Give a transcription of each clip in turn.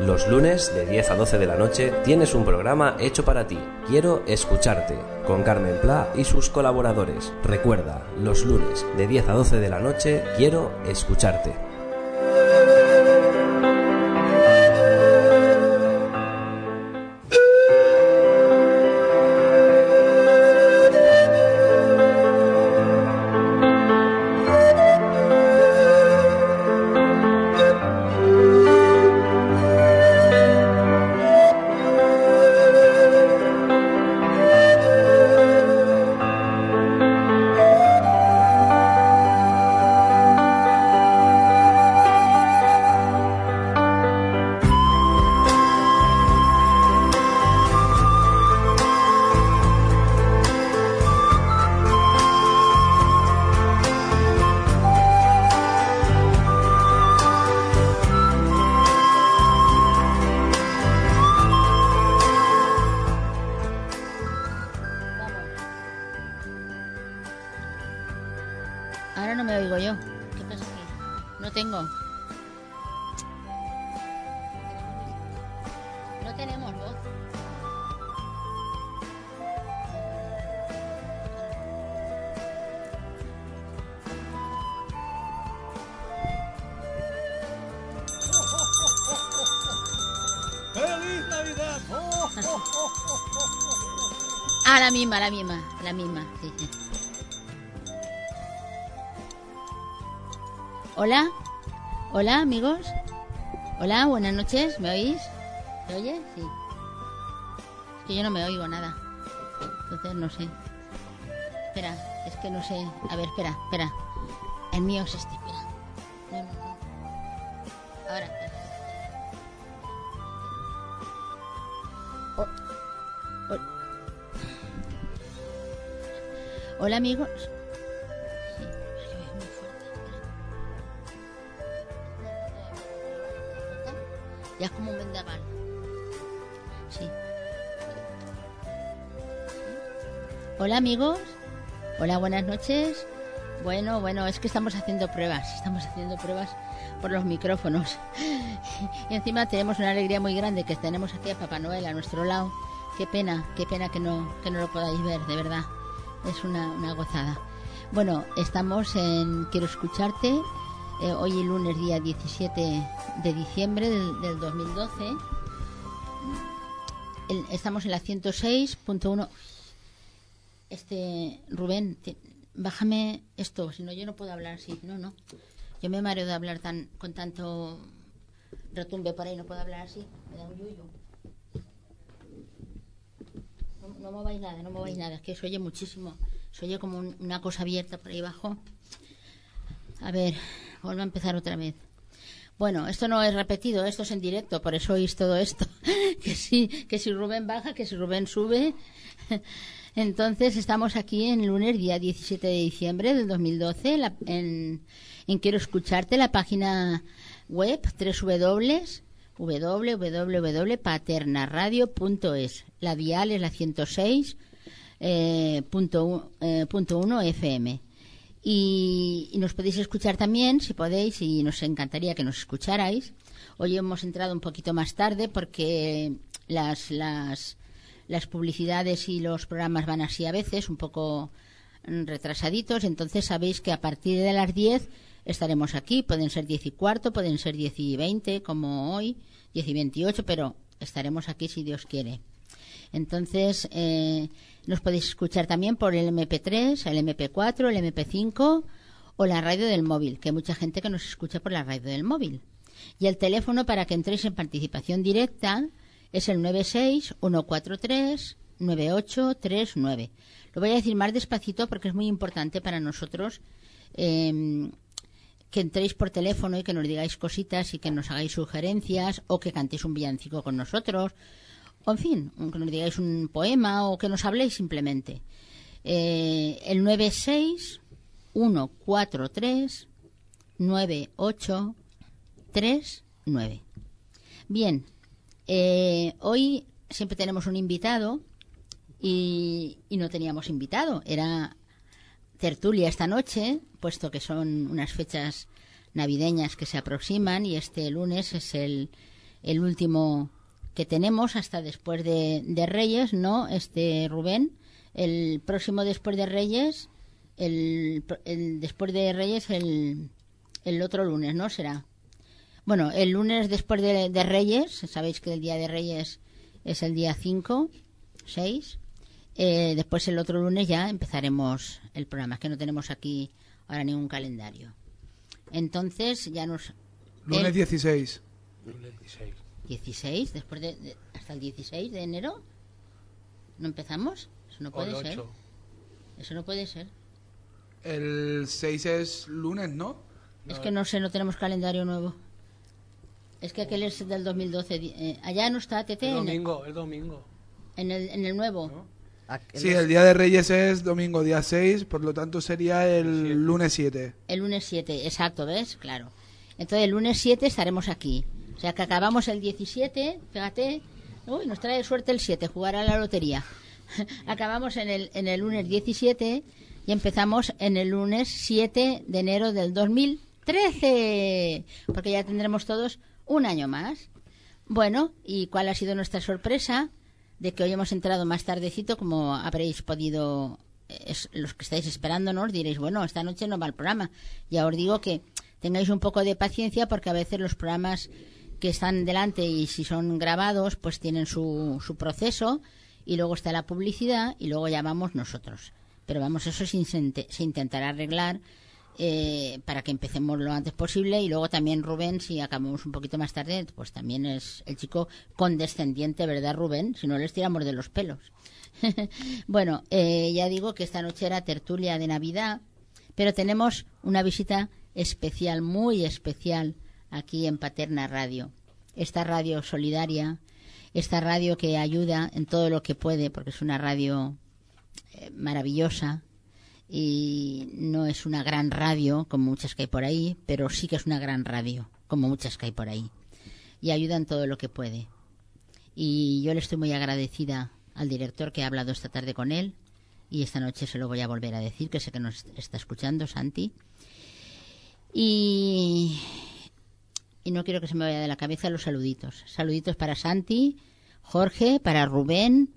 Los lunes de 10 a 12 de la noche tienes un programa hecho para ti. Quiero escucharte con Carmen Pla y sus colaboradores. Recuerda, los lunes de 10 a 12 de la noche quiero escucharte. Amigos. Hola, buenas noches. ¿Me oís? ¿Se oye? Sí. Es que yo no me oigo nada. Entonces no sé. Espera, es que no sé. A ver, espera, espera. El mío es este, espera. Ahora, espera. Oh, oh. Hola amigos. Amigos. Hola, buenas noches. Bueno, bueno, es que estamos haciendo pruebas. Estamos haciendo pruebas por los micrófonos. Y encima tenemos una alegría muy grande que tenemos aquí a Papá Noel a nuestro lado. Qué pena, qué pena que no, que no lo podáis ver, de verdad. Es una, una gozada. Bueno, estamos en Quiero escucharte. eh, hoy el lunes día 17 de diciembre del, del 2012. El- estamos en la 106.1. Este, Rubén, bájame esto, si no yo no puedo hablar así. No, no. Yo me mareo de hablar tan con tanto retumbe por ahí, no puedo hablar así. Me da un yuyu. No, no mováis nada, no mováis nada, es que se oye muchísimo. Se oye como un- una cosa abierta por ahí abajo. A ver, vuelvo a empezar otra vez. Bueno, esto no es repetido, esto es en directo, por eso oís todo esto. que sí, que si Rubén baja, que si Rubén sube. Entonces estamos aquí en lunes, día 17 de diciembre del 2012, la- en, en Quiero Escucharte, la página web www www.paternaradio.es. La dial es la 106 eh, eh, FM. Y, y nos podéis escuchar también, si podéis, y nos encantaría que nos escucharais. Hoy hemos entrado un poquito más tarde porque las, las, las publicidades y los programas van así a veces, un poco mm, retrasaditos. Entonces sabéis que a partir de las 10 estaremos aquí. Pueden ser 10 y cuarto, pueden ser 10 y 20, como hoy, 10 y 28, pero estaremos aquí si Dios quiere. Entonces, eh, nos podéis escuchar también por el MP3, el MP4, el MP5 o la radio del móvil, que hay mucha gente que nos escucha por la radio del móvil. Y el teléfono para que entréis en participación directa es el 96-143-9839. Lo voy a decir más despacito porque es muy importante para nosotros eh, que entréis por teléfono y que nos digáis cositas y que nos hagáis sugerencias o que cantéis un villancico con nosotros o en fin, que nos digáis un poema o que nos habléis simplemente. Eh, el 96 143 9839. Bien, eh, hoy siempre tenemos un invitado y, y no teníamos invitado. Era tertulia esta noche, puesto que son unas fechas navideñas que se aproximan y este lunes es el, el último que tenemos hasta después de, de Reyes, ¿no? Este Rubén, el próximo después de Reyes, el, el después de Reyes el, el otro lunes, ¿no? Será. Bueno, el lunes después de, de Reyes, sabéis que el día de Reyes es el día 5, 6. Eh, después el otro lunes ya empezaremos el programa, es que no tenemos aquí ahora ningún calendario. Entonces ya nos... Lunes el 16. 16, después de, de- hasta el 16 de enero, ¿no empezamos? Eso no puede ser. 8. Eso no puede ser. El 6 es lunes, ¿no? Es que no sé, no tenemos calendario nuevo. Es que aquel es del 2012. di- eh, allá no está TT El en el, domingo, el domingo. en el, en el nuevo. Sí, el día de Reyes es domingo, día 6, por lo tanto sería el lunes 7. El lunes 7, exacto, ¿ves? Claro. Entonces el lunes 7 estaremos aquí. O sea que acabamos el 17, fíjate. Uy, nos trae suerte el 7, jugar a la lotería. acabamos en el, en el lunes 17 y empezamos en el lunes 7 de enero del 2013. Porque ya tendremos todos un año más. Bueno, ¿y cuál ha sido nuestra sorpresa? De que hoy hemos entrado más tardecito, como habréis podido, eh, es- los que estáis esperándonos, diréis, bueno, esta noche no va el programa. Ya os digo que tengáis un poco de paciencia porque a veces los programas que están delante y si son grabados, pues tienen su, su proceso y luego está la publicidad y luego llamamos nosotros. Pero vamos, eso se, se intentará arreglar eh, para que empecemos lo antes posible y luego también Rubén, si acabamos un poquito más tarde, pues también es el chico condescendiente, ¿verdad Rubén? Si no les tiramos de los pelos. bueno, eh, ya digo que esta noche era tertulia de Navidad, pero tenemos una visita especial, muy especial, aquí en Paterna Radio. Esta radio solidaria, esta radio que ayuda en todo lo que puede, porque es una radio eh, maravillosa y no es una gran radio como muchas que hay por ahí, pero sí que es una gran radio como muchas que hay por ahí. Y ayuda en todo lo que puede. Y yo le estoy muy agradecida al director que he hablado esta tarde con él y esta noche se lo voy a volver a decir, que sé que nos está escuchando, Santi. Y, y no quiero que se me vaya de la cabeza los saluditos. Saluditos para Santi, Jorge, para Rubén.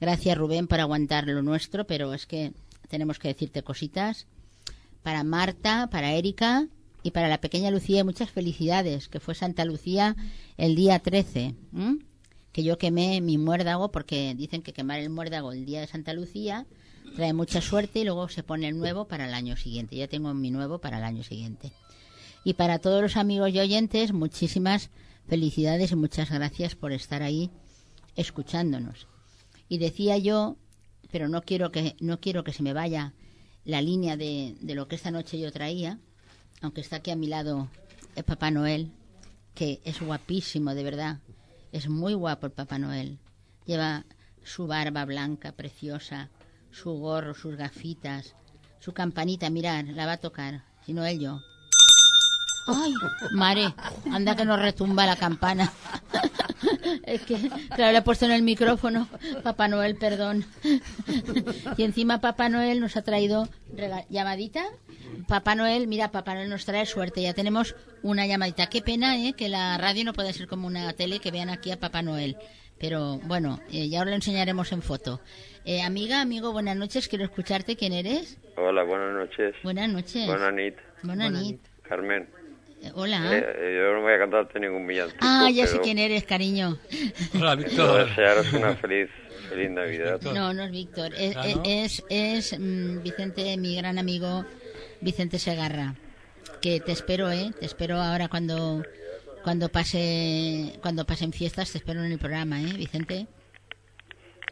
Gracias Rubén por aguantar lo nuestro, pero es que tenemos que decirte cositas. Para Marta, para Erika y para la pequeña Lucía muchas felicidades, que fue Santa Lucía el día 13. ¿m? Que yo quemé mi muérdago porque dicen que quemar el muérdago el día de Santa Lucía trae mucha suerte y luego se pone el nuevo para el año siguiente. Ya tengo mi nuevo para el año siguiente. Y para todos los amigos y oyentes, muchísimas felicidades y muchas gracias por estar ahí escuchándonos. Y decía yo, pero no quiero que no quiero que se me vaya la línea de, de lo que esta noche yo traía, aunque está aquí a mi lado el Papá Noel, que es guapísimo, de verdad. Es muy guapo el Papá Noel. Lleva su barba blanca, preciosa, su gorro, sus gafitas, su campanita, mirad, la va a tocar, si no él yo. ¡Ay, mare! Anda que nos retumba la campana. Es que, claro, le he puesto en el micrófono. Papá Noel, perdón. Y encima Papá Noel nos ha traído llamadita. Papá Noel, mira, Papá Noel nos trae suerte. Ya tenemos una llamadita. Qué pena, ¿eh? Que la radio no puede ser como una tele que vean aquí a Papá Noel. Pero bueno, eh, ya os lo enseñaremos en foto. Eh, amiga, amigo, buenas noches. Quiero escucharte. ¿Quién eres? Hola, buenas noches. Buenas noches. Buenas nit. Buenas nit. Carmen. Hola. Eh, eh, yo no voy a cantarte ningún villancico. ah, ya sé quién eres, cariño. Hola, Víctor. desearos una feliz, feliz Navidad. No, no es Víctor. Es, Ah, ¿no? es, es, mm, Vicente, mi gran amigo Vicente Segarra. Que te espero, ¿eh? Te espero ahora cuando cuando pase cuando pasen fiestas. Te espero en el programa, ¿eh, Vicente?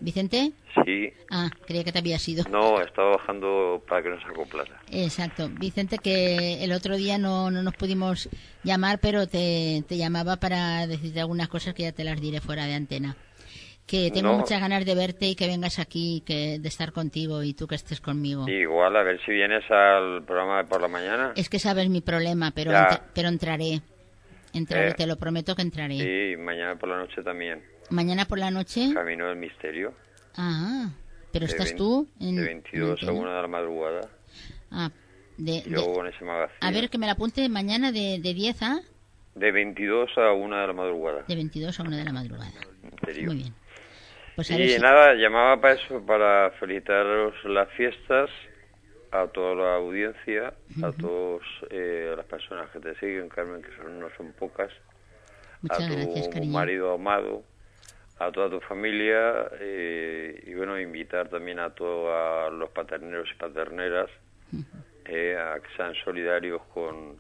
¿Vicente? Sí. Ah, creía que te había sido. No, estaba bajando para que nos acoplara. Exacto. Vicente, que el otro día no, no nos pudimos llamar, pero te, te llamaba para decirte algunas cosas que ya te las diré fuera de antena. Que tengo No. muchas ganas de verte y que vengas aquí, que de estar contigo y tú que estés conmigo. Igual, a ver si vienes al programa de por la mañana. Es que sabes mi problema, pero, entra- pero entraré. Entraré, Eh. te lo prometo que entraré. Sí, mañana por la noche también. Mañana por la noche. Camino del Misterio. Ah, pero de estás vein- tú en. De 22 a en 1 de la madrugada. Ah, De, Y luego de- con ese magazine. a ver, que me la apunte mañana de, de 10 a... De 22 a 1 de la madrugada. De 22 a 1 de la madrugada. En serio. Muy bien. Pues a ver Y si- nada, llamaba para eso, para felicitaros las fiestas a toda la audiencia, a todas las personas que te siguen, Carmen, que son, no son pocas, Muchas a tu gracias, marido amado, a toda tu familia eh, y bueno, invitar también a todos los paterneros y paterneras eh, a que sean solidarios con,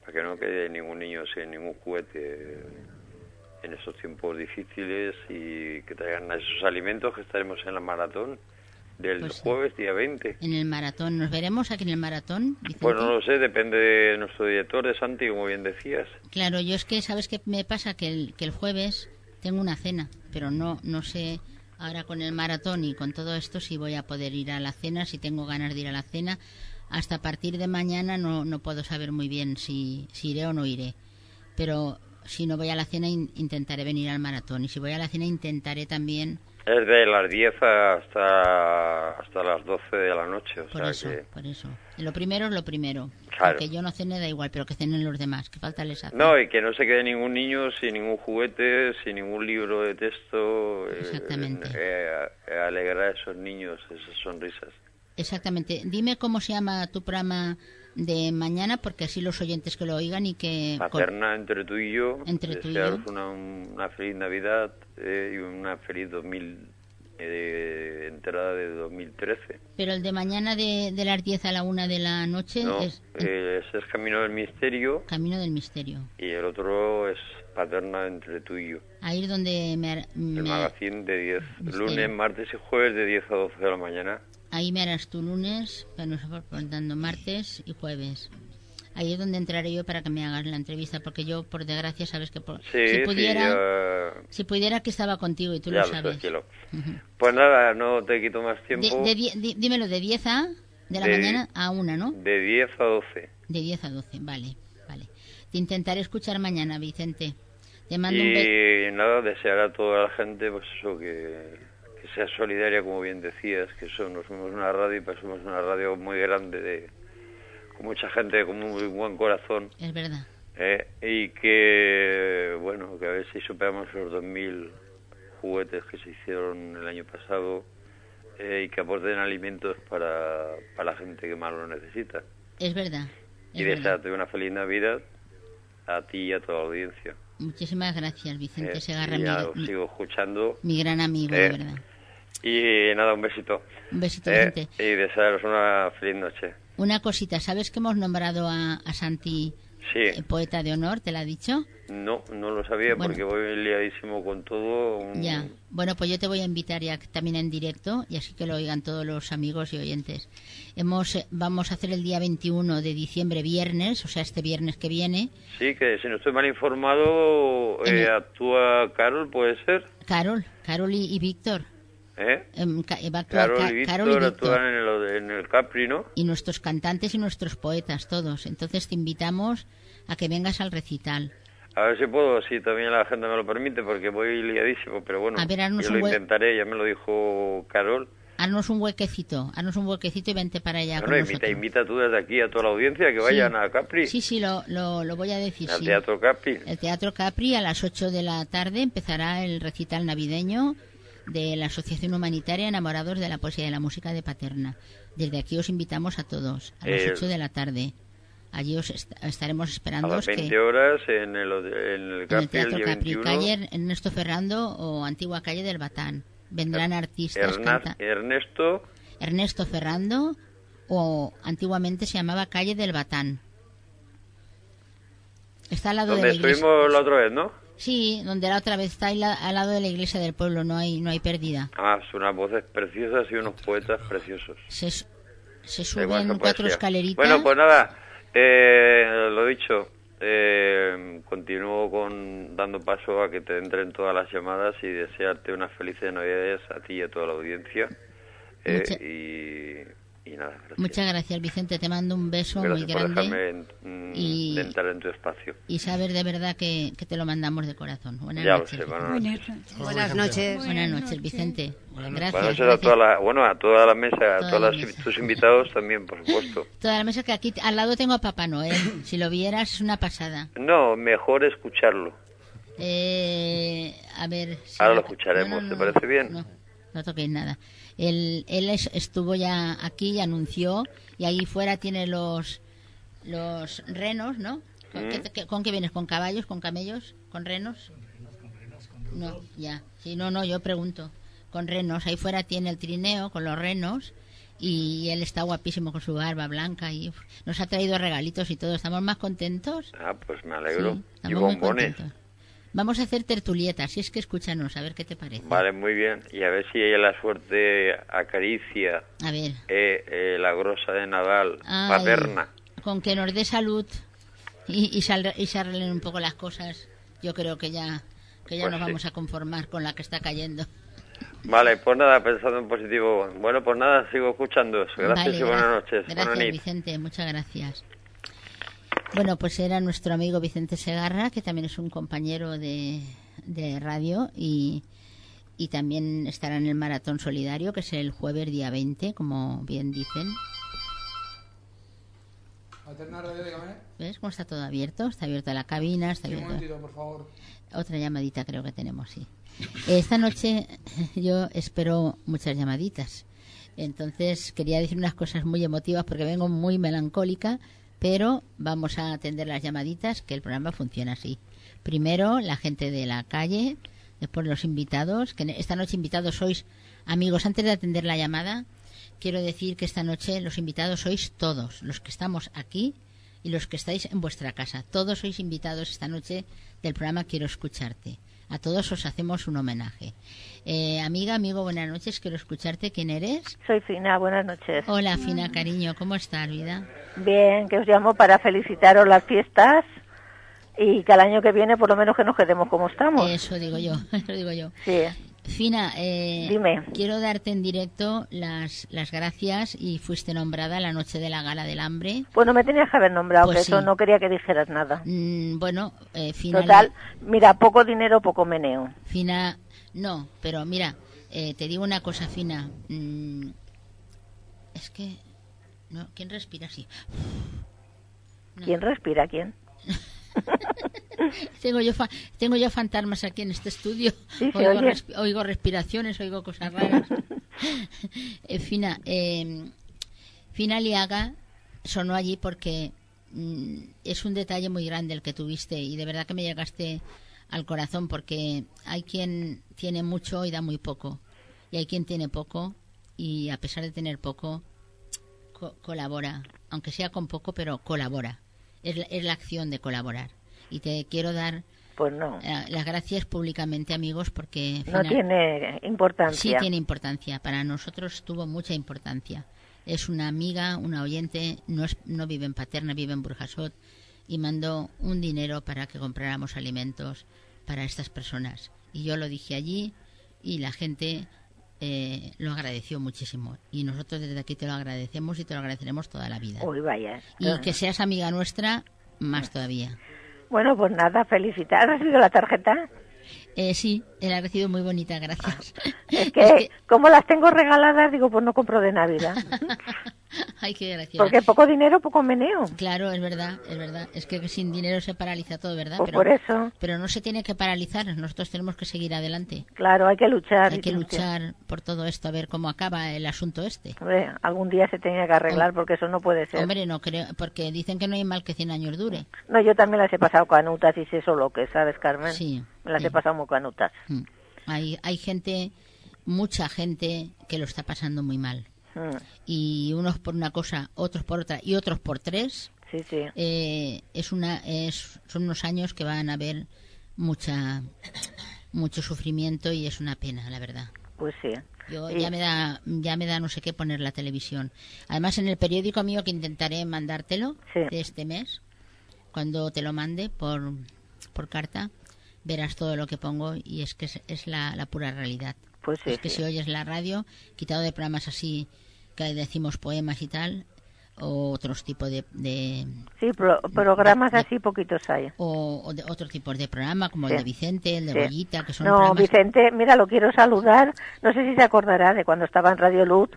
para que no quede ningún niño sin ningún juguete en estos tiempos difíciles y que traigan esos alimentos que estaremos en la maratón del Pues jueves día 20. En el maratón. ¿Nos veremos aquí en el maratón, Vicente? Pues no lo sé, depende de nuestro director, de Santi, como bien decías. Claro, yo es que, ¿sabes qué me pasa? Que el, que el jueves tengo una cena, pero no, no sé ahora con el maratón y con todo esto si voy a poder ir a la cena, si tengo ganas de ir a la cena. Hasta partir de mañana no, no puedo saber muy bien si, si iré o no iré. Pero si no voy a la cena in- intentaré venir al maratón y si voy a la cena intentaré también Es de las 10 hasta, hasta las 12 de la noche, o por sea eso, que... por eso. Lo primero es lo primero. Claro. Que yo no cene da igual, pero que cenen los demás, que falta les hace. No, y que no se quede ningún niño sin ningún juguete, sin ningún libro de texto. eh, Exactamente. eh, eh, alegrar a esos niños, esas sonrisas. Exactamente. Dime cómo se llama tu programa de mañana, porque así los oyentes que lo oigan y que... Paterna entre tú y yo, Entre tú y yo. una, una feliz Navidad eh, y una feliz 2000, eh, entrada de 2013. Pero el de mañana de, de las 10 a la 1 de la noche ¿no? es Eh, ese es Camino del Misterio Camino del Misterio. y el otro es Paterna entre tú y yo. Ahí es donde me, har- El me- magazine de 10, Misterio. lunes, martes y jueves de 10 a 12 de la mañana. Ahí me harás tu lunes, pero nos vamos dando martes y jueves. Ahí es donde entraré yo para que me hagas la entrevista, porque yo, por desgracia, sabes que por- Sí, si sí, pudiera, ya, si pudiera que estaba contigo y tú ya lo lo sabes. Ujú. Pues nada, no te quito más De- tiempo. de die- di- dímelo, de 10 a de la De- mañana a 1, ¿no? De 10 a 12. De 10 a 12, vale, vale. Te intentaré escuchar mañana, Vicente. Te mando un beso. Y nada, desear a toda la gente, pues eso, que sea solidaria, como bien decías, que eso, no somos una radio, y somos una radio muy grande, de, con mucha gente con muy buen corazón, Es verdad. ¿eh? y que, bueno, que a ver si superamos los 2.000 juguetes que se hicieron el año pasado eh, y que aporten alimentos para, para la gente que más lo necesita. Es verdad. Y es desearte una feliz Navidad a ti y a toda la audiencia. Muchísimas gracias, Vicente Eh, Segarra, sigo escuchando. mi gran amigo, Eh, de verdad. Y nada, un besito. Un besito, Eh, Vicente. y desearos una feliz noche. Una cosita, ¿sabes que hemos nombrado a, a Santi Sí, eh, poeta de honor? ¿Te lo ha dicho? no, no lo sabía Bueno. porque voy liadísimo con todo. un- Ya. Bueno, pues yo te voy a invitar ya también en directo y así que lo oigan todos los amigos y oyentes. Hemos, eh, vamos a hacer el día 21 de diciembre, viernes, o sea, este viernes que viene. Sí, que si no estoy mal informado, eh, el- actúa Carol, ¿puede ser? Carol, Carol y, y Víctor. ¿Eh? Em, ca- va a actuar Carol Ca- y Víctor Carol y Víctor. actúan en el, en el Capri, ¿no? y nuestros cantantes y nuestros poetas, todos. Entonces te invitamos a que vengas al recital. A ver si puedo, si también la agenda me lo permite, porque voy liadísimo, pero bueno, A ver, yo un lo intentaré, ya me lo dijo Carol. Haznos un huequecito, haznos un huequecito y vente para allá con Bueno, invita, nosotros. invita tú desde aquí a toda la audiencia que Sí. vayan a Capri, Sí, sí, lo, lo, lo voy a decir. al sí. Teatro Capri. El Teatro Capri a las 8 de la tarde empezará el recital navideño de la Asociación Humanitaria Enamorados de la Poesía y la Música de Paterna. Desde aquí os invitamos a todos a las Eh, 8 de la tarde. Allí os est- estaremos A esperando las que 20 horas en el, en el en el Teatro el Capri, 21. calle Ernesto Ferrando o antigua calle del Batán. Vendrán artistas, Erna- canta- Ernesto, Ernesto Ferrando o antiguamente se llamaba calle del Batán. Está al lado de donde la iglesia. estuvimos la otra vez, ¿no? Sí, donde la otra vez está ahí la- al lado de la iglesia del pueblo, no hay no hay pérdida. Ah, son unas voces preciosas y unos poetas preciosos. Se, se suben cuatro escaleritas. Bueno, pues nada, eh, lo dicho, eh, continúo con dando paso a que te entren todas las llamadas y desearte unas felices navidades a ti y a toda la audiencia. Eh, y, y nada. Gracias. Muchas gracias, Vicente. Te mando un beso Gracias muy por grande. dejarme mm, y- de entrar en tu espacio. Y saber de verdad que, que te lo mandamos de corazón. Buenas Ya lo noches. sé, buenas noches. Buenas noches. Buenas noches, Vicente. Gracias. Buenas noches a gracias. toda la, bueno, a toda la mesa, a Toda todos la mesa. tus invitados también, por supuesto. Toda la mesa que aquí al lado tengo a Papá Noel. Si lo vieras es una pasada. No, mejor escucharlo. Eh, a ver. si- Ahora lo escucharemos, ¿te parece bien? No, no toquéis nada. Él, él es- estuvo ya aquí y anunció, y ahí fuera tiene los los renos, ¿no? ¿Con, Mm. qué, qué- con qué vienes? ¿Con caballos? ¿Con camellos? ¿Con renos? No, ya. Sí, no, no, yo pregunto. Con renos. Ahí fuera tiene el trineo con los renos. Y él está guapísimo con su barba blanca y uf, nos ha traído regalitos y todo. Estamos más contentos. Ah, pues me alegro. Sí, y estamos muy bombones. contentos. Vamos a hacer tertulietas, si es que escúchanos, a ver qué te parece. Vale, muy bien. Y a ver si ella la suerte acaricia A ver. eh, eh, la grosa de Nadal Ay, paterna. Con que nos dé salud y, y, sal- y se arreglen un poco las cosas, yo creo que ya, que ya Pues nos sí. vamos a conformar con la que está cayendo. Vale, pues nada, pensando en positivo. Bueno, pues nada, sigo escuchando. Gracias Vale, y buenas noches. Gracias, Buenas. Vicente, muchas gracias. Bueno, pues era nuestro amigo Vicente Segarra, que también es un compañero de, de radio y, y también estará en el Maratón Solidario, que es el jueves día 20, como bien dicen. ¿Ves cómo está todo abierto? Está abierta la cabina, está Sí, un por favor. Otra llamadita creo que tenemos, sí. Esta noche yo espero muchas llamaditas. Entonces quería decir unas cosas muy emotivas porque vengo muy melancólica, pero vamos a atender las llamaditas, que el programa funciona así. Primero la gente de la calle, después los invitados, que esta noche invitados sois amigos. Antes de atender la llamada, quiero decir que esta noche los invitados sois todos, los que estamos aquí y los que estáis en vuestra casa. Todos sois invitados esta noche del programa Quiero escucharte. A todos os hacemos un homenaje. Eh, amiga, amigo, buenas noches. Quiero escucharte. ¿Quién eres? Soy Fina, buenas noches. Hola, Fina, cariño. ¿Cómo estás, vida? Bien, que os llamo para felicitaros las fiestas y que al año que viene por lo menos que nos quedemos como estamos. Eso digo yo, eso digo yo. Sí. Fina, eh, Dime. quiero darte en directo las, las gracias y fuiste nombrada la noche de la gala del hambre. Bueno, me tenías que haber nombrado, Pues que eso no quería que dijeras nada. Mm, bueno, eh, Fina... Total, mira, poco dinero, poco meneo. Fina, no, pero mira, eh, te digo una cosa, Fina. mm, es que, no, ¿quién respira así? No. ¿Quién respira? ¿Quién? Tengo yo, fa- tengo yo fantasmas aquí en este estudio. Sí, oigo, oigo respiraciones, oigo cosas raras. Eh, Fina, eh, Fina Liaga sonó allí porque mm, es un detalle muy grande el que tuviste y de verdad que me llegaste al corazón porque hay quien tiene mucho y da muy poco y hay quien tiene poco y a pesar de tener poco co- colabora, aunque sea con poco, pero colabora. Es la, es la acción de colaborar. Y te quiero dar Pues no, eh, las gracias públicamente, amigos, porque no tiene importancia. sí tiene importancia. Para nosotros tuvo mucha importancia. Es una amiga, una oyente, no, es, no vive en Paterna, vive en Burjasot y mandó un dinero para que compráramos alimentos para estas personas. Y yo lo dije allí y la gente eh, lo agradeció muchísimo. Y nosotros desde aquí te lo agradecemos y te lo agradeceremos toda la vida. Uy, vaya. Y que seas amiga nuestra, más todavía. Bueno, pues nada, felicitar. ¿Has recibido la tarjeta? Eh, sí, la he recibido muy bonita, gracias. Es que, como las tengo regaladas, digo, pues no compro de Navidad. Ay, qué gracia. Porque poco dinero, poco meneo. Claro, es verdad, es verdad. Es que sin dinero se paraliza todo, ¿verdad? Pues pero, por eso. pero no se tiene que paralizar, nosotros tenemos que seguir adelante. Claro, hay que luchar. Hay que luchar por todo esto, a ver cómo acaba el asunto este. Hombre, algún día se tenía que arreglar porque eso no puede ser. Hombre, no creo, porque dicen que no hay mal que 100 años dure. No, yo también las he pasado canutas y sé eso lo que, ¿sabes, Carmen? Sí. Me las sí. he pasado muy canutas. Mm. Hay, hay gente, mucha gente que lo está pasando muy mal. Mm, Y unos por una cosa, otros por otra y otros por tres. Sí, sí. eh, es una es, son unos años que van a haber mucha mucho sufrimiento y es una pena la verdad Pues sí. yo ya me da ya me da no sé qué poner la televisión además en el periódico mío que intentaré mandártelo Sí. de este mes cuando te lo mande por por carta verás todo lo que pongo y es que es, es la, la pura realidad Pues sí, es que si oyes la radio quitado de programas así que decimos poemas y tal, o otros tipos de, de Sí, pro- programas de- así poquitos hay. o, o de otros tipos de programa como el Sí. de Vicente, el de Sí. Goyita, que son No, programas Vicente, mira, lo quiero saludar. No sé si se acordará de cuando estaba en Radio Luz,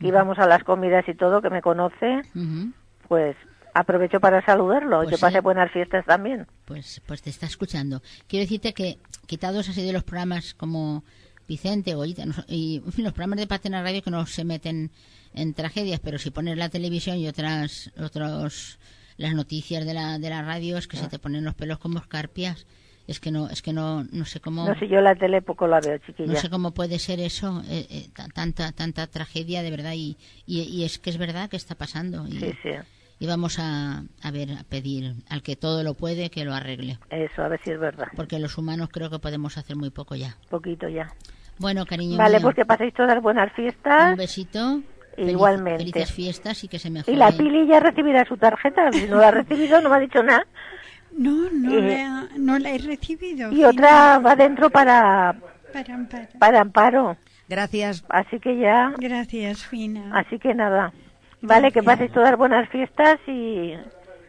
que íbamos a las comidas y todo, que me conoce. Ujú. Pues aprovecho para saludarlo Pues pase sí. buenas fiestas también. pues, pues te está escuchando. Quiero decirte que quitados así de los programas como Vicente, no- y los programas de Patena Radio que no se meten en tragedias, pero si pones la televisión y otras, otros, las noticias de la, de la radio es que Ah. se te ponen los pelos como escarpias. Es que no, es que no, no sé cómo. No sé, yo la tele poco la veo, chiquilla. No sé cómo puede ser eso, eh, eh, ta- tanta tanta tragedia de verdad y, y, y es que es verdad que está pasando y, Sí, sí. y vamos a, a ver a pedir al que todo lo puede que lo arregle Eso, a ver si es verdad. porque los humanos creo que podemos hacer muy poco ya. Poquito ya. Bueno, cariño Vale, mío, pues que paséis todas buenas fiestas. un besito. feliz- Igualmente. felices fiestas y que se mejore. Y la Pili ya recibirá su tarjeta. Si no la ha recibido, no me ha dicho nada. No, no, Eh, la, no la he recibido. Y otra va dentro para, Para amparo. para Amparo. Gracias. Así que ya, Gracias, Fina. así que nada. Vale, que paséis todas buenas fiestas y, y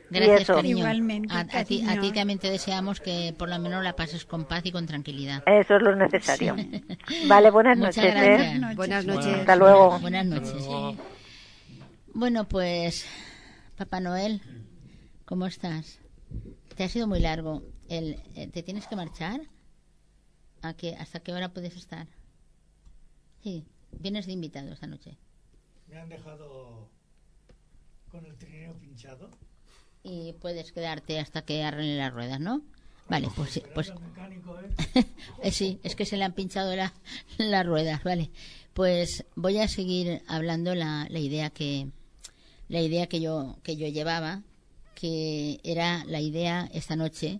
Gracias, eso. cariño. Igualmente, a, a ti, a ti también te deseamos que por lo menos la pases con paz y con tranquilidad. Eso es lo necesario. Vale, buenas Muchas noches. gracias. ¿eh? Buenas noches. Hasta luego. Buenas noches. Bueno, pues, Papá Noel, ¿cómo estás? Te ha sido muy largo. El, eh, ¿Te tienes que marchar? ¿A qué, ¿Hasta qué hora puedes estar? Sí, vienes de invitado esta noche. Me han dejado con el trineo pinchado. Y puedes quedarte hasta que arreglen las ruedas, ¿no? Vale, pues, sí, pues ¿eh? Eh, sí, es que se le han pinchado la- las ruedas, vale. Pues voy a seguir hablando la, la idea que la idea que yo que yo llevaba, que era la idea esta noche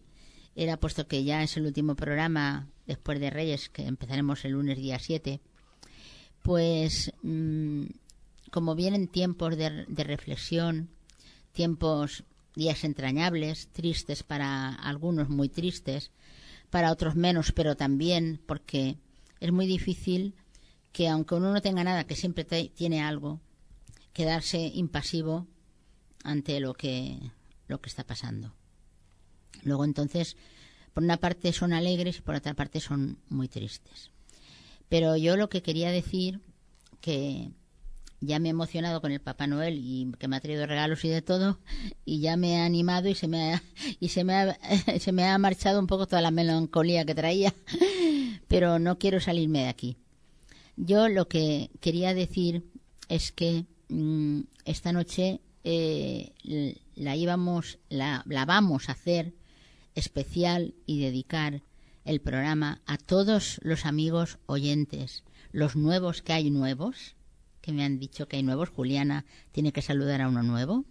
era puesto que ya es el último programa después de Reyes que empezaremos el lunes día 7. Pues mm, como vienen tiempos de, de reflexión, tiempos días entrañables, tristes para algunos, muy tristes, para otros menos, pero también porque es muy difícil que aunque uno no tenga nada, que siempre tiene algo, quedarse impasivo ante lo que lo que está pasando. Luego entonces, por una parte son alegres y por otra parte son muy tristes. Pero yo lo que quería decir que ya me he emocionado con el Papá Noel y que me ha traído regalos y de todo y ya me ha animado y se me ha, y se me ha, se me ha marchado un poco toda la melancolía que traía pero no quiero salirme de aquí. Yo lo que quería decir es que mm, esta noche eh, la íbamos la, la vamos a hacer especial y dedicar el programa a todos los amigos oyentes los nuevos que hay nuevos que me han dicho que hay nuevos. Juliana tiene que saludar a uno nuevo.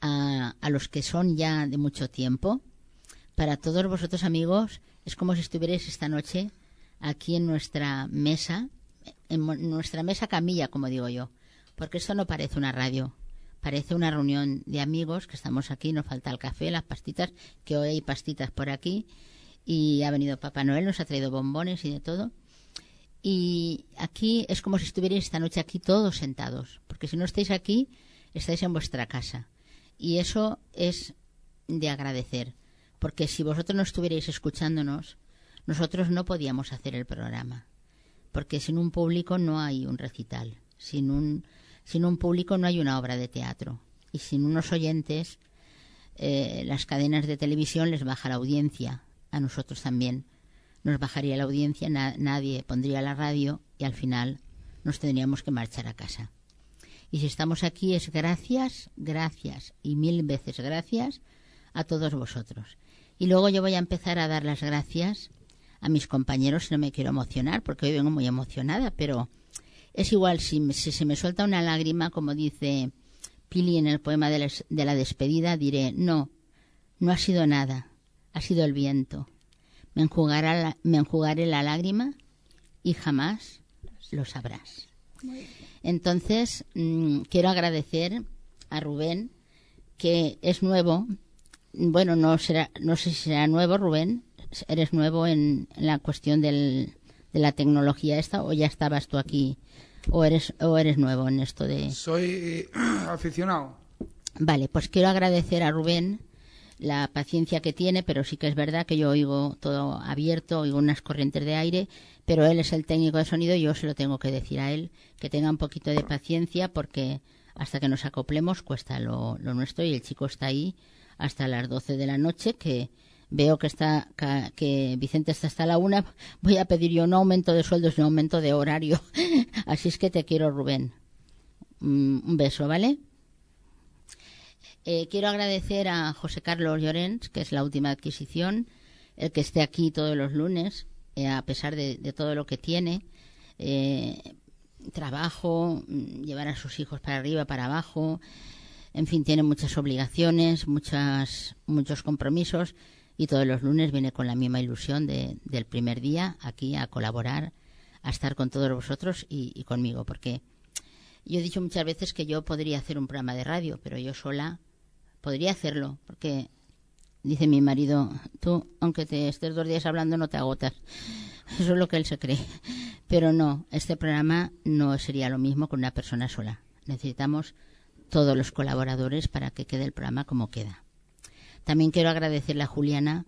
A, a los que son ya de mucho tiempo. Para todos vosotros amigos, es como si estuvierais esta noche aquí en nuestra mesa, en nuestra mesa camilla, como digo yo. Porque esto no parece una radio. Parece una reunión de amigos que estamos aquí, nos falta el café, las pastitas, que hoy hay pastitas por aquí. Y ha venido Papá Noel, nos ha traído bombones y de todo. Y aquí es como si estuvierais esta noche aquí todos sentados, porque si no estáis aquí, estáis en vuestra casa. Y eso es de agradecer, porque si vosotros no estuvierais escuchándonos, nosotros no podíamos hacer el programa, porque sin un público no hay un recital, sin un, sin un público no hay una obra de teatro, y sin unos oyentes, eh, las cadenas de televisión les baja la audiencia, a nosotros también nos bajaría la audiencia, na- nadie pondría la radio y al final nos tendríamos que marchar a casa. Y si estamos aquí es gracias, gracias y mil veces gracias a todos vosotros. Y luego yo voy a empezar a dar las gracias a mis compañeros, no me quiero emocionar porque hoy vengo muy emocionada, pero es igual si, si se me suelta una lágrima, como dice Pili en el poema de la, de la despedida, diré, no, no ha sido nada, ha sido el viento me enjugará la- me enjugaré la lágrima y jamás lo sabrás. Entonces, mm, quiero agradecer a Rubén, que es nuevo. Bueno, no, será, no sé si será nuevo, Rubén. Eres nuevo en, en la cuestión del, de la tecnología esta o ya estabas tú aquí ¿O eres, o eres nuevo en esto de...? Soy aficionado. Vale, pues quiero agradecer a Rubén la paciencia que tiene, pero sí que es verdad que yo oigo todo abierto, oigo unas corrientes de aire, pero él es el técnico de sonido y yo se lo tengo que decir a él, que tenga un poquito de paciencia porque hasta que nos acoplemos cuesta lo, lo nuestro y el chico está ahí hasta las 12 de la noche que veo que está que Vicente está hasta la una voy a pedir yo un aumento de sueldos y un aumento de horario. Así es que te quiero Rubén. Mm, un beso vale eh, quiero agradecer a José Carlos Llorens, que es la última adquisición, el que esté aquí todos los lunes, eh, a pesar de, todo lo que tiene. eh, trabajo, mm, llevar a sus hijos para arriba, para abajo. En fin, tiene muchas obligaciones, muchas, muchos compromisos y todos los lunes viene con la misma ilusión de- del primer día aquí a colaborar, a estar con todos vosotros y conmigo, porque yo he dicho muchas veces que yo podría hacer un programa de radio, pero yo sola podría hacerlo, porque dice mi marido, tú, aunque te estés dos días hablando, no te agotas. Eso es lo que él se cree. Pero no, este programa no sería lo mismo con una persona sola. Necesitamos todos los colaboradores para que quede el programa como queda. También quiero agradecerle a Juliana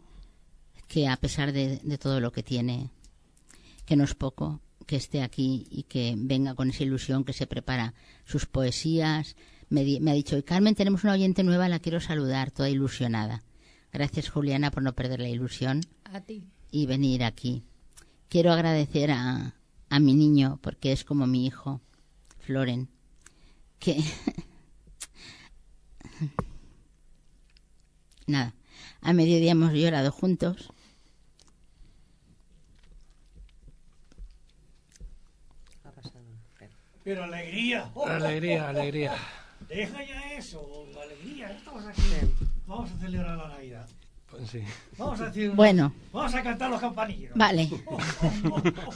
que a pesar de, de todo lo que tiene, que no es poco, que esté aquí y que venga con esa ilusión, que se prepara sus poesías. Me, di- me ha dicho, y Carmen, tenemos una oyente nueva, la quiero saludar, toda ilusionada. Gracias, Juliana, por no perder la ilusión A ti. y venir aquí. Quiero agradecer a, a mi niño, porque es como mi hijo, Floren, que... Nada, a mediodía hemos llorado juntos. Pero alegría. Oh, Alegría, oh, oh, alegría. Deja ya eso, alegría. Estamos aquí. Vamos a celebrar la Navidad. Pues sí. Vamos a decir. Bueno. Vamos a cantar los campanilleros. Vale. Oh, oh, oh, oh.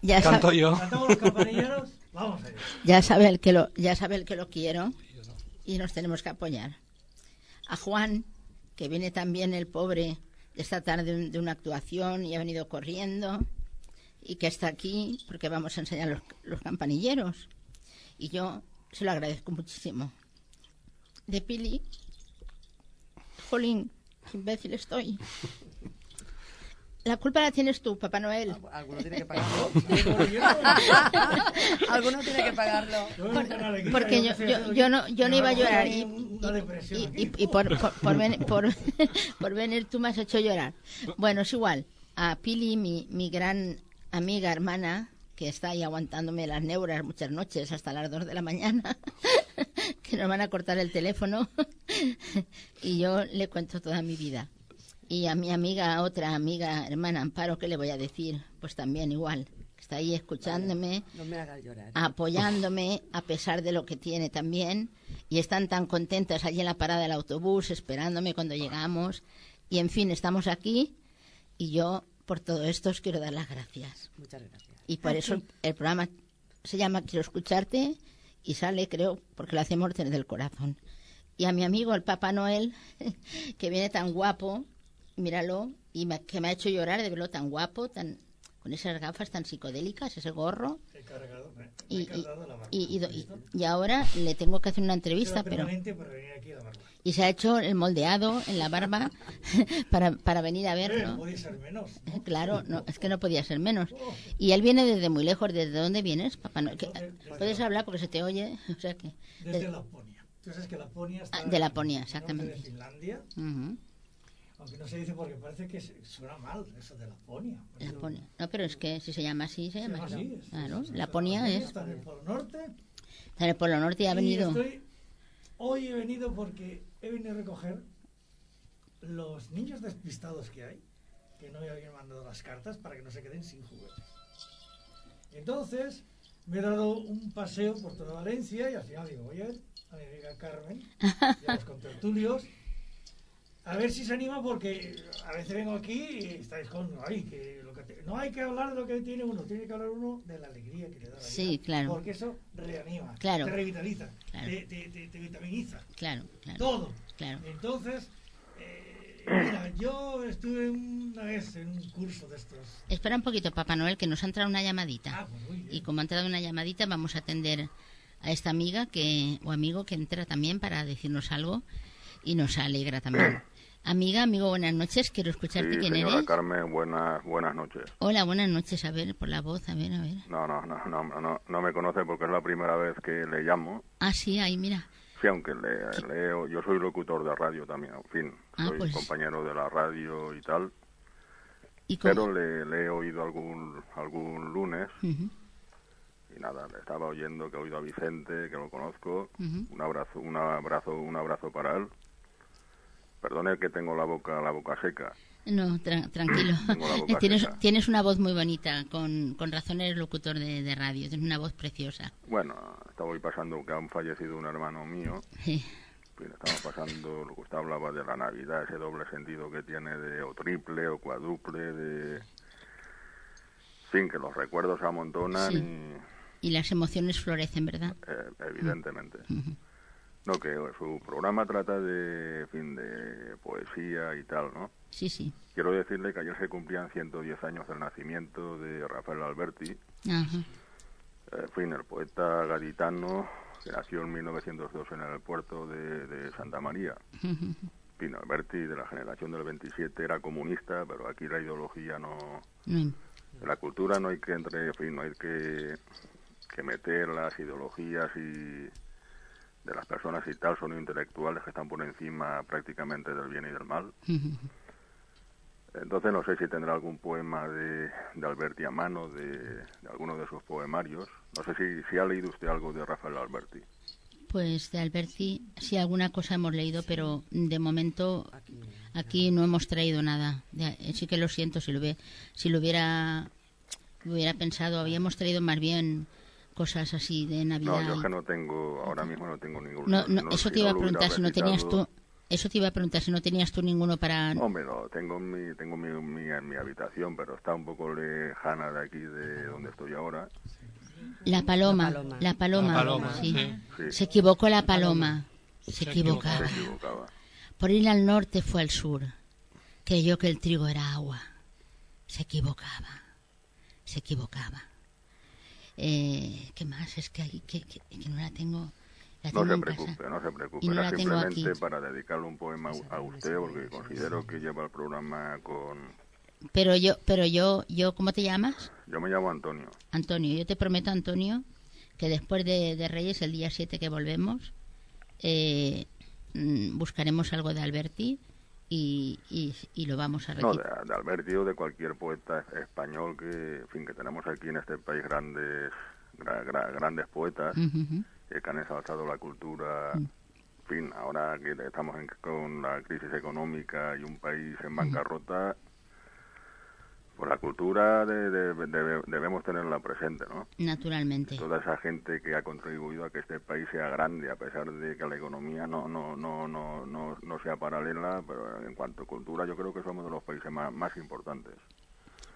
Ya, Canto yo. Cantamos los campanilleros. Vamos a ir. ya sabe el que lo, ya sabe el que lo quiero y nos tenemos que apoyar. A Juan, que viene también el pobre esta tarde de una actuación y ha venido corriendo y que está aquí porque vamos a enseñar los, los campanilleros. Y yo se lo agradezco muchísimo. De Pili, Jolín, qué imbécil estoy. La culpa la tienes tú, Papá Noel. Alguno tiene que pagarlo. Alguno tiene que pagarlo. Porque yo, yo, no, yo no iba a llorar y, por, por, por, ven- por, por venir tú me has hecho llorar. Bueno, es igual. A Pili, mi, mi gran amiga, hermana, que está ahí aguantándome las neuras muchas noches hasta las 2 de la mañana, que nos van a cortar el teléfono, y yo le cuento toda mi vida. Y a mi amiga, otra amiga, hermana Amparo, ¿qué le voy a decir? Pues también igual. Está ahí escuchándome No me hagas llorar. apoyándome a pesar de lo que tiene también y están tan contentas allí en la parada del autobús esperándome cuando llegamos y en fin estamos aquí y yo por todo esto os quiero dar las gracias Muchas gracias. Y por eso el programa se llama Quiero escucharte y sale creo porque lo hacemos desde el corazón. Y a mi amigo el Papá Noel que viene tan guapo míralo y me- que me ha hecho llorar de verlo tan guapo tan con esas gafas tan psicodélicas ese gorro He cargado, me- me he y, y, la y, y- ahora le tengo que hacer una entrevista, pero permanente para venir aquí a la barba. y se ha hecho el moldeado en la barba para, para venir a Eh, verlo. podía ser menos. ¿no? Claro, no, es que no podía ser menos. Y él viene desde muy lejos. ¿Desde dónde vienes, papá? No, que- puedes hablar porque se te oye. O sea que, Desde de- Laponia. Tú sabes que Laponia está Ah, de Laponia, exactamente. de Finlandia. Ujú, Aunque no se dice porque parece que suena mal eso de Laponia. Laponia. No, pero es que si se llama así, se se llama así. así, es- Claro, es- es- Laponia es. Está en el Polo Norte. Está en el Polo Norte y ha venido. estoy- hoy he venido porque he venido a recoger los niños despistados que hay, que no me habían mandado las cartas para que no se queden sin juguetes. Y entonces me he dado un paseo por toda Valencia y al final digo, voy a ver a mi amiga Carmen y a los contertulios a ver si se anima porque a veces vengo aquí y estáis con, ay, que lo que te- no hay que hablar de lo que tiene uno, tiene que hablar uno de la alegría que le da la vida. Sí, claro. Porque eso reanima, Claro. te revitaliza, Claro. te, te- te- te vitaminiza, Claro, claro. todo. Claro. Entonces, eh, mira, yo estuve una es en un curso de estos. Espera un poquito, Papá Noel, que nos ha entrado una llamadita. Ah, pues muy bien. Y como ha entrado una llamadita, vamos a atender a esta amiga que o amigo que entra también para decirnos algo y nos alegra también. Amiga, amigo, buenas noches. Quiero escucharte. Sí, ¿Quién señora eres? Carmen, buenas, buenas noches. Hola, buenas noches. A ver, por la voz, a ver, a ver. No, no, no, no, no, no me conoce porque es la primera vez que le llamo. Ah, sí, ahí, mira. Sí, aunque le, leo, yo soy locutor de radio también, en fin, Ah, soy pues. compañero de la radio y tal, ¿Y pero le, le he oído algún, algún lunes Ujú, y nada, le estaba oyendo que he oído a Vicente, que lo conozco, ujú. un abrazo, un abrazo, un abrazo para él. Perdone que tengo la boca, la boca seca. No, tra- tranquilo. Tienes, seca. tienes una voz muy bonita. Con, con razón eres locutor de, de radio. Tienes una voz preciosa. Bueno, estaba hoy pasando que han fallecido un hermano mío. Sí. Estaba pasando lo que usted hablaba de la Navidad, ese doble sentido que tiene de o triple o cuádruple, de... Fin, que los recuerdos se amontonan Sí. y Y las emociones florecen, ¿verdad? eh, evidentemente. No, que su programa trata de, en fin, de poesía y tal, ¿no? Sí, sí. Quiero decirle que ayer se cumplían 110 años del nacimiento de Rafael Alberti, Ajá. en fin, el poeta gaditano que nació en 1902 en el puerto de, de Santa María. Ujú. Pino Alberti, de la generación del 27, era comunista, pero aquí la ideología no... No, En la cultura no hay que entre, en fin, no hay que, que meter las ideologías y de las personas y tal, son intelectuales que están por encima prácticamente del bien y del mal. Entonces no sé si tendrá algún poema de, de Alberti a mano, de, de alguno de sus poemarios. No sé si, si ha leído usted algo de Rafael Alberti. Pues de Alberti, sí, alguna cosa hemos leído, pero de momento aquí no hemos traído nada. De- eh, sí que lo siento, si lo, hubie- si lo hubiera, lo hubiera pensado, habíamos traído más bien cosas así de Navidad. No, yo que no tengo, ahora mismo no tengo ningún No, no, Si eso si te iba a preguntar si no tenías tú. Eso te iba a preguntar si no tenías tú ninguno para. Hombre, no, tengo mi, tengo mi, mi, en mi habitación, pero está un poco lejana de aquí, de donde estoy ahora. La paloma, La paloma. la paloma, La paloma, sí. sí. Sí, Se equivocó la paloma. Se Se equivocaba. se equivocaba. Por ir al norte fue al sur. Creyó que el trigo era agua. Se equivocaba. Se equivocaba. Eh, ¿Qué más? Es que, hay, que, que- que no la tengo. La No se preocupe, no se preocupe. No Era simplemente aquí. para dedicarle un poema a usted, porque considero que lleva el programa con... Pero yo, pero yo, yo, ¿cómo te llamas? Yo me llamo Antonio. Antonio, yo te prometo, Antonio, que después de, de Reyes, el día 7 que volvemos, eh, mm, buscaremos algo de Alberti y, y, y lo vamos a No, de, de Alberti o de cualquier poeta español que, en fin, que tenemos aquí en este país grandes, gra- gra- grandes poetas eh, que han exaltado la cultura. En fin, ahora que estamos en- con la crisis económica y un país en bancarrota, pues la cultura de- de- debe- debemos tenerla presente, ¿no? Naturalmente. Toda esa gente que ha contribuido a que este país sea grande, a pesar de que la economía no no no no no, no sea paralela, pero en cuanto a cultura yo creo que somos de los países más, más importantes.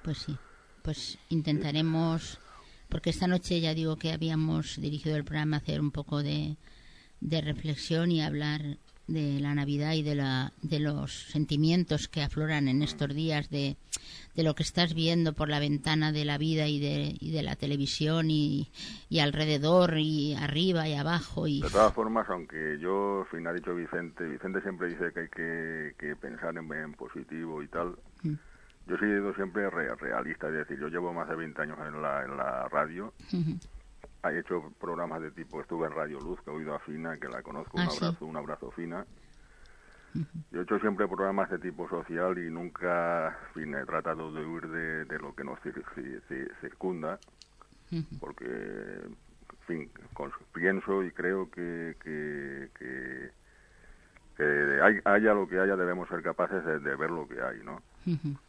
Pues sí, pues intentaremos, porque esta noche ya digo que habíamos dirigido el programa a hacer un poco de, de reflexión y hablar de la Navidad y de, la, de los sentimientos que afloran en estos días, de, de lo que estás viendo por la ventana de la vida y de, y de la televisión y, y alrededor y arriba y abajo. Y, De todas formas, aunque yo, en fin, ha dicho Vicente, Vicente siempre dice que hay que, que pensar en, en positivo y tal. Mm. Yo he sido siempre re- realista, es decir, yo llevo más de 20 años en la, en la radio, he hecho programas de tipo, estuve en Radio Luz, que he oído a Fina, que la conozco, un Ah, sí. abrazo, un abrazo Fina. Yo he hecho siempre programas de tipo social y nunca, en fin, he tratado de huir de, de lo que nos cir- ci- ci- circunda, porque, en fin, con- pienso y creo que, que, que, que hay- haya lo que haya, debemos ser capaces de, de ver lo que hay, ¿no?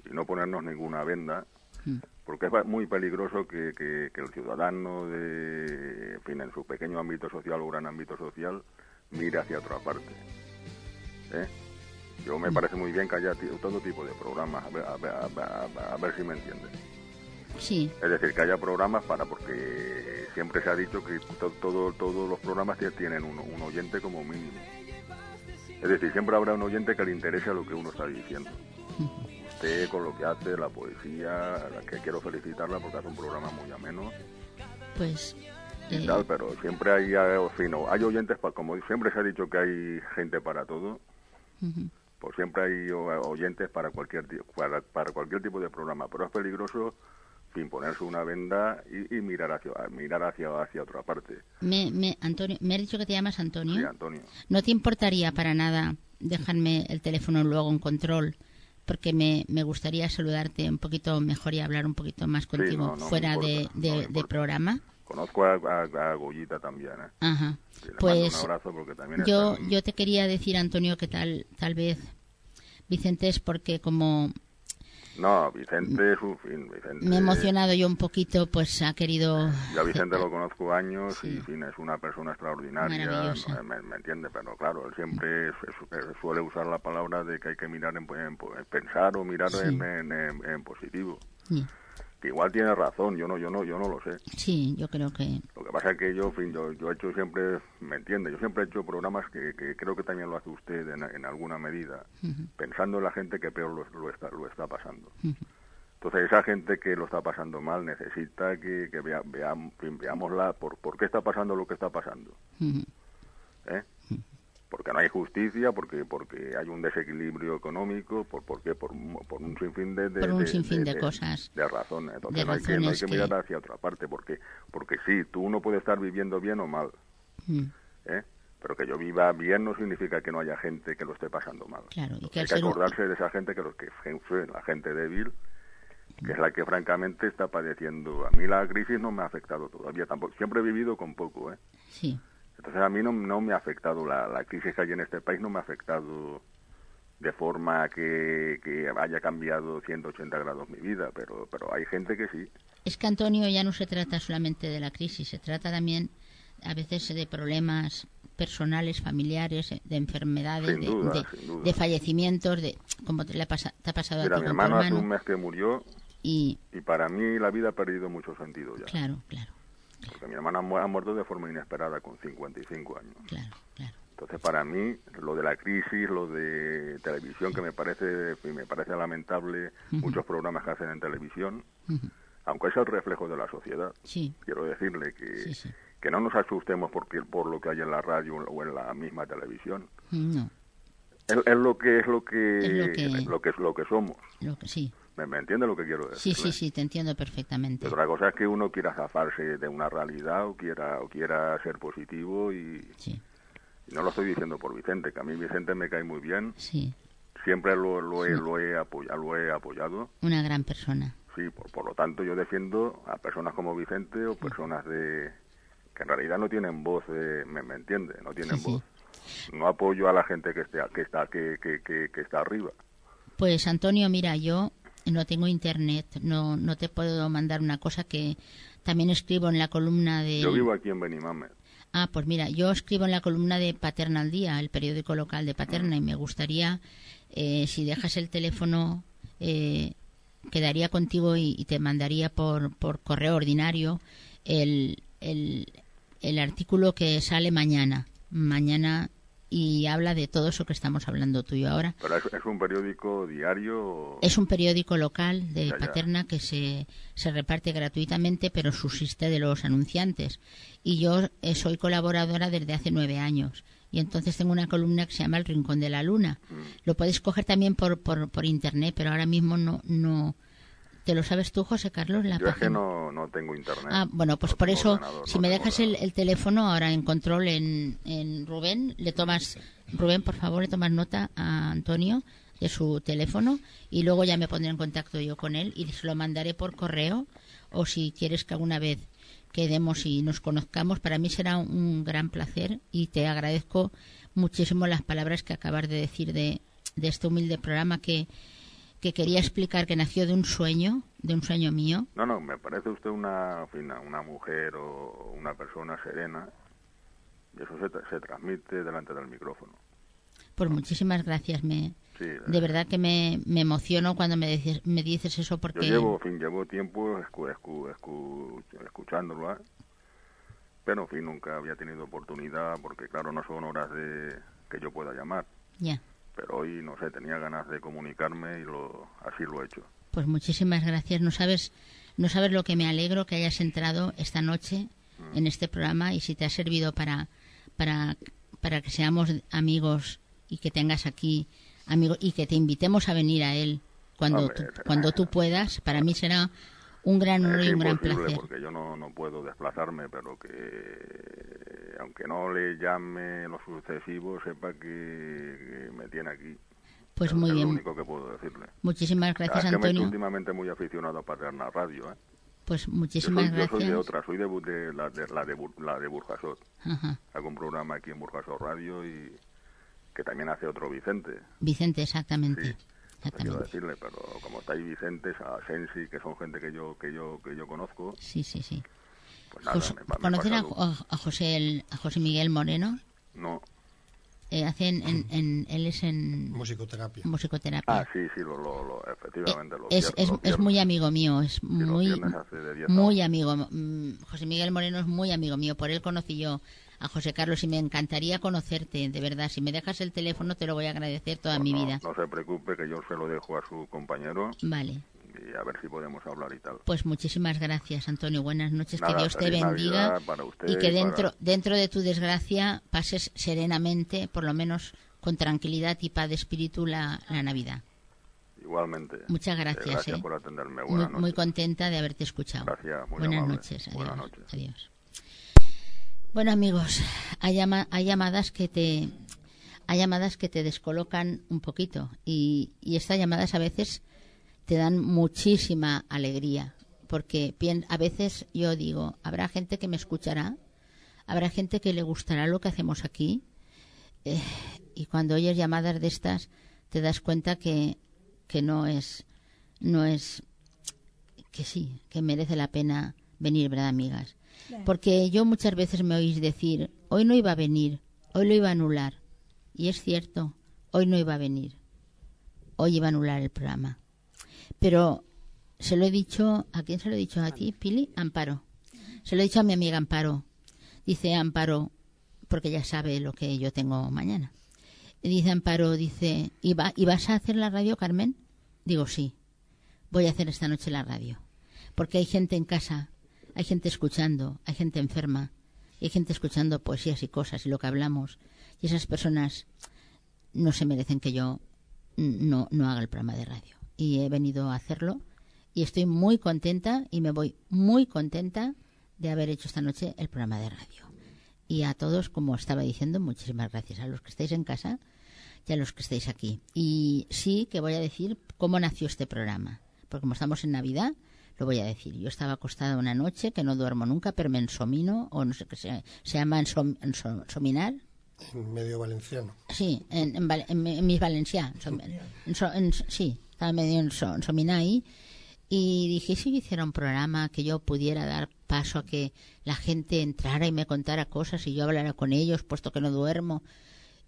Y no ponernos ninguna venda, Mm. porque es muy peligroso que, que- que el ciudadano, de, en fin, en su pequeño ámbito social o gran ámbito social, mire hacia otra parte. ¿Eh? Yo me parece muy bien que haya todo tipo de programas, a ver, a ver- a ver- a ver- si me entiende. Sí, Es decir, que haya programas para, porque siempre se ha dicho que to- todo, todos los programas tie- tienen un, un oyente como mínimo. Es decir, siempre habrá un oyente que le interese a lo que uno está diciendo. usted con lo que hace, la poesía, la que quiero felicitarla porque hace un programa muy ameno Pues y eh, tal, pero siempre hay, eh, no, hay oyentes, pa- como siempre se ha dicho que hay gente para todo, ujú. pues siempre hay oyentes para cualquier para, para cualquier tipo de programa, pero es peligroso fin, ponerse una venda y, y mirar hacia mirar hacia hacia otra parte. me, me, Antonio, me has dicho que te llamas Antonio. Sí, Antonio. ¿No te importaría para nada dejarme el teléfono luego en control? Porque me, me gustaría saludarte un poquito mejor y hablar un poquito más contigo no, no me fuera importa, de, de- programa. Conozco a, a, a Goyita también, ¿eh? Ajá. Pues un abrazo porque también yo, yo te quería decir, Antonio, que tal, tal vez Vicente es porque como No, Vicente es un fin, Vicente... me he emocionado yo un poquito, pues ha querido... Yo a Vicente lo conozco años y en fin, es una persona extraordinaria, me, me entiende, pero claro, él siempre es- suele usar la palabra de que hay que mirar en, en- en pensar o mirar Sí. en, en- en- en positivo. Sí, Que igual tiene razón, yo no, yo no, yo no lo sé. sí, yo creo que... Lo que pasa es que yo, en fin, yo, yo he hecho siempre, me entiende, yo siempre he hecho programas que, que creo que también lo hace usted en, en alguna medida, pensando en la gente que peor lo, lo está, lo está pasando. Entonces esa gente que lo está pasando mal necesita que, que vea, veam- veámosla por, por qué está pasando lo que está pasando. ¿eh? Porque no hay justicia, porque porque hay un desequilibrio económico, por porque por, un- por un sinfín de, de- Por un de- sinfín de cosas. de razones. Entonces De no hay que, no hay razones que que- mirar hacia otra parte, porque porque sí, tú uno puede estar viviendo bien o mal, Mm, ¿eh? pero que yo viva bien no significa que no haya gente que lo esté pasando mal. Claro, y que hay que acordarse de esa gente que los que fue la gente débil que es la que francamente está padeciendo. A mí la crisis no me ha afectado todavía tampoco. Siempre he vivido con poco, ¿eh? Sí, Entonces a mí no, no me ha afectado la, la crisis que hay en este país, no me ha afectado de forma que, que haya cambiado 180 grados mi vida, pero, pero hay gente que sí. Es que Antonio ya no se trata solamente de la crisis, se trata también a veces de problemas personales, familiares, de enfermedades, de, duda, de- fallecimientos, de como te, le ha pasa- te ha pasado Mira, a mi tu hermano hace un mes que murió Y y para mí la vida ha perdido mucho sentido ya. claro, claro, Porque mi hermana ha muerto de forma inesperada con 55 años. claro, claro. Entonces, para mí, lo de la crisis, lo de televisión, que me parece, me parece lamentable, muchos programas que hacen en televisión, Ujú. aunque es el reflejo de la sociedad. Sí, Quiero decirle que, sí, sí. que no nos asustemos porque, por lo que hay en la radio o en la misma televisión. No, Es, es lo que es lo que, Es lo que- lo que es lo que somos. lo que sí. ¿Me, me entiende lo que quiero Sí, decir? sí, sí, te entiendo perfectamente. Otra cosa es que uno quiera zafarse de una realidad o quiera o quiera ser positivo y, Sí, y no lo estoy diciendo por Vicente, que a mí Vicente me cae muy bien, sí, siempre lo, lo, he, lo, he apoyado, lo he apoyado, una gran persona. sí, por, por lo tanto yo defiendo a personas como Vicente o personas de que en realidad no tienen voz, de- me, me entiende, no tienen Sí, sí. voz. No apoyo a la gente que esté que está que, que, que, que está arriba. Pues Antonio, mira, yo no tengo internet, no, no te puedo mandar una cosa que también escribo en la columna de... Yo vivo aquí en Benimame. Ah, pues mira, yo escribo en la columna de Paterna al Día, el periódico local de Paterna, y me gustaría, eh, si dejas el teléfono, eh, quedaría contigo y, y te mandaría por, por correo ordinario el, el, el artículo que sale mañana. Mañana y habla de todo eso que estamos hablando tú y yo ahora. Pero es, es un periódico diario. Es un periódico local de Ya, ya. Paterna que se, se reparte gratuitamente, pero subsiste de los anunciantes. Y yo eh, soy colaboradora desde hace nueve años. Y entonces tengo una columna que se llama El Rincón de la Luna. Mm. Lo puedes coger también por, por, por internet, pero ahora mismo no, no. ¿Te lo sabes tú, José Carlos? La Yo es que no, no tengo internet. Ah, bueno, pues No por eso, si no me dejas el, teléfono ahora en control en, en Rubén, le tomas, Rubén, por favor, le tomas nota a Antonio de su teléfono y luego ya me pondré en contacto yo con él y se lo mandaré por correo o si quieres que alguna vez quedemos y nos conozcamos, para mí será un gran placer y te agradezco muchísimo las palabras que acabas de decir de, de este humilde programa que, que quería explicar que nació de un sueño, de un sueño mío. No, no, me parece usted una, una, mujer o una persona serena. Y eso se, se transmite delante del micrófono. Pues muchísimas gracias. Me, Sí, de verdad que me, me emociono cuando me dices, me dices eso Yo porque llevo, en fin, llevo tiempo escu- escu- escu- escuchándolo, ¿eh? pero en fin, nunca había tenido oportunidad porque, claro, no son horas de que yo pueda llamar. ya, pero hoy, no sé, tenía ganas de comunicarme y lo, así lo he hecho. Pues muchísimas gracias. No sabes, no sabes lo que me alegro que hayas entrado esta noche Mm. en este programa y si te ha servido para, para, para que seamos amigos y que tengas aquí amigos y que te invitemos a venir a él cuando, Hombre, tú, cuando tú puedas. Para mí será un gran honor y un gran placer. porque yo no, no puedo desplazarme, pero que aunque no le llame lo sucesivo, sepa que, que me tiene aquí. Pues Es- muy es bien. lo único que puedo decirle. Muchísimas Ah, gracias, es que me Antonio. últimamente muy aficionado a Paterna Radio. ¿eh? Pues Yo, muchísimas soy, yo soy gracias. de otra, soy de, la de, la de, Bur- la de Burjasot. Ajá. Hago un programa aquí en Burjasot Radio y que también hace otro Vicente. Vicente, exactamente. Sí. Quiero decirle, pero como está ahí Vicente, Sensi, que son gente que yo que yo que yo conozco, Sí, sí, sí. Pues nada, Jos- me, pa- me ¿Conocen a, José el- a José Miguel Moreno? No. Eh, hacen en, en- él es en Musicoterapia. musicoterapia. Ah, sí, sí, lo, lo, lo- efectivamente. los es, es, es muy amigo mío, es muy viernes hace de 10 a muy 11. amigo. mm, José Miguel Moreno es muy amigo mío, por él conocí yo a José Carlos y me encantaría conocerte, de verdad. Si me dejas el teléfono te lo voy a agradecer toda mi no, vida. No se preocupe, que yo se lo dejo a su compañero Vale, y a ver si podemos hablar y tal. pues muchísimas gracias, Antonio. Buenas noches, Nada, que Dios te bendiga usted y que dentro para- dentro de tu desgracia pases serenamente, por lo menos con tranquilidad y paz de espíritu la, la Navidad. Igualmente. Muchas Eh, gracias. gracias eh. por atenderme. Muy, Buenas muy noches. contenta de haberte escuchado. Gracias, muy Buenas noches. Adiós. Buenas noches. Adiós. Bueno, amigos, hay, llama- hay llamadas que te hay llamadas que te descolocan un poquito y, y estas llamadas a veces te dan muchísima alegría porque a veces yo digo, habrá gente que me escuchará, habrá gente que le gustará lo que hacemos aquí eh, y cuando oyes llamadas de estas te das cuenta que, que no es no es que sí, que merece la pena venir, ¿verdad, amigas? Porque yo muchas veces me oís decir, hoy no iba a venir, hoy lo iba a anular. Y es cierto, hoy no iba a venir, hoy iba a anular el programa. Pero se lo he dicho, ¿a quién se lo he dicho? ¿A ti, Pili? Amparo. Se lo he dicho a mi amiga Amparo. Dice Amparo, porque ya sabe lo que yo tengo mañana. Dice Amparo, dice, ¿y, va- ¿y vas a hacer la radio, Carmen? Digo, sí, voy a hacer esta noche la radio. Porque hay gente en casa, hay gente escuchando, hay gente enferma, y hay gente escuchando poesías y cosas y lo que hablamos. Y esas personas no se merecen que yo no, no haga el programa de radio. Y he venido a hacerlo y estoy muy contenta y me voy muy contenta de haber hecho esta noche el programa de radio. Y a todos, como estaba diciendo, muchísimas gracias. A los que estáis en casa y a los que estáis aquí. Y sí que voy a decir cómo nació este programa. Porque como estamos en Navidad, lo voy a decir. Yo estaba acostada una noche, que no duermo nunca, pero me ensomino, o no sé qué se, se llama ensom- ensom- ensominar. En medio valenciano. Sí, en, en, en, en mis en- sí, estaba medio enso- ensominar ahí. Y dije, ¿y si yo hiciera un programa que yo pudiera dar paso a que la gente entrara y me contara cosas y yo hablara con ellos, puesto que no duermo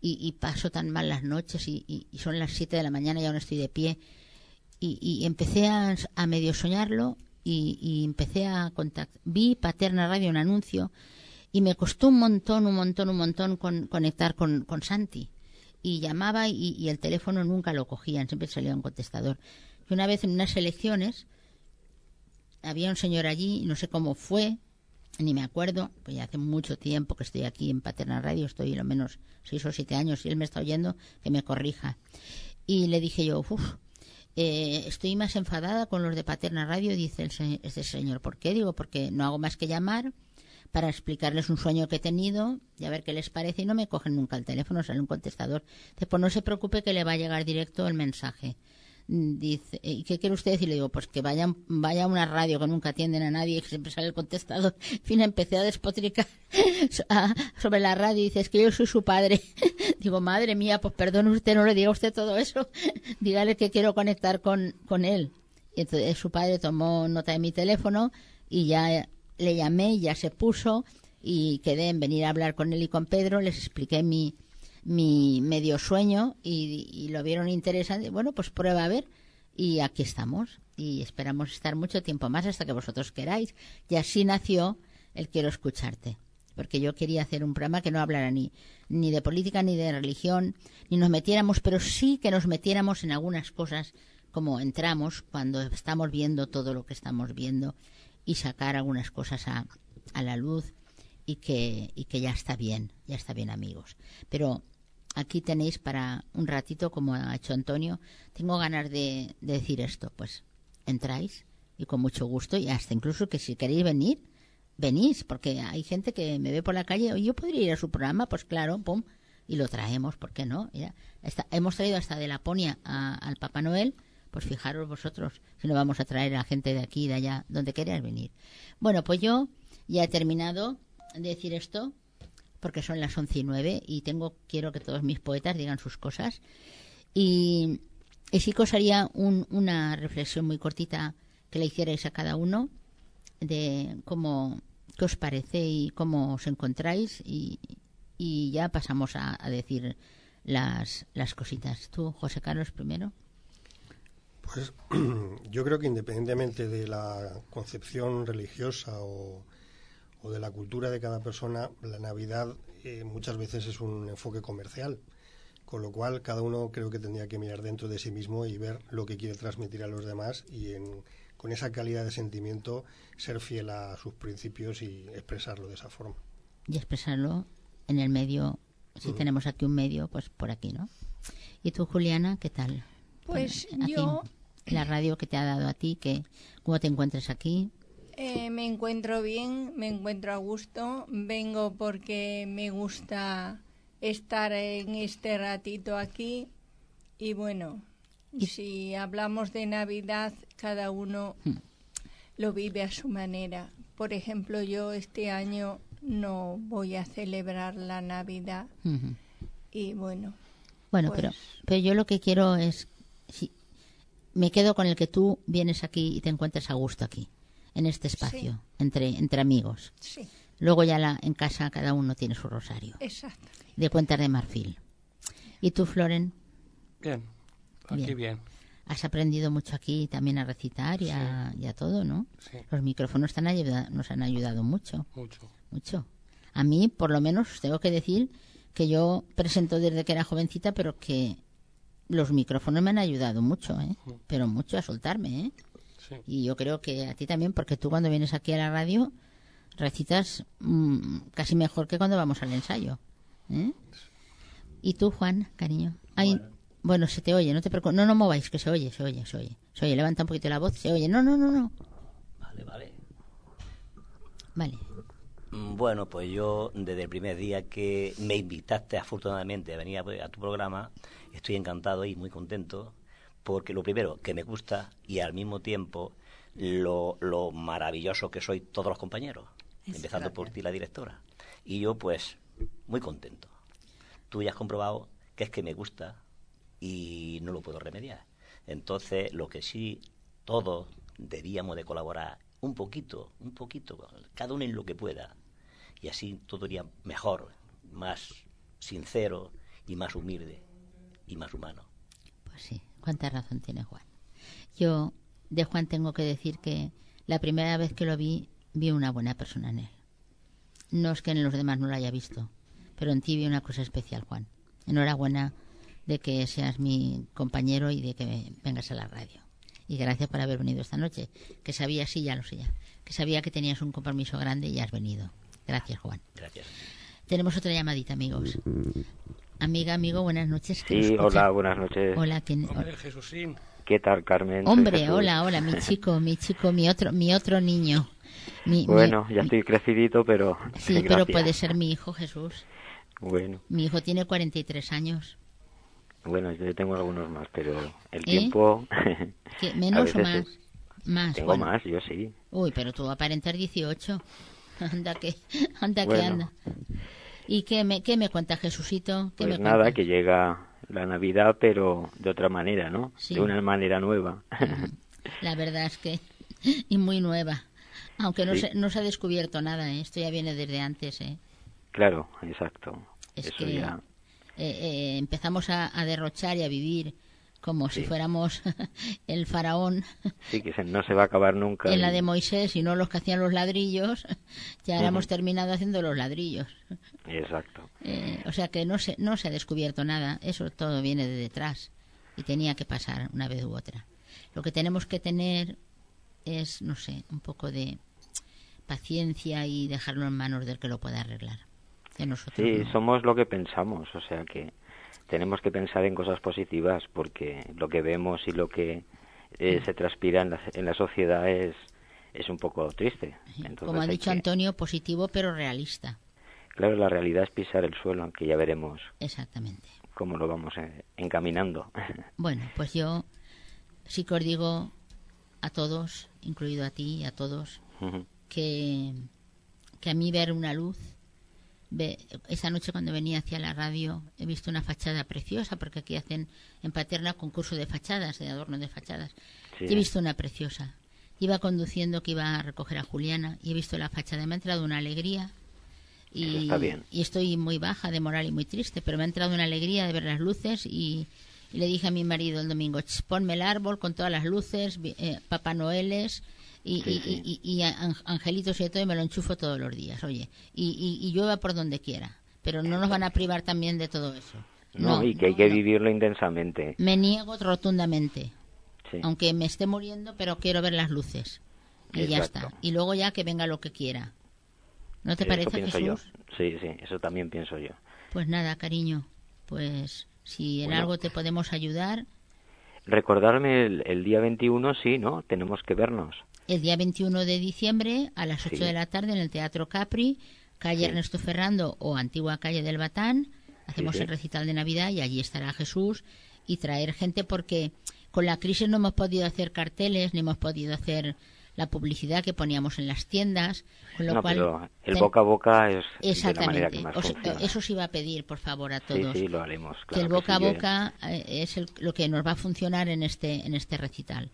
y, paso tan mal las noches y, son las 7 de la mañana y aún estoy de pie. Y, empecé a, a medio soñarlo y, y empecé a contactar. Vi Paterna Radio un anuncio y me costó un montón, un montón, un montón con, conectar con, con Santi. Y llamaba y, y el teléfono nunca lo cogían, siempre salía un contestador. Y una vez en unas elecciones había un señor allí, no sé cómo fue, ni me acuerdo, pues ya hace mucho tiempo que estoy aquí en Paterna Radio, estoy lo menos seis o siete años, y él me está oyendo, que me corrija. Y le dije yo, uff, eh, estoy más enfadada con los de Paterna Radio, dice el este señor. ¿Por qué? Digo, porque no hago más que llamar para explicarles un sueño que he tenido y a ver qué les parece y no me cogen nunca el teléfono, sale un contestador. Dice, pues no se preocupe que le va a llegar directo el mensaje. Mm, Dice, ¿y qué quiere usted? Y le digo, pues que vaya, vaya a una radio que nunca atienden a nadie y que siempre sale el contestador. En fin, empecé a despotricar sobre la radio y dice, es que yo soy su padre. Digo, madre mía, pues perdone usted, no le diga usted todo eso. Dígale que quiero conectar con, con él. Y entonces su padre tomó nota de mi teléfono y ya le llamé y ya se puso y quedé en venir a hablar con él y con Pedro. Les expliqué mi, mi medio sueño y, lo vieron interesante. Bueno, pues prueba a ver. Y aquí estamos. Y esperamos estar mucho tiempo más hasta que vosotros queráis. Y así nació el Quiero escucharte. porque yo quería hacer un programa que no hablara ni, ni de política, ni de religión, ni nos metiéramos, pero sí que nos metiéramos en algunas cosas como entramos cuando estamos viendo todo lo que estamos viendo y sacar algunas cosas a, a la luz y que, y que ya está bien, ya está bien amigos. Pero aquí tenéis para un ratito, como ha hecho Antonio, tengo ganas de, de decir esto, pues entráis y con mucho gusto y hasta incluso que si queréis venir, venís, porque hay gente que me ve por la calle, "Oye, yo podría ir a su programa, pues claro, pum, y lo traemos, ¿por qué no? Ya, está- hemos traído hasta de Laponia al Papá Noel, pues fijaros vosotros si no vamos a traer a gente de aquí y de allá, donde queráis venir. Bueno, pues yo ya he terminado de decir esto, porque son las once y nueve y tengo, quiero que todos mis poetas digan sus cosas. Y, y sí que os haría un- una reflexión muy cortita que le hicierais a cada uno de cómo qué os parece y cómo os encontráis y, y ya pasamos a, a decir las, las cositas. Tú, José Carlos, primero. Pues yo creo que independientemente de la concepción religiosa o, o de la cultura de cada persona, la Navidad eh, muchas veces es un enfoque comercial. Con lo cual, cada uno creo que tendría que mirar dentro de sí mismo y ver lo que quiere transmitir a los demás y en- con esa calidad de sentimiento ser fiel a sus principios y expresarlo de esa forma. y expresarlo en el medio. Si Ujú. tenemos aquí un medio, pues por aquí, ¿no? ¿Y tú, Juliana, qué tal? Pues yo la radio que te ha dado a ti, que ¿cómo te encuentras aquí? eh, me encuentro bien, me encuentro a gusto. Vengo porque me gusta estar en este ratito aquí. Y bueno, si hablamos de Navidad, cada uno Hmm. lo vive a su manera. Por ejemplo, yo este año no voy a celebrar la Navidad. Y bueno, Bueno, Pues- pero, pero yo lo que quiero es, si, me quedo con el que tú vienes aquí y te encuentres a gusto aquí, en este espacio, entre, entre amigos. sí, Luego ya la, en casa cada uno tiene su rosario, exacto. de cuentas de marfil. ¿Y tú, Floren? Bien, aquí Bien. bien. Has aprendido mucho aquí también a recitar y, a, y a todo, ¿no? Sí. Los micrófonos te han ayuda- nos han ayudado mucho, Mucho. mucho. A mí, por lo menos, os tengo que decir que yo presento desde que era jovencita, pero que los micrófonos me han ayudado mucho, ¿eh? Pero mucho a soltarme, ¿eh? Sí. Y yo creo que a ti también, porque tú cuando vienes aquí a la radio recitas mm, casi mejor que cuando vamos al ensayo. ¿eh? ¿Y tú, Juan, cariño? Ay, bueno, se te oye, no te preocupes. No, no mováis, que se oye, se oye, se oye. Se oye, levanta un poquito la voz, se oye. No, no, no, no. Vale, vale. Vale. Mm, Bueno, pues yo desde el primer día que me invitaste afortunadamente a venir a, a tu programa, estoy encantado y muy contento porque lo primero, que me gusta y al mismo tiempo lo, lo maravilloso que soy todos los compañeros, Es empezando por ti la directora. Y yo pues muy contento. Tú ya has comprobado que es que me gusta y no lo puedo remediar. Entonces, lo que sí todos debíamos de colaborar un poquito, un poquito, cada uno en lo que pueda. Y así todo iría mejor, más sincero y más humilde y más humano. Pues sí, cuánta razón tiene Juan. Yo de Juan tengo que decir que la primera vez que lo vi, vi una buena persona en él. No es que en los demás no lo haya visto, pero en ti vi una cosa especial, Juan. Enhorabuena de que seas mi compañero y de que vengas a la radio. Y gracias por haber venido esta noche, que sabía, sí, ya lo sé ya, que sabía que tenías un compromiso grande y has venido. Gracias, Juan. Gracias. Tenemos otra llamadita, amigos. Amiga, amigo, buenas noches. ¿Quién Sí, escucha? hola, buenas noches. Hola, ¿quién? Hombre. ¿Qué tal, Carmen? Hombre, hola, hola, mi chico, mi chico, mi otro, mi otro niño. Mi- mi- Bueno, ya estoy crecidito, pero... Sí, gracias. pero puede ser mi hijo Jesús. Bueno, Mi hijo tiene 43 años. bueno, yo tengo algunos más, pero el ¿Eh? tiempo... ¿Qué, ¿Menos o más? es- Más, Tengo bueno. más, yo sí. Uy, pero tú aparentas 18. Anda que, anda que Bueno. anda. ¿Y qué me, qué me cuenta Jesucito? ¿Qué Pues me nada, cuenta? que llega la Navidad, pero de otra manera, ¿no? Sí. De una manera nueva. La verdad es que... Y muy nueva. Aunque no, Sí. se, no se ha descubierto nada, ¿eh? Esto ya viene desde antes, ¿eh? claro, exacto. Es Eso que ya... eh, eh, empezamos a, a derrochar y a vivir como si fuéramos el faraón Sí, que se- no se va a acabar nunca. en la de Moisés y no los que hacían los ladrillos, ya Ujú. hemos terminado haciendo los ladrillos. Exacto. Eh, o sea que no se, no se ha descubierto nada, eso todo viene de detrás y tenía que pasar una vez u otra. Lo que tenemos que tener es, no sé, un poco de paciencia y dejarlo en manos del que lo pueda arreglar. De nosotros. Sí, no. somos lo que pensamos, o sea que tenemos que pensar en cosas positivas porque lo que vemos y lo que eh, se transpira en la, en la sociedad es, es un poco triste. Entonces Como ha dicho que- Antonio, positivo pero realista. Claro, la realidad es pisar el suelo, aunque ya veremos Exactamente. cómo lo vamos eh, encaminando. Bueno, pues yo sí que os digo a todos, incluido a ti y a todos, que, que a mí ver una luz, esa noche cuando venía hacia la radio he visto una fachada preciosa, porque aquí hacen en Paterna concurso de fachadas, de adorno de fachadas. Sí. Y he visto una preciosa. Iba conduciendo que iba a recoger a Juliana y he visto la fachada. Me ha entrado una alegría. Y, Eso está bien. y estoy muy baja de moral y muy triste, pero me ha entrado una alegría de ver las luces y, y le dije a mi marido el domingo, "Ch, ponme el árbol con todas las luces, eh, Papá Noeles y, Sí, y- sí. y- y an- angelitos y de todo y me lo enchufo todos los días, oye, y, y, llueva por donde quiera, pero no nos van a privar también de todo eso. No, No, y que hay que vivirlo intensamente. Me niego rotundamente, Sí. aunque me esté muriendo, pero quiero ver las luces. Y ya está. Y luego ya que venga lo que quiera. ¿No te Eso parece, pienso Jesús? yo. Sí, sí, eso también pienso yo. Pues nada, cariño. Pues si en Bueno. algo te podemos ayudar, Recordarme el, el día 21, sí, ¿no? Tenemos que vernos. El día 21 de diciembre a las 8 Sí. de la tarde en el Teatro Capri, calle Sí. Ernesto Ferrando o antigua calle del Batán, hacemos sí. el recital de Navidad y allí estará Jesús y traer gente porque con la crisis no hemos podido hacer carteles ni hemos podido hacer la publicidad que poníamos en las tiendas, con lo no, cual pero el ten- boca a boca es de la Exactamente. manera que más Os- funciona. eso sí iba a pedir, por favor, a todos. sí, lo haremos. que el boca sí, a boca eh, es el- lo que nos va a funcionar en este en este recital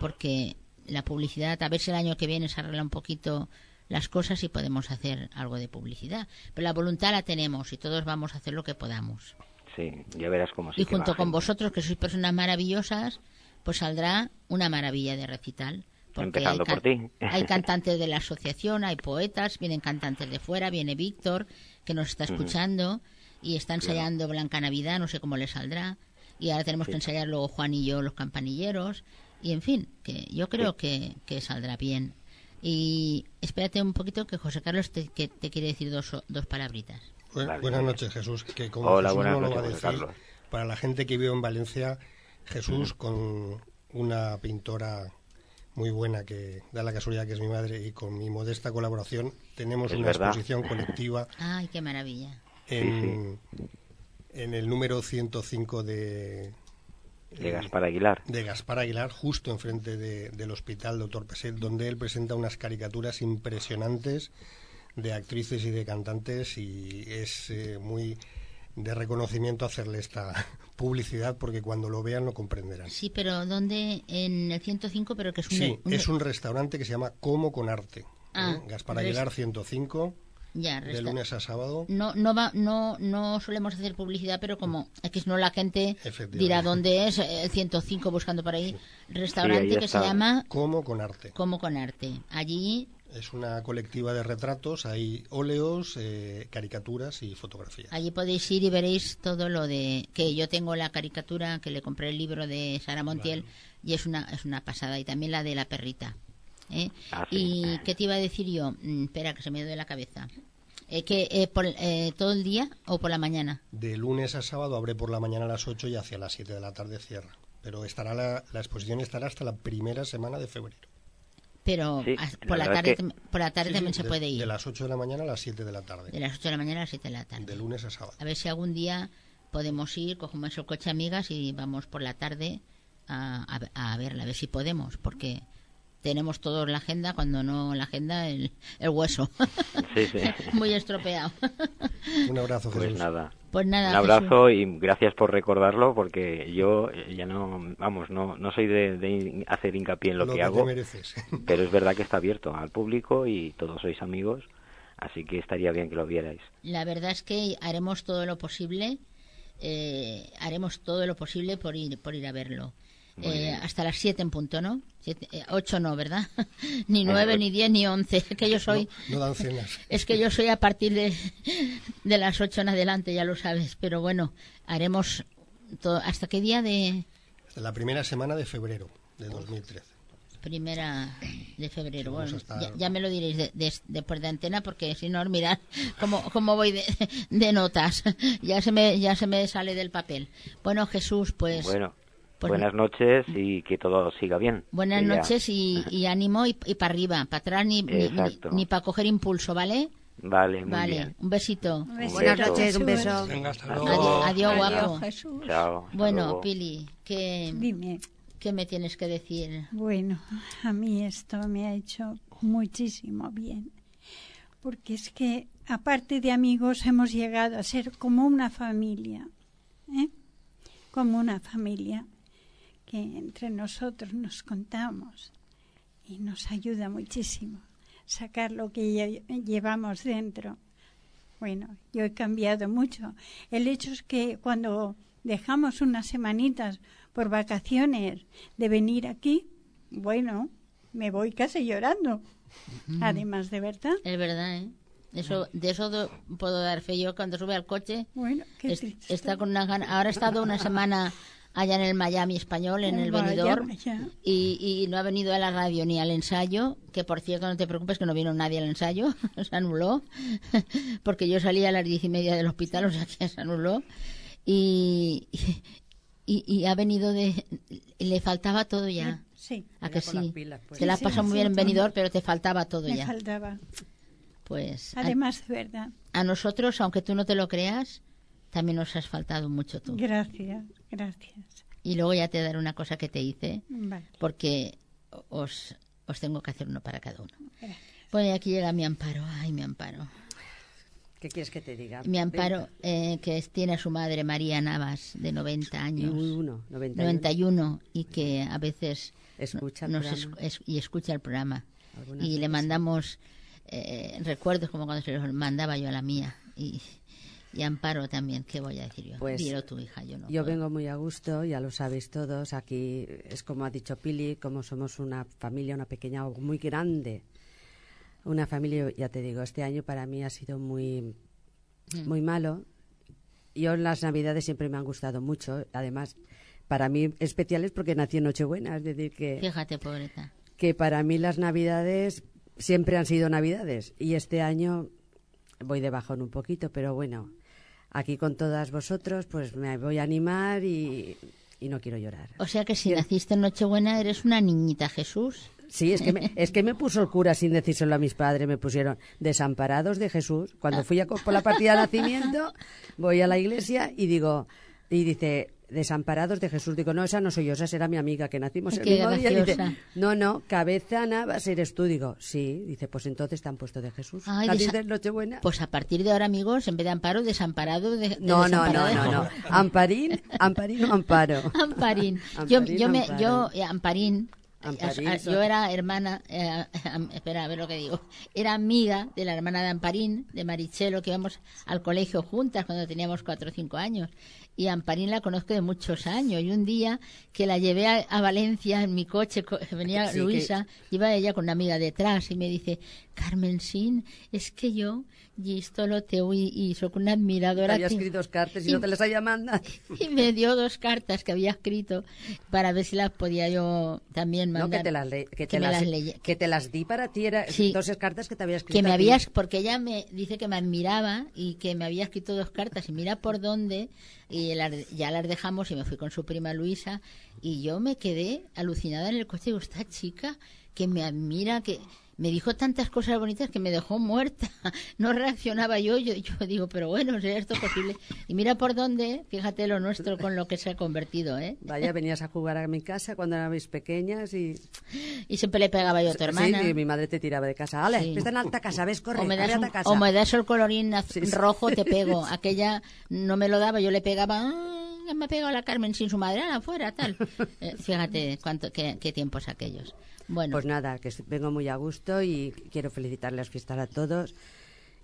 porque la publicidad a ver si el año que viene se arregla un poquito las cosas y podemos hacer algo de publicidad pero la voluntad la tenemos y todos vamos a hacer lo que podamos Sí, ya verás cómo sí y junto con vosotros que sois personas maravillosas pues saldrá una maravilla de recital porque Empezando hay, por ti. hay cantantes de la asociación, hay poetas, vienen cantantes de fuera, viene Víctor, que nos está escuchando, y está Claro. ensayando Blanca Navidad, no sé cómo le saldrá, y ahora tenemos Sí. que ensayar luego Juan y yo los campanilleros, y en fin, que yo creo Sí. que, que saldrá bien. Y espérate un poquito que José Carlos te, que te quiere decir dos, dos palabritas. Vale, buenas noches, Jesús. Que como Hola, Jesús buenas no lo noches, va a José decir, Carlos. para la gente que vive en Valencia, Jesús con una pintora muy buena que da la casualidad que es mi madre y con mi modesta colaboración tenemos Es una verdad. exposición colectiva Ay, qué maravilla. en, en el número 105 de De Gaspar Aguilar. de Gaspar Aguilar, justo enfrente de- del hospital Doctor Peset, donde él presenta unas caricaturas impresionantes de actrices y de cantantes y es eh, muy de reconocimiento hacerle esta publicidad porque cuando lo vean lo comprenderán. Sí, pero ¿dónde? En el 105, pero que es un... Sí, es un restaurante que se llama Como con Arte. ¿eh? Ah, Gaspar res- Aguilar 105, Ya, de lunes a sábado. No, no, va, no, no solemos hacer publicidad, pero como es que si no la gente dirá dónde es, el 105 buscando por ahí, restaurante Sí, ahí que se llama Como con Arte. Como con Arte. Allí, Es una colectiva de retratos, hay óleos, eh, caricaturas y fotografías. allí podéis ir y veréis todo lo de que yo tengo la caricatura que le compré el libro de Sara Montiel y es una es una pasada y también la de la perrita. ¿Eh? Ah, sí. ¿Y qué te iba a decir yo? Mm, espera, que se me de la cabeza. Eh, que eh, por, eh, todo el día o por la mañana. De lunes a sábado abre por la mañana a las 8 y hacia las 7 de la tarde cierra. Pero estará la, la exposición estará hasta la primera semana de febrero. Pero Sí, as- la por la tarde, es que- tam- por la tarde Sí, sí, también se de- puede ir. De las 8 de la mañana a las 7 de la tarde. De las 8 de la mañana a las 7 de la tarde. De lunes a sábado. A ver si algún día podemos ir, cogemos el coche amigas y vamos por la tarde a, a- a verla, a ver si podemos, porque tenemos todos la agenda, cuando no la agenda, el, el hueso. Sí, sí. Muy estropeado. Un abrazo, Pues Jesús. nada. Pues nada, Un abrazo y gracias por recordarlo porque yo eh, ya no, vamos, no, no soy de, de hacer hincapié en lo, Lo que, que te hago, mereces. pero es verdad que está abierto al público y todos sois amigos, así que estaría bien que lo vierais. La verdad es que haremos todo lo posible eh, haremos todo lo posible por ir, por ir a verlo. Eh, hasta las 7 en punto, ¿no? Siete- eh, ocho no, ¿verdad? ni 9, ni 10, ni 11. que yo soy... No dan cenas. Es que yo soy a partir de, de las 8 en adelante, ya lo sabes. Pero bueno, haremos todo. ¿Hasta qué día de La primera semana de febrero de 2013. primera de febrero? Sí, Bueno, estar- ya, ya me lo diréis de, de- después de antena, porque si no, mirad cómo, cómo voy de, de notas. ya, se me, ya se me sale del papel. Bueno, Jesús, pues. Bueno, pues- buenas noches y que todo siga bien. Buenas Que ya- noches y, y ánimo y, para arriba, para atrás ni, ni, Exacto. ni, para coger impulso, ¿vale? Vale, muy vale, bien. un besito. Un Buenas beso. noches, un beso. Venga, hasta Adiós, luego. adiós, guapo. Chao. hasta Bueno, luego. Pili, ¿qué, Dime. ¿qué me tienes que decir? Bueno, a mí esto me ha hecho muchísimo bien, porque es que aparte de amigos hemos llegado a ser como una familia, ¿eh? como una familia que entre nosotros nos contamos y nos ayuda muchísimo sacar lo que lle- llevamos dentro. Bueno, yo he cambiado mucho. El hecho es que cuando dejamos unas semanitas por vacaciones de venir aquí, bueno, me voy casi llorando. Además, de verdad. Es verdad, ¿eh? Eso, de eso do- puedo dar fe yo cuando sube al coche. Bueno, qué es- triste. está con una gana. Ahora ha estado una semana allá en el Miami español, en el venidor, vaya. y, y no ha venido a la radio ni al ensayo, que por cierto no te preocupes que no vino nadie al ensayo, se anuló, porque yo salí a las diez y media del hospital, o sea que se anuló, y, y, y ha venido de... Le faltaba todo ya. Sí. ¿A que sí? pilas, pues. Te la has Sí, pasado sí, muy bien en sí. venidor, pero te faltaba todo Me ya. faltaba. Pues a- Además, de verdad. a nosotros, aunque tú no te lo creas, también nos has faltado mucho tú. Gracias, gracias. Y luego ya te daré una cosa que te hice, Vale. porque os, os tengo que hacer uno para cada uno. Gracias. Bueno, y aquí llega mi amparo. Ay, mi amparo. ¿Qué quieres que te diga? Mi amparo, eh, que es- tiene a su madre María Navas, de 90 años. Y uno, 91. 91, y que a veces Escucha el nos programa. es- y escucha el programa. Y le mandamos eh, recuerdos como cuando se los mandaba yo a la mía. Y, y Amparo también, ¿qué voy a decir yo? Pues, Dilo tu hija, yo no. Yo puedo. vengo muy a gusto, ya lo sabéis todos. Aquí es como ha dicho Pili, como somos una familia, una pequeña o muy grande. Una familia, ya te digo, este año para mí ha sido muy, Mm. muy malo. Yo las navidades siempre me han gustado mucho. Además, para mí especiales porque nací en Nochebuena. Es decir, que, Fíjate, pobreta. que para mí las navidades siempre han sido navidades. Y este año voy de bajón un poquito, pero bueno, aquí con todas vosotros, pues me voy a animar y, y no quiero llorar. O sea que si naciste en Nochebuena eres una niñita Jesús. Sí, es que, me, es que me puso el cura sin decírselo a mis padres, me pusieron desamparados de Jesús. Cuando fui a por la partida de nacimiento, voy a la iglesia y digo, y dice, desamparados de Jesús. Digo, no, esa no soy yo, esa será mi amiga, que nacimos el mismo día. Dice, no, no, cabeza Navas eres tú. Digo, sí. Dice, pues entonces te han puesto de Jesús. Ay, de Nochebuena. Pues a partir de ahora, amigos, en vez de Amparo, desamparado de, de No, no, no, no, no. Amparín, Amparín o Amparo. Amparín. Yo, Amparín, yo, me, Amparo. yo, eh, Amparín, so- yo era hermana, eh, espera, a ver lo que digo, era amiga de la hermana de Amparín, de Marichelo, que íbamos al colegio juntas cuando teníamos cuatro o cinco años. Y Amparín la conozco de muchos años. Y un día que la llevé a, a Valencia en mi coche, co- venía Sí, que- Luisa, iba ella con una amiga detrás y me dice, Carmen Sin, es que yo, y esto lo te y, y soy una admiradora. había escrito dos cartas y no te las había mandado. y me dio dos cartas que había escrito para ver si las podía yo también mandar. No, que te las, que te las, que te las di para ti. Era Sí. dos cartas que te había escrito. que me habías porque ella me dice que me admiraba y que me había escrito dos cartas y mira por dónde y ya las dejamos y me fui con su prima Luisa y yo me quedé alucinada en el coche digo esta chica que me admira que me dijo tantas cosas bonitas que me dejó muerta no reaccionaba yo yo, yo digo pero bueno ¿será esto posible? y mira por dónde fíjate lo nuestro con lo que se ha convertido ¿eh? Vaya, venías a jugar a mi casa cuando éramos pequeñas y... y siempre le pegaba yo a tu hermana Sí, sí, mi madre te tiraba de casa. Ale, Sí. está en alta casa, ves, corre, o me, das corre a un- ta casa. o me das el colorín az- Sí, sí. rojo, te pego. Aquella no me lo daba, yo le pegaba. "Ah, me ha pegado la Carmen sin su madre, afuera, tal. Eh, fíjate cuánto, qué, qué tiempos aquellos. Bueno, Pues nada, que vengo muy a gusto y quiero felicitar las fiestas a todos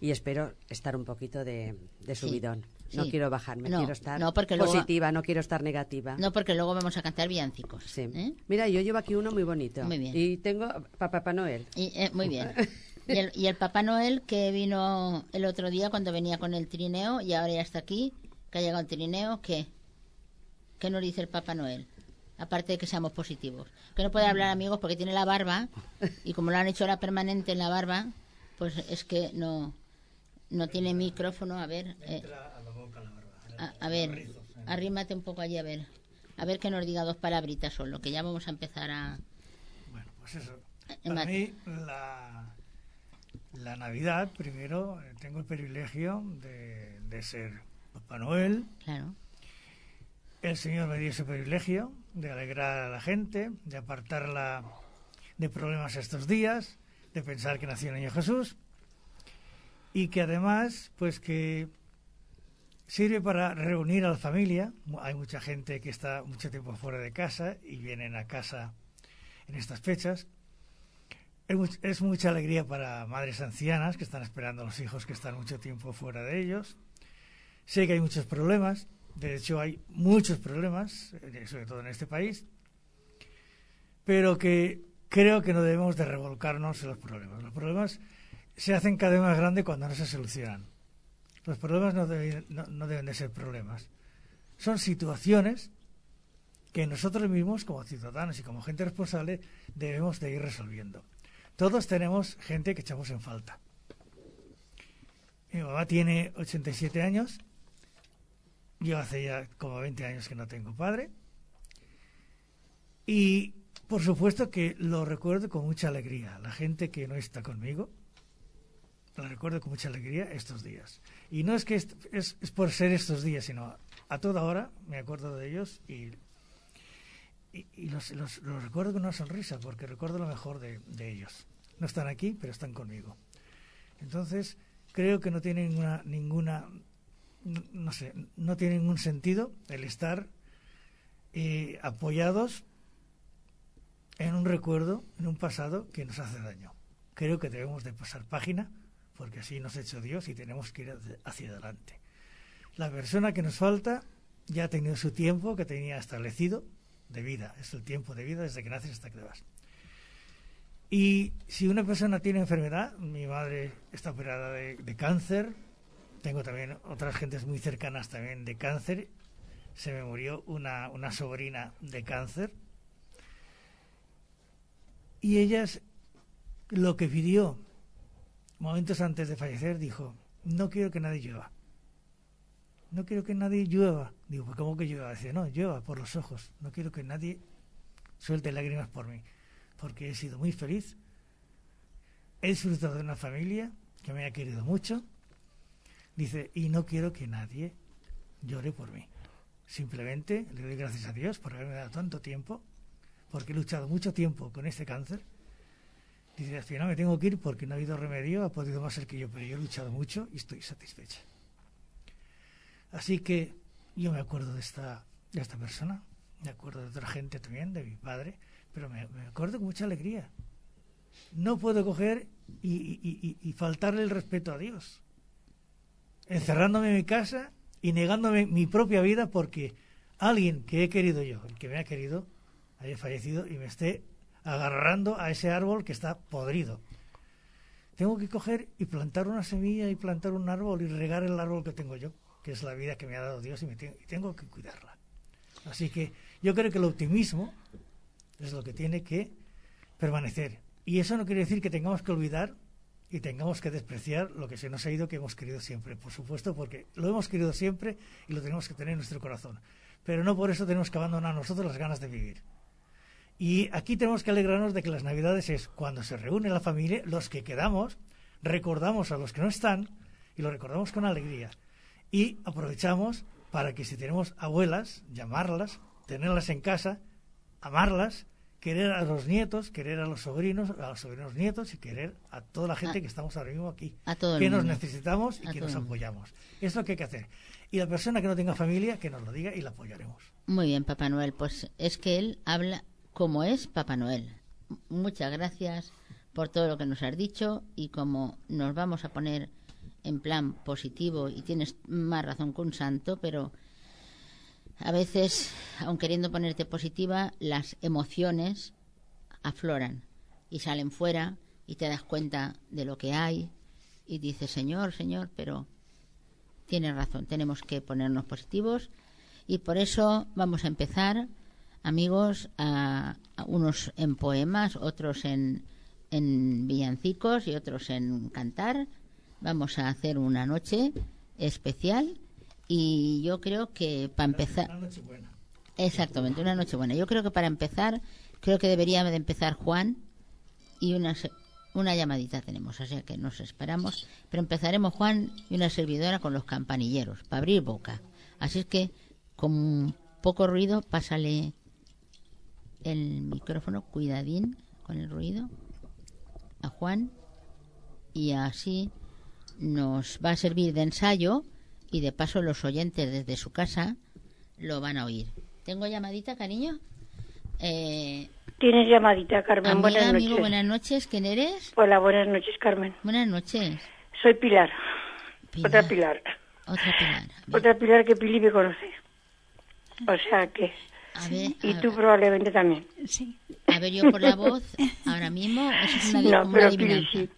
y espero estar un poquito de, de Sí, subidón. No sí. quiero bajarme, No, quiero estar no, porque luego- positiva, no quiero estar negativa. No, porque luego vamos a cantar villancicos. Sí. ¿eh? Mira, yo llevo aquí uno muy bonito. Muy bien. Y tengo para Papá Noel. Y, eh, muy bien. Y el, y el Papá Noel que vino el otro día cuando venía con el trineo y ahora ya está aquí, que ha llegado el trineo, ¿qué? ¿Qué nos dice el Papá Noel? Aparte de que seamos positivos. Que no puede hablar amigos porque tiene la barba y como lo han hecho ahora permanente en la barba, pues es que no, no tiene micrófono. A ver, eh, a, a ver, arrímate un poco allí a ver. A ver que nos diga dos palabritas solo, que ya vamos a empezar a... Pues eso. En Para mí, la, la Navidad, primero, eh, tengo el privilegio de, de ser Papá Noel. Claro. El Señor me dio ese privilegio de alegrar a la gente, de apartarla de problemas estos días, de pensar que nació el niño Jesús y que además, pues que sirve para reunir a la familia. Hay mucha gente que está mucho tiempo fuera de casa y vienen a casa en estas fechas. Es, much- es mucha alegría para madres ancianas que están esperando a los hijos que están mucho tiempo fuera de ellos. Sé que hay muchos problemas, de hecho hay muchos problemas, eh, sobre todo en este país, pero que creo que no debemos de revolcarnos en los problemas. Los problemas se hacen cada vez más grandes cuando no se solucionan. Los problemas no deben, no- deben de ser problemas. Son situaciones que nosotros mismos, como ciudadanos y como gente responsable, debemos de ir resolviendo. Todos tenemos gente que echamos en falta. Mi mamá tiene 87 años. Yo hace ya como 20 años que no tengo padre. Y por supuesto que lo recuerdo con mucha alegría. La gente que no está conmigo, la recuerdo con mucha alegría estos días. Y no es que es, es por ser estos días, sino a toda hora me acuerdo de ellos y, y, los, los- los recuerdo con una sonrisa, porque recuerdo lo mejor de, de ellos. No están aquí, pero están conmigo. Entonces, creo que no tiene ninguna, ninguna no, sé, no tiene ningún sentido el estar eh, apoyados en un recuerdo, en un pasado que nos hace daño. Creo que debemos de pasar página, porque así nos ha hecho Dios y tenemos que ir hacia- adelante. La persona que nos falta ya ha tenido su tiempo que tenía establecido de vida. Es el tiempo de vida desde que naces hasta que te vas. Y si una persona tiene enfermedad, mi madre está operada de cáncer, tengo también otras gentes muy cercanas también de cáncer, se me murió una, una sobrina de cáncer, y ellas lo que pidió momentos antes de fallecer dijo, no quiero que nadie llueva. No quiero que nadie llueva. Digo, pues ¿cómo que llueva? Dice, no, llueva por los ojos. No quiero que nadie suelte lágrimas por mí. Porque he sido muy feliz. He disfrutado de una familia que me ha querido mucho. Dice, y no quiero que nadie llore por mí. Simplemente le doy gracias a Dios por haberme dado tanto tiempo, porque he luchado mucho tiempo con este cáncer. Dice, al final me tengo que ir porque no ha habido remedio, ha podido más ser que yo, pero yo he luchado mucho y estoy satisfecha. Así que yo me acuerdo de esta, de esta persona, me acuerdo de otra gente también, de mi padre, pero me, acuerdo con mucha alegría. No puedo coger y- y faltarle el respeto a Dios, encerrándome en mi casa y negándome mi propia vida porque alguien que he querido yo, el que me ha querido, haya fallecido y me esté agarrando a ese árbol que está podrido. Tengo que coger y plantar una semilla y plantar un árbol y regar el árbol que tengo yo, que es la vida que me ha dado Dios y, y tengo que cuidarla. Así que yo creo que el optimismo es lo que tiene que permanecer. Y eso no quiere decir que tengamos que olvidar y tengamos que despreciar lo que se nos ha ido que hemos querido siempre, por supuesto, porque lo hemos querido siempre y lo tenemos que tener en nuestro corazón. Pero no por eso tenemos que abandonar nosotros las ganas de vivir. Y aquí tenemos que alegrarnos de que las Navidades es cuando se reúne la familia, los que quedamos, recordamos a los que no están y lo recordamos con alegría. Y aprovechamos para que si tenemos abuelas, llamarlas, tenerlas en casa, amarlas, querer a los nietos, querer a los sobrinos, a los sobrinos nietos y querer a toda la gente A- que estamos ahora mismo aquí. a todo el que nos mundo. necesitamos y A que nos el apoyamos. Es lo que hay que hacer. Y la persona que no tenga familia, que nos lo diga y la apoyaremos. Muy bien, Papá Noel. Pues es que él habla como es Papá Noel. Muchas gracias por todo lo que nos has dicho y como nos vamos a poner en plan positivo y tienes más razón que un santo, pero a veces, aun queriendo ponerte positiva, las emociones afloran y salen fuera y te das cuenta de lo que hay y dices, Señor, Señor, pero tienes razón, tenemos que ponernos positivos y por eso vamos a empezar, amigos, a, unos en poemas, otros en, en villancicos y otros en cantar. Vamos a hacer una noche especial y yo creo que para empezar... Una noche buena. Exactamente, una noche buena. Yo creo que para empezar, creo que debería de empezar Juan y una, una llamadita tenemos, o sea que nos esperamos. Pero empezaremos Juan y una servidora con los campanilleros, para abrir boca. Así es que, con poco ruido, pásale el micrófono, cuidadín con el ruido, a Juan y así nos va a servir de ensayo y de paso los oyentes desde su casa lo van a oír. ¿Tengo llamadita, cariño? Eh, Tienes llamadita, Carmen. amiga, buenas amigo, noches. buenas noches. ¿Quién eres? Hola, buenas noches, Carmen. Buenas noches. Soy Pilar. Pilar. Otra Pilar. Otra Pilar. Otra Pilar que Pili me conoce. O sea que... A ver, Y a, tú probablemente también. Sí. a ver, yo por la voz, ahora mismo, eso es una, No, una pero Pili sí.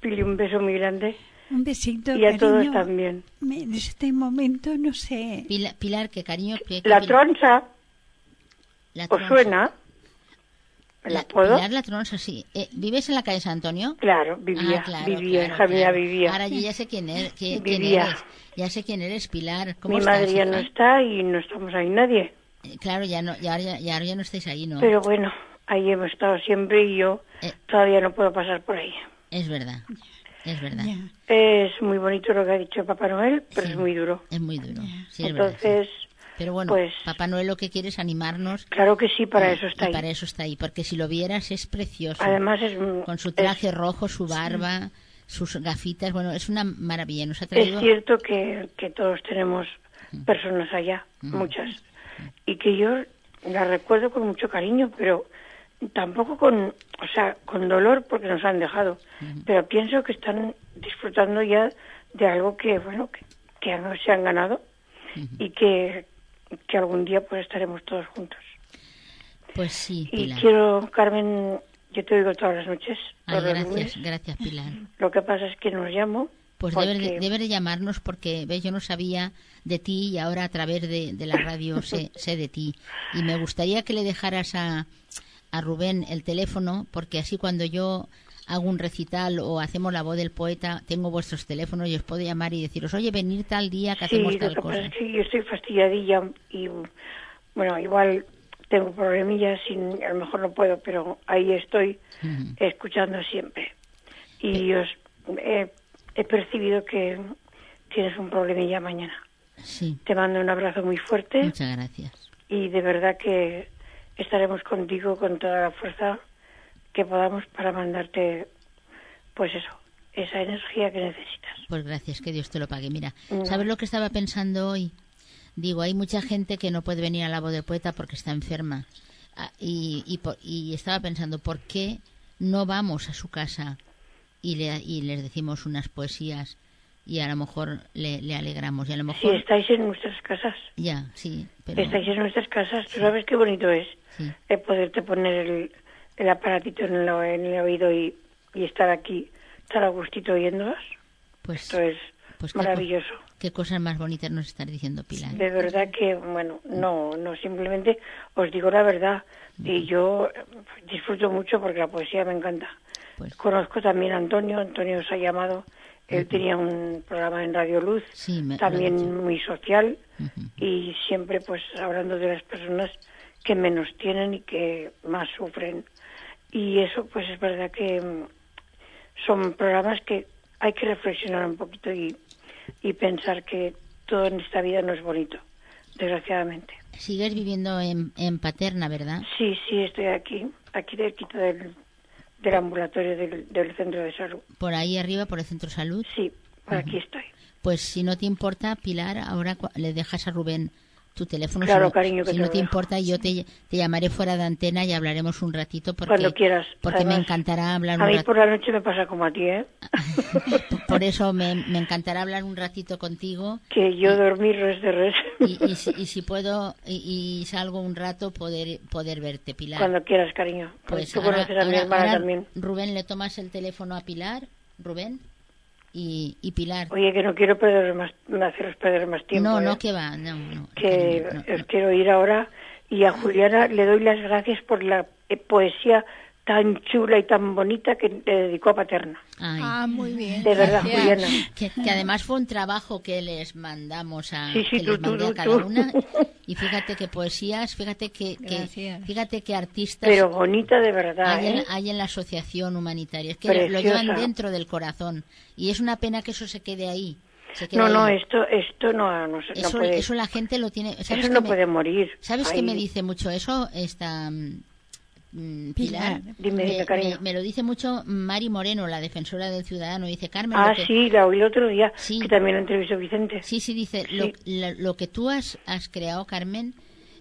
Pili, un beso muy grande. Un besito, Y a todos cariño. también. Me- En este momento no sé. Pilar, Pilar, que cariño. que- que La tronza, la ¿os suena? ¿El La, apodo? Pilar la tronza, sí. Eh, ¿Vives en la calle San Antonio? Claro, vivía, Ah, claro, vivía, claro, hija mía, claro. vivía. Ahora yo ya sé quién, er- qui- quién Vivía. eres. Ya sé quién eres, Pilar. ¿Cómo Mi estás, madre ya hija? no está y no estamos ahí nadie. Eh, Claro, ya no, ya, ahora ya, ya, ya no estáis ahí, ¿no? Pero bueno, ahí hemos estado siempre y yo Eh. todavía no puedo pasar por ahí. Es verdad, es verdad. Es muy bonito lo que ha dicho Papá Noel, pero Sí. es muy duro. Es muy duro. Sí, es verdad, sí. Entonces, Pero bueno, pues- Papá Noel lo que quiere es animarnos. claro que sí, para eso está y ahí. para eso está ahí, porque si lo vieras es precioso. Además es Con su es- traje rojo, su barba, sus gafitas, bueno, es una maravilla. Nos ha Es traído... cierto que, que todos tenemos personas allá, Mm. muchas, y que yo las recuerdo con mucho cariño, pero tampoco con, o sea, con dolor porque nos han dejado, pero pienso que están disfrutando ya de algo que, bueno, que, que no se han ganado y que, que algún día pues estaremos todos juntos. Pues sí, Y quiero, Carmen, yo te oigo todas las noches, Ay, gracias, lunes. gracias, Pilar. Lo que pasa es que nos llamo. Pues porque- debe, de, debe de llamarnos porque, ves, yo no sabía de ti y ahora a través de, de la radio sé, sé de ti. Y me gustaría que le dejaras a, a Rubén el teléfono porque así cuando yo hago un recital o hacemos la voz del poeta, tengo vuestros teléfonos y os puedo llamar y deciros, oye, venir tal día que Sí, hacemos tal que cosa. pasa que yo estoy fastidiadilla y, bueno, igual tengo problemillas y a lo mejor no puedo, pero ahí estoy escuchando siempre. Y os he, he percibido que tienes un problemilla mañana. Sí, Te mando un abrazo muy fuerte muchas gracias. y de verdad que estaremos contigo con toda la fuerza que podamos para mandarte, pues eso, esa energía que necesitas. Pues gracias, que Dios te lo pague. Mira, No. ¿sabes lo que estaba pensando hoy? Digo, hay mucha gente que no puede venir a la voz del poeta porque está enferma. Ah, Y, y, y estaba pensando, ¿por qué no vamos a su casa y, le, y les decimos unas poesías y a lo mejor le, le alegramos? Y a lo Si mejor... estáis en nuestras casas, Ya, sí, pero... estáis en nuestras casas, tú sabes qué bonito es Sí. el poderte poner el, el aparatito en el, en el oído y, y estar aquí, estar a gustito oyéndolos. Pues, Esto es pues qué, maravilloso. co- qué cosas más bonitas nos estás diciendo, Pilar. De verdad que, bueno, no, no, simplemente os digo la verdad. Y yo eh, disfruto mucho porque la poesía me encanta. Pues Conozco también a Antonio, Antonio os ha llamado, él tenía un programa en Radio Luz, Sí, me- también muy social y siempre pues hablando de las personas que menos tienen y que más sufren. Y eso pues es verdad que mm, son programas que hay que reflexionar un poquito y, y pensar que todo en esta vida no es bonito, desgraciadamente. Sigues viviendo en, en Paterna, ¿verdad? Sí, sí, estoy aquí, aquí cerquita del, del ambulatorio del, del centro de salud. Por ahí arriba, por el centro salud. Sí, por aquí estoy. Pues si no te importa, Pilar, ahora le dejas a Rubén tu teléfono. Claro, si no, cariño, que si te no te importa, yo te, te llamaré fuera de antena y hablaremos un ratito porque, Cuando quieras. porque me Además, encantará hablar A un mí ratito. por la noche me pasa como a ti, ¿eh? Por eso me, me encantará hablar un ratito contigo. Que yo dormir res de res. Y, y si, y si puedo y, y salgo un rato poder poder verte Pilar Cuando quieras, cariño. pues Tú ahora- conoces a mi ahora- hermana ahora, también. Rubén le tomas el teléfono a Pilar Rubén y, y Pilar Oye, que no quiero perder más, haceros perder más tiempo. no ¿eh? no que va no no que cariño, no, os quiero ir ahora y a Juliana le doy las gracias por la eh, poesía tan chula y tan bonita que le dedicó a Paterna. Ay. Ah, muy bien. De verdad, gracias. Juliana. que, que además fue un trabajo que les mandamos a Sí, sí, que tú, les tú, mandé a cada tú. una y fíjate que poesías fíjate que, fíjate que artistas Pero bonita de verdad, hay, en, ¿eh? hay en la asociación humanitaria es que lo- lo Preciosa. llevan dentro del corazón y es una pena que eso se quede ahí se quede No, no, esto, esto no, no, se- no eso, puede. eso la gente lo tiene ¿sabes eso no me- puede morir. ¿Sabes qué me dice mucho eso? Esta mm, Pilar. Pilar. Dime, me, me- me lo dice mucho Mari Moreno, la defensora del ciudadano. Dice, Carmen, Ah, que- sí, la oí el otro día, que también lo entrevistó Vicente. Sí, sí, dice, Lo, lo- lo que tú has, has creado, Carmen,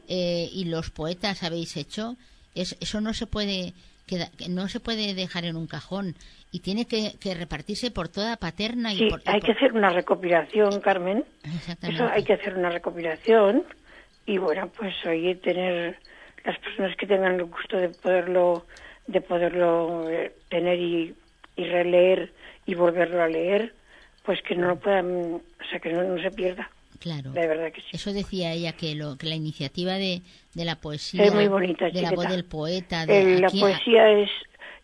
eh, y los poetas habéis hecho, es, eso no se puede queda- que no se puede dejar en un cajón y tiene que, que repartirse por toda paterna y Sí, por, y hay por- que hacer una recopilación, Carmen. Exactamente. Eso hay que hacer una recopilación y bueno, pues oye, tener las personas que tengan el gusto de poderlo de poderlo eh, tener y, y releer y volverlo a leer, pues que no lo puedan, o sea, que no, no se pierda. Claro. De verdad que sí. Eso decía ella, que, lo, que la iniciativa de, de la poesía, Es muy bonita, de la voz del poeta, de la aquí poesía es,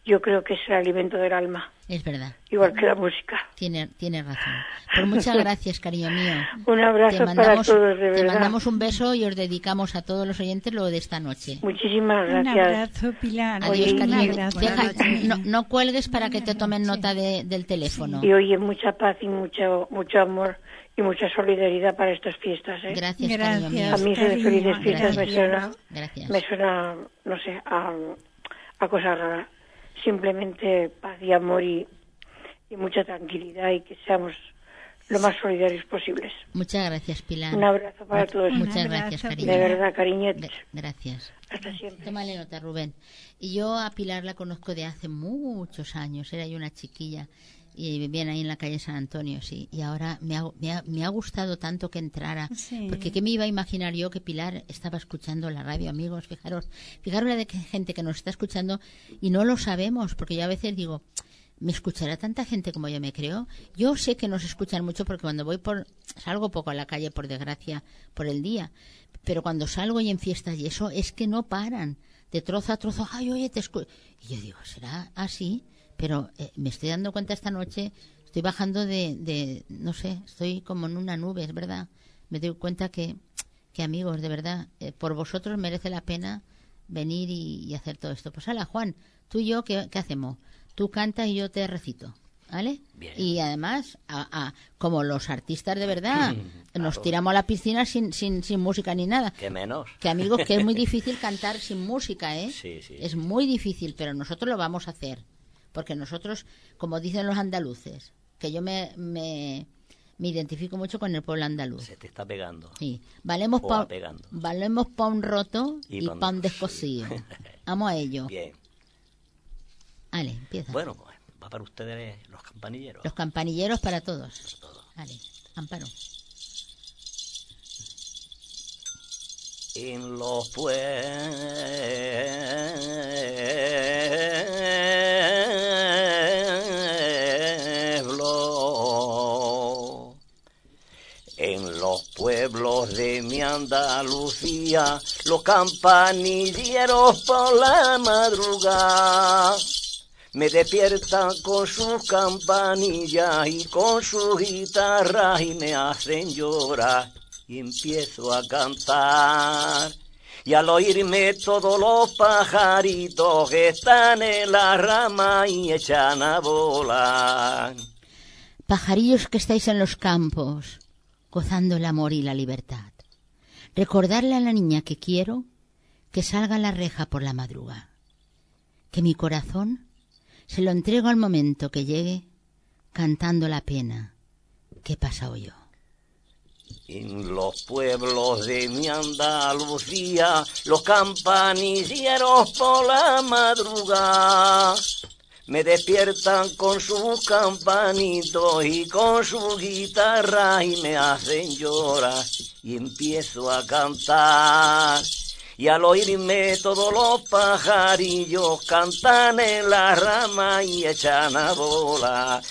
yo creo que es el alimento del alma, es verdad. igual que la música. Tiene, tiene razón. Pues muchas gracias, cariño mío. Un abrazo Te para mandamos, todos, de te verdad. mandamos un beso y os dedicamos a todos los oyentes lo de esta noche. Muchísimas Un gracias. abrazo, Pilar. Adiós, un cariño. abrazo. Deja- no, no cuelgues para que te tomen nota de- del teléfono. Y oye, mucha paz y mucho, mucho amor y mucha solidaridad para estas fiestas. ¿eh? Gracias, cariño mío. A mí eso de felices fiestas me gracias. suena, Gracias. me suena, no sé, a, a cosa rara. Simplemente paz y amor y, y mucha tranquilidad y que seamos lo más solidarios posibles. Muchas gracias, Pilar. Un abrazo para todos. Muchas gracias, cariño. De verdad, cariñet. Gra- Gracias. Hasta siempre. Tómale nota, Rubén. Y yo a Pilar la conozco de hace muchos años. Era yo una chiquilla y vivían ahí en la calle San Antonio, sí. Y ahora me ha, me ha, me ha gustado tanto que entrara. Sí. Porque ¿qué me iba a imaginar yo que Pilar estaba escuchando la radio, amigos? Fijaros, fijaros la de que gente que nos está escuchando y no lo sabemos, porque yo a veces digo, ¿me escuchará tanta gente como yo me creo? Yo sé que nos escuchan mucho porque cuando voy por, salgo poco a la calle, por desgracia, por el día, pero cuando salgo y en fiestas y eso, es que no paran, de trozo a trozo, ay, oye, te escucho. Y yo digo, ¿será así? Pero eh, me estoy dando cuenta esta noche, estoy bajando de, de, no sé, estoy como en una nube, es verdad. Me doy cuenta que, que amigos, de verdad, eh, por vosotros merece la pena venir y, y hacer todo esto. Pues hala, Juan, tú y yo, ¿qué, qué hacemos? Tú cantas y yo te recito, ¿vale? Y además, a- a- como los artistas de verdad, nos tiramos a la piscina sin, sin, sin música ni nada. Que menos. Que amigos, que es muy difícil cantar sin música, ¿eh? Sí, sí. Es muy difícil, pero nosotros lo vamos a hacer. Porque nosotros, como dicen los andaluces, que yo me, me, me identifico mucho con el pueblo andaluz. Se te está pegando. Sí. Valemos pa, apegando. valemos pa un roto Y y, pan descosido. Vamos a ello. Bien. Ale, empieza. Bueno, pues va para ustedes los campanilleros. Los campanilleros para todos. Vale, Amparo. En los pueblos, pueblos de mi Andalucía, los campanilleros por la madrugada me despiertan con sus campanillas y con sus guitarras y me hacen llorar y empiezo a cantar. Y al oírme todos los pajaritos que están en la rama y echan a volar. Pajarillos que estáis en los campos, gozando el amor y la libertad. Recordarle a la niña que quiero que salga a la reja por la madruga. Que mi corazón se lo entrego al momento que llegue cantando la pena que he pasado yo. En los pueblos de mi Andalucía, los campanilleros por la madrugada me despiertan con sus campanitos y con su guitarra y me hacen llorar y empiezo a cantar. Y al oírme todos los pajarillos cantan en la rama y echan a volar.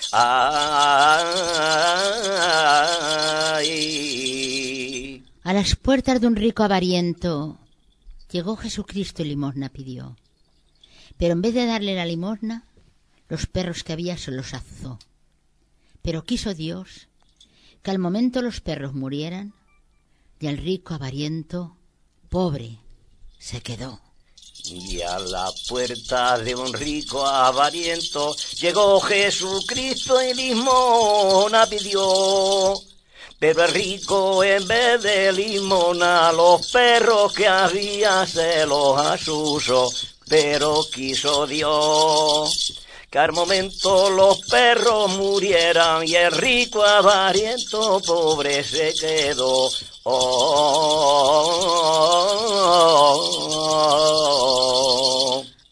A las puertas de un rico avariento llegó Jesucristo y limosna pidió. Pero en vez de darle la limosna, los perros que había se los azuzó. Pero quiso Dios que al momento los perros murieran y el rico avariento, pobre, se quedó. Y a la puerta de un rico avariento llegó Jesucristo y limona pidió. Pero el rico en vez de limona los perros que había se los asusó. Pero quiso Dios que al momento los perros murieran y el rico avariento pobre se quedó. Oh,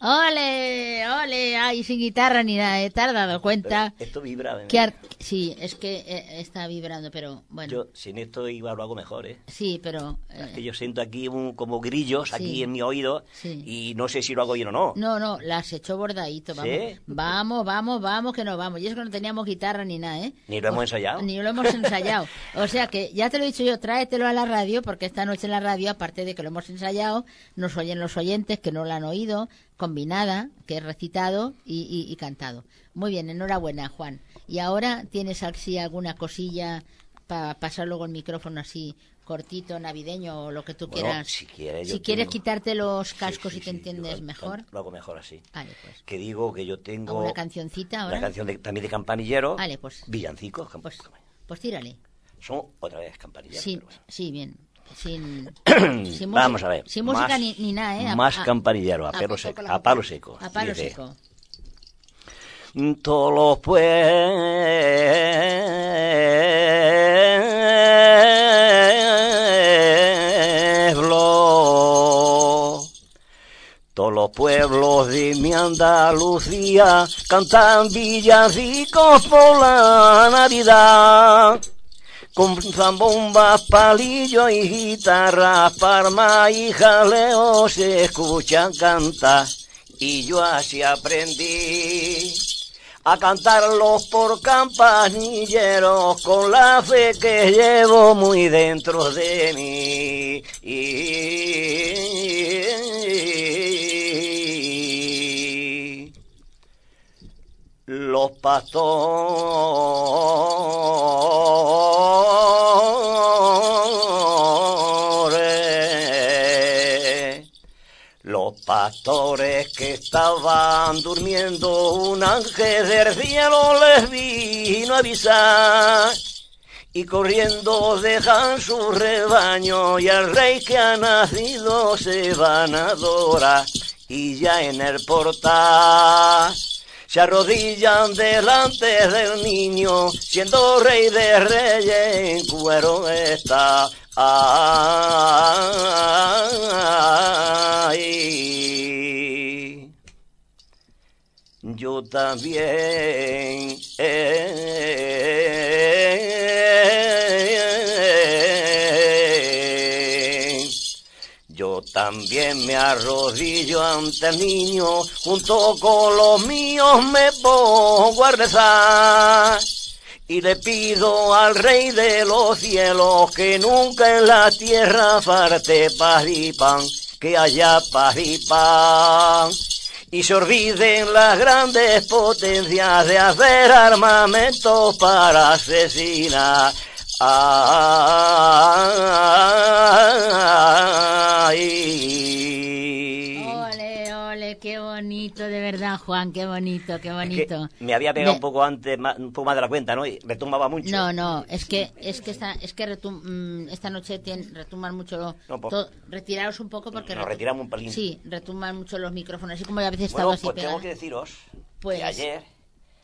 ¡Ole! ¡Ole! ¡Ay, sin guitarra ni nada! ¿eh? ¿Te has dado cuenta? Esto vibra. ¿eh? Que ar- Sí, es que eh, está vibrando, pero bueno. Yo sin esto iba lo hago mejor, ¿eh? Sí, pero... Es eh, que yo siento aquí un- como grillos Sí. aquí en mi oído Sí. y no sé si lo hago bien o no. No, no, las echó bordadito, vamos. ¿Sí? Vamos, vamos, vamos, que no vamos. Y es que no teníamos guitarra ni nada, ¿eh? Ni lo hemos ensayado. Ni lo hemos ensayado. O sea que, ya te lo he dicho yo, tráetelo a la radio, porque esta noche en la radio, aparte de que lo hemos ensayado, nos oyen los oyentes que no lo han oído, combinada, que es recitado y, y- y cantado. Muy bien, enhorabuena, Juan. Y ahora, ¿tienes así alguna cosilla para pasar luego el micrófono así cortito, navideño o lo que tú Bueno, quieras? si quieres, yo Si quieres tengo- quitarte los cascos y te entiendes mejor. Lo hago mejor así. Vale, pues. Que digo que yo tengo ¿Alguna cancioncita ahora? la canción de- también de campanillero. Vale, pues. Villancicos. cam- Pues tírale. Son otra vez campanilleros. Sí, sí, bien. Sin, sin Vamos música- a ver. Sin música más- ni, ni nada, ¿eh? A- Más a- campanillero, a, poco seco. A palo seco. A palo Dice, seco. Todos los pueblos, todos los pueblos de mi Andalucía cantan villancicos por la Navidad. Con zambombas, palillos y guitarras, palmas y jaleo se escuchan cantar. Y yo así aprendí a cantarlos por campanilleros con la fe que llevo muy dentro de mí. Y los pastores pastores que estaban durmiendo, un ángel del cielo les vino a avisar. Y corriendo dejan su rebaño y al rey que ha nacido se van a adorar. Y ya en el portal se arrodillan delante del niño, siendo rey de reyes en cuero está. Ay, yo también eh, yo también me arrodillo ante el niño, junto con los míos me pongo a. Y le pido al Rey de los cielos que nunca en la tierra falte paz y pan, que haya paz y pan. Y se olviden las grandes potencias de hacer armamentos para asesinar. Ay. Ole, ole, qué bonito, de verdad, Juan, qué bonito, qué Es que bonito. me había pegado De- un poco antes, más- un poco más de la cuenta, ¿no? Y retumbaba mucho. No, no, es que es que esta es que retum- mm, esta noche tien- retumban mucho. No, por- to- retiraos un poco porque Nos retiramos un pelín. Sí, retumban mucho los micrófonos, así como a veces Bueno, estado así pues tengo pegada. que deciros Pues- que ayer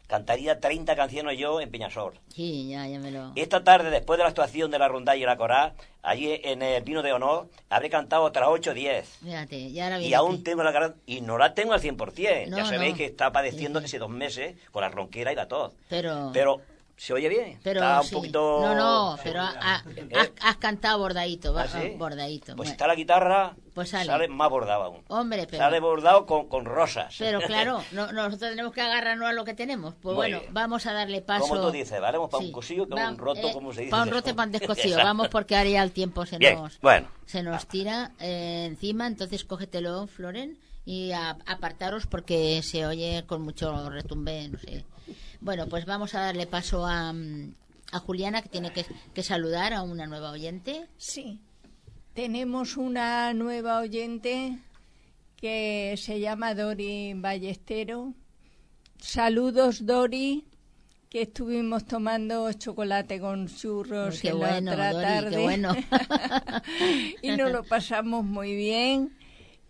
cantaría 30 canciones yo en Peñasol. Sí, ya, ya me lo... Esta tarde, después de la actuación de la rondalla y la coral, allí en el Vino de Honor, habré cantado otras 8 o 10. Fíjate, ya ahora Y aún aquí. tengo la garganta, y no la tengo al 100%. No, ya sabéis no. que está padeciendo hace dos meses con la ronquera y la tos. Pero... Pero, ¿se oye bien? Pero está un poquito... No, no, pero ha- ha- has, has cantado bordadito, ¿Ah, sí? bordadito. Pues Bueno. está la guitarra, Pues sale. más bordado aún. Hombre, pero... Sale bordado con, con rosas. Pero claro, no- nosotros tenemos que agarrarnos a lo que tenemos. Pues Muy bueno, bien. vamos a darle paso. Como tú dices, ¿vale? Para un cosillo, Va- un roto, eh, como se dice. Para un eso. rote, pan descosido. Vamos porque ahora ya el tiempo se Bien, nos, bueno. se nos tira eh, encima. Entonces cógetelo, Floren, y a- apartaros porque se oye con mucho retumbe, no sé. Bueno, pues vamos a darle paso a, mm, a Juliana, que tiene que, que saludar a una nueva oyente. Sí. Tenemos una nueva oyente que se llama Dori Ballestero. Saludos, Dori, que estuvimos tomando chocolate con churros qué en bueno, la otra Dori, qué tarde. bueno. y nos lo pasamos muy bien.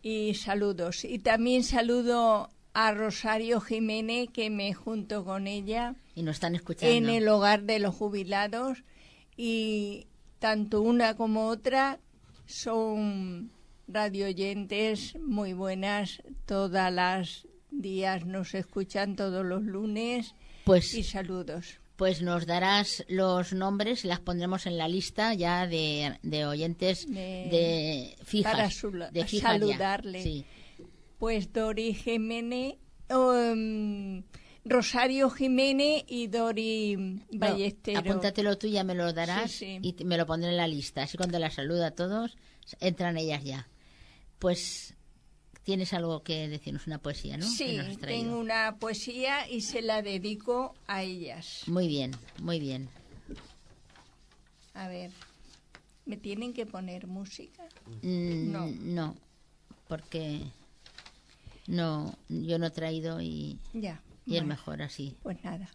Y saludos. Y también saludo a Rosario Jiménez, que me junto con ella Y nos están escuchando. en el hogar de los jubilados y tanto una como otra son radioyentes muy buenas todas las días nos escuchan todos los lunes Pues- y saludos Pues nos darás los nombres y las pondremos en la lista ya de, de oyentes de, De- fijas. para sula- de fijas ya. saludarle. Sí. Pues Dori Jiménez um, Rosario Jiménez y Dori No, Ballestero apúntatelo tú, ya me lo darás Sí, sí. y me lo pondré en la lista. Así cuando las saluda a todos, entran ellas ya. Pues tienes algo que decirnos, una poesía, ¿no? Sí, tengo una poesía y se la dedico a ellas. Muy bien, muy bien. A ver, ¿me tienen que poner música? Mm, No. no, porque no, yo no he traído y, Ya. y es mejor así. Pues nada.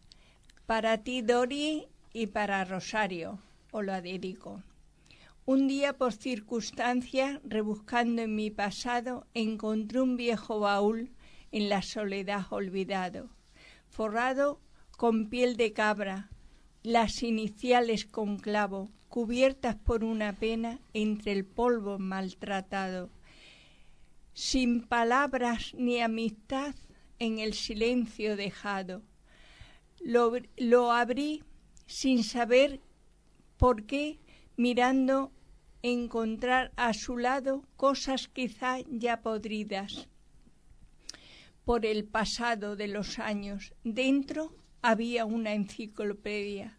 Para ti, Dori, y para Rosario, os lo dedico. Un día, por circunstancia, rebuscando en mi pasado, encontré un viejo baúl en la soledad olvidado, forrado con piel de cabra, las iniciales con clavo, cubiertas por una pena entre el polvo maltratado. Sin palabras ni amistad, en el silencio dejado. Lo, lo abrí sin saber por qué, mirando encontrar a su lado cosas quizá ya podridas por el pasado de los años. Dentro había una enciclopedia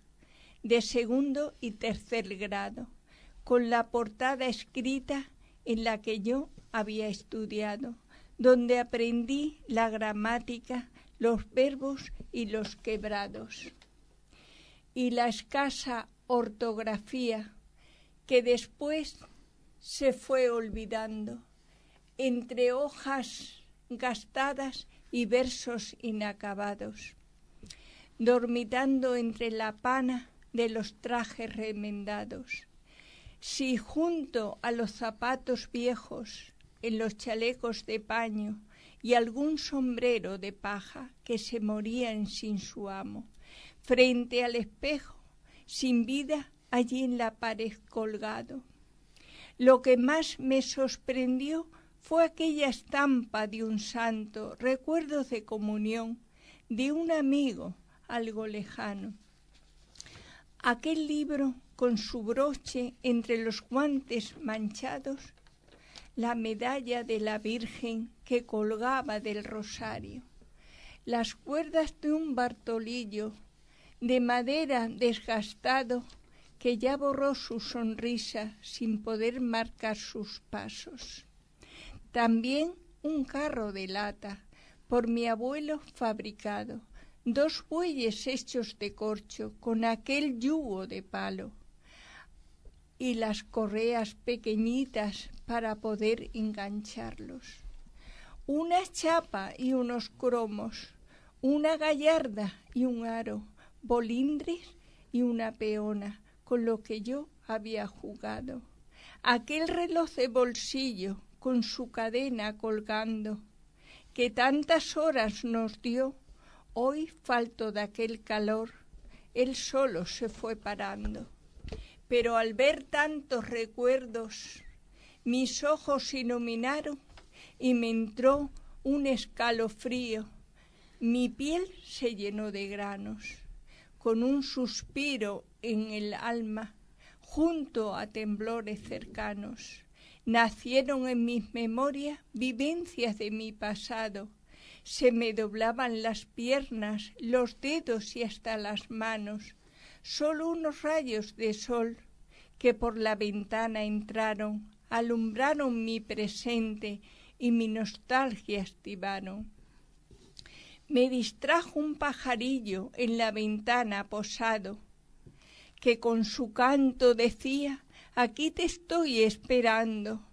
de segundo y tercer grado, con la portada escrita en la que yo había estudiado, donde aprendí la gramática, los verbos y los quebrados. Y la escasa ortografía que después se fue olvidando entre hojas gastadas y versos inacabados, dormitando entre la pana de los trajes remendados. Si junto a los zapatos viejos, en los chalecos de paño y algún sombrero de paja que se morían sin su amo, frente al espejo, sin vida, allí en la pared colgado. Lo que más me sorprendió fue aquella estampa de un santo, recuerdos de comunión, de un amigo algo lejano. Aquel libro con su broche entre los guantes manchados, la medalla de la Virgen que colgaba del rosario, las cuerdas de un Bartolillo de madera desgastado que ya borró su sonrisa sin poder marcar sus pasos. También un carro de lata por mi abuelo fabricado, dos bueyes hechos de corcho con aquel yugo de palo y las correas pequeñitas para poder engancharlos. Una chapa y unos cromos, una gallarda y un aro, bolindres y una peona, con lo que yo había jugado. Aquel reloj de bolsillo con su cadena colgando, que tantas horas nos dio, Hoy, falto de aquel calor, él solo se fue parando. Pero al ver tantos recuerdos, mis ojos se iluminaron y me entró un escalofrío. Mi piel se llenó de granos. Con un suspiro en el alma, junto a temblores cercanos, nacieron en mis memorias vivencias de mi pasado. Se me doblaban las piernas, los dedos y hasta las manos. Solo unos rayos de sol que por la ventana entraron, alumbraron mi presente y mi nostalgia estivaron. Me distrajo un pajarillo en la ventana posado, que con su canto decía, aquí te estoy esperando,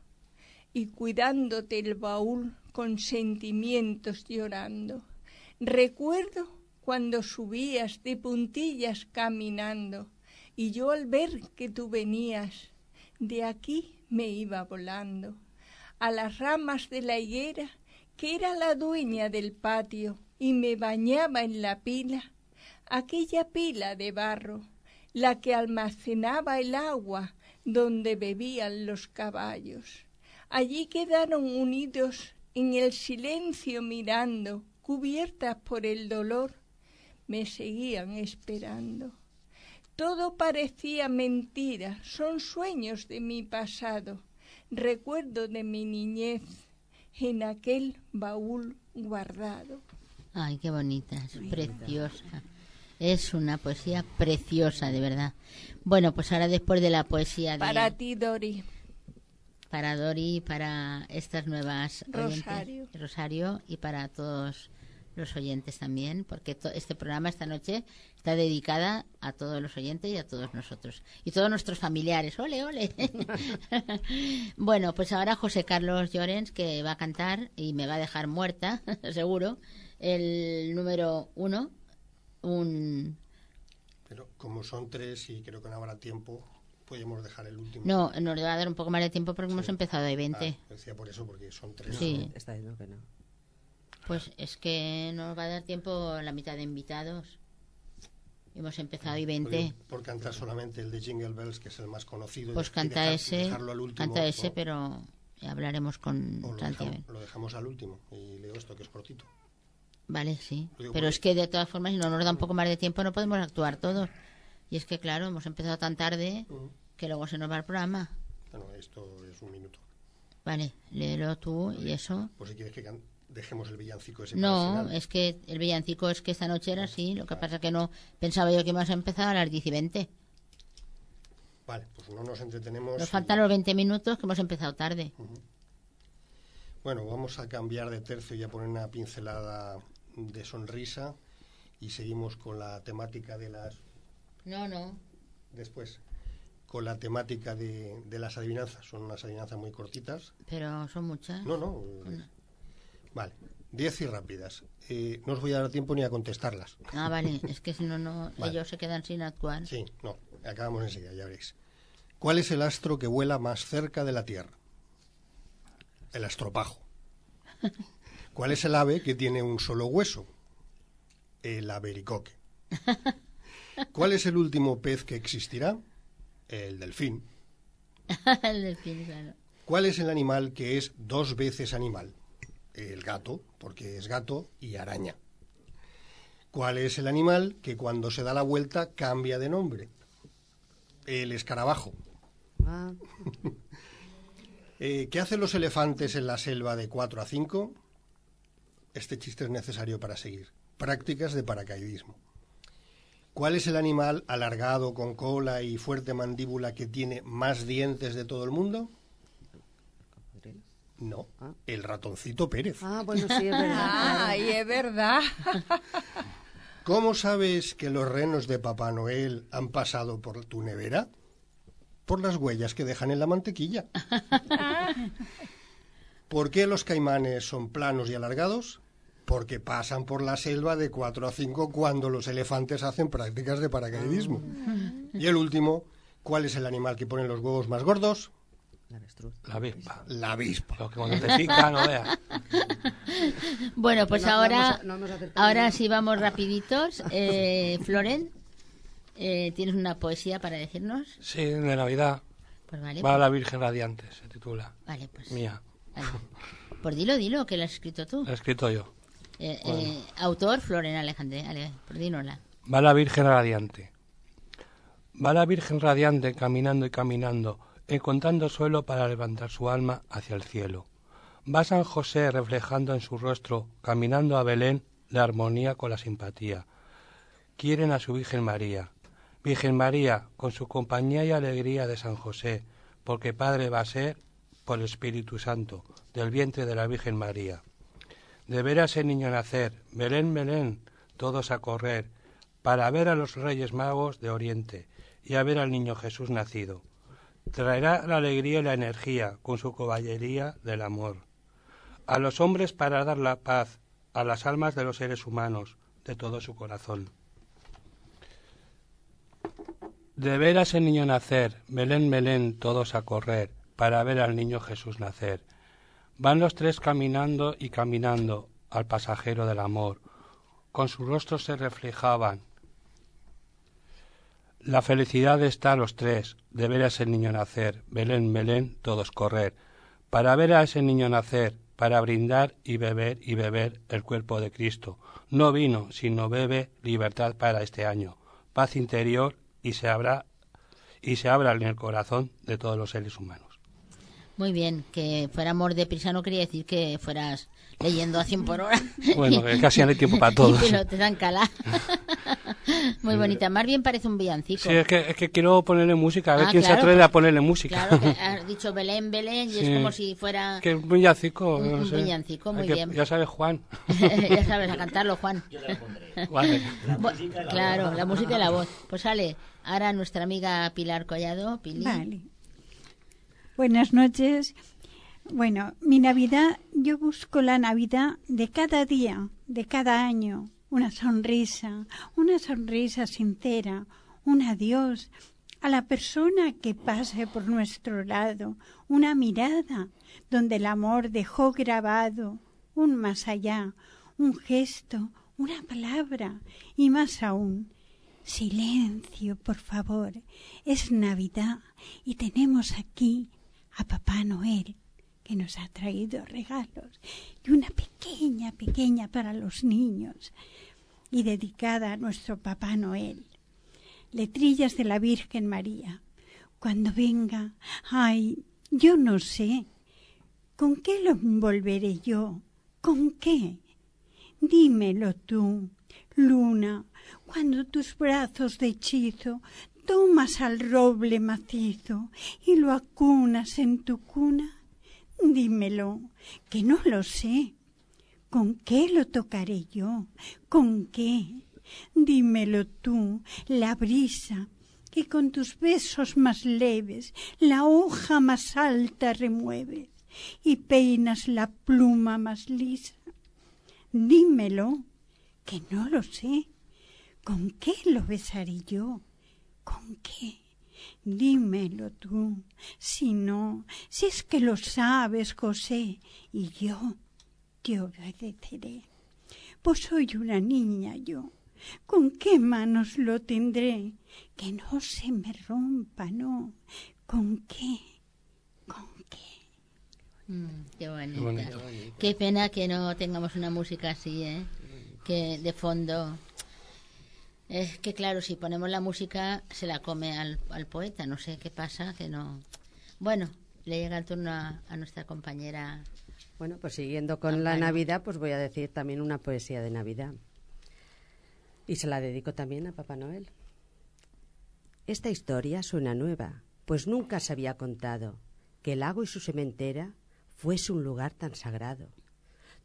y cuidándote el baúl con sentimientos llorando. Recuerdo cuando subías de puntillas caminando, y yo al ver que tú venías, de aquí me iba volando a las ramas de la higuera, que era la dueña del patio, y me bañaba en la pila, aquella pila de barro, la que almacenaba el agua donde bebían los caballos. Allí quedaron unidos en el silencio mirando, cubiertas por el dolor, me seguían esperando. Todo parecía mentira, son sueños de mi pasado recuerdo de mi niñez en aquel baúl guardado. Ay, qué bonita, es preciosa. Es una poesía preciosa, de verdad. Bueno, pues ahora después de la poesía de... Para ti, Dori. Para Dori, para estas nuevas Rosario. Rosario y para todos los oyentes también, porque este programa esta noche está dedicada a todos los oyentes y a todos nosotros. Y todos nuestros familiares. ¡Ole, ole! bueno, pues ahora José Carlos Llorens, que va a cantar y me va a dejar muerta, seguro, el número uno, un... Pero como son tres y creo que no habrá tiempo, podemos dejar el último. No, nos va a dar un poco más de tiempo porque hemos empezado a 20. Ah, decía por eso, porque son tres. Sí. Está diciendo que no. Pues es que no nos va a dar tiempo la mitad de invitados. Hemos empezado y 20. Por cantar solamente el de Jingle Bells, que es el más conocido. Pues canta ese, canta ese, pero hablaremos con lo dejamos, lo dejamos al último y leo esto que es cortito. Vale, sí. Pero es que de todas formas, si no nos da un poco más de tiempo, no podemos actuar todos. Y es que, claro, hemos empezado tan tarde que luego se nos va el programa. Bueno, esto es un minuto. Vale, léelo tú y eso. Pues si quieres que dejemos el villancico ese No, es que el villancico es que esta noche era así, lo que pasa que no pensaba yo que íbamos a empezar a las 10 y 20. Vale, pues no nos entretenemos. Nos faltan los 20 minutos que hemos empezado tarde. Bueno, vamos a cambiar de tercio y a poner una pincelada de sonrisa y seguimos con la temática de las... No, no. Después, con la temática de, de las adivinanzas. Son unas adivinanzas muy cortitas. Pero son muchas. No, no. Vale, diez y rápidas. Eh, no os voy a dar tiempo ni a contestarlas. Ah, vale, es que si no, no ellos se quedan sin actuar. Sí, no, acabamos enseguida, ya veréis. ¿Cuál es el astro que vuela más cerca de la Tierra? El astropajo. ¿Cuál es el ave que tiene un solo hueso? El avericoque. ¿Cuál es el último pez que existirá? El delfín. el delfín, claro. ¿Cuál es el animal que es dos veces animal? El gato, porque es gato y araña. ¿Cuál es el animal que cuando se da la vuelta cambia de nombre? El escarabajo. Ah. eh, ¿Qué hacen los elefantes en la selva de 4 a 5? Este chiste es necesario para seguir. Prácticas de paracaidismo. ¿Cuál es el animal alargado con cola y fuerte mandíbula que tiene más dientes de todo el mundo? No, el ratoncito Pérez. Ah, bueno, sí, es verdad. Ay, es verdad. ¿Cómo sabes que los renos de Papá Noel han pasado por tu nevera? Por las huellas que dejan en la mantequilla. ¿Por qué los caimanes son planos y alargados? Porque pasan por la selva de 4 a 5 cuando los elefantes hacen prácticas de paracaidismo. Y el último, ¿cuál es el animal que pone los huevos más gordos? La avispa. La avispa. Lo que cuando te pica no veas. Bueno, pues No, no ahora, hemos- no hemos acertado ahora sí vamos rapiditos. Eh, Floren, eh, ¿tienes una poesía para decirnos? Sí, de Navidad. Pues vale, Va a pues- la Virgen Radiante, se titula. Vale, pues. Mía. Vale. Pues dilo, dilo, que lo has escrito tú. La he escrito yo. Eh, Bueno. eh, autor, Floren Alejandre. Vale, pues dínosla. Va la Virgen Radiante. Va la Virgen Radiante caminando y caminando, encontrando suelo para levantar su alma hacia el cielo. Va San José reflejando en su rostro, caminando a Belén, la armonía con la simpatía. Quieren a su Virgen María. Virgen María, con su compañía y alegría de San José, porque Padre va a ser por el Espíritu Santo, del vientre de la Virgen María. De ver a ese niño nacer, Belén, Belén, todos a correr, para ver a los reyes magos de Oriente y a ver al niño Jesús nacido. Traerá la alegría y la energía con su caballería del amor. A los hombres para dar la paz, a las almas de los seres humanos, de todo su corazón. De ver a ese niño nacer, Belén, Belén, todos a correr, para ver al niño Jesús nacer. Van los tres caminando y caminando al pasajero del amor. Con sus rostros se reflejaban. La felicidad está a los tres, de ver a ese niño nacer, Belén, Belén, todos correr, para ver a ese niño nacer, para brindar y beber y beber el cuerpo de Cristo. No vino, sino bebe libertad para este año, paz interior y se abra y se abra en el corazón de todos los seres humanos. Muy bien, que fuera amor de prisa no quería decir que fueras leyendo a 100 por hora. Bueno, que casi no hay tiempo para todos. Y te dan cala. Muy bonita. Más bien parece un villancico. Sí, es que, es que quiero ponerle música, a ver Ah, quién se claro, atreve pues- a ponerle música. Claro, que has dicho Belén, Belén, y Sí. es como si fuera... Que un villancico, Un- no un sé. villancico, muy que- bien. Ya sabes, Juan. ya sabes, a cantarlo, Juan. Vale. Bu- Claro, la música y la voz. Pues sale, ahora nuestra amiga Pilar Collado, Pili. Vale. Buenas noches. Bueno, mi Navidad, yo busco la Navidad de cada día, de cada año. Una sonrisa, una sonrisa sincera, un adiós a la persona que pase por nuestro lado, una mirada donde el amor dejó grabado un más allá, un gesto, una palabra y más aún. Silencio, por favor. Es Navidad y tenemos aquí a Papá Noel que nos ha traído regalos y una pequeña, pequeña para los niños y dedicada a nuestro Papá Noel. Letrillas de la Virgen María. Cuando venga, ay, yo no sé, ¿con qué lo envolveré yo? ¿Con qué? Dímelo tú, luna, cuando tus brazos de hechizo tomas al roble macizo y lo acunas en tu cuna. Dímelo, que no lo sé. ¿Con qué lo tocaré yo? ¿Con qué? Dímelo tú, la brisa, que con tus besos más leves la hoja más alta remueves y peinas la pluma más lisa. Dímelo, que no lo sé. ¿Con qué lo besaré yo? ¿Con qué? Dímelo tú, si no, si es que lo sabes, José, y yo te obedeceré. Pues soy una niña yo. ¿Con qué manos lo tendré? Que no se me rompa, no. ¿Con qué? ¿Con Mm, qué bonita. Qué bonito. Qué pena que no tengamos una música así, ¿eh? Que de fondo... Es que claro, si ponemos la música se la come al, al poeta, no sé qué pasa, que no... Bueno, le llega el turno a, a nuestra compañera. Bueno, pues siguiendo con la. Navidad, pues voy a decir también una poesía de Navidad. Y se la dedico también a Papá Noel. Esta historia suena nueva, pues nunca se había contado que el lago y su sementera fuese un lugar tan sagrado.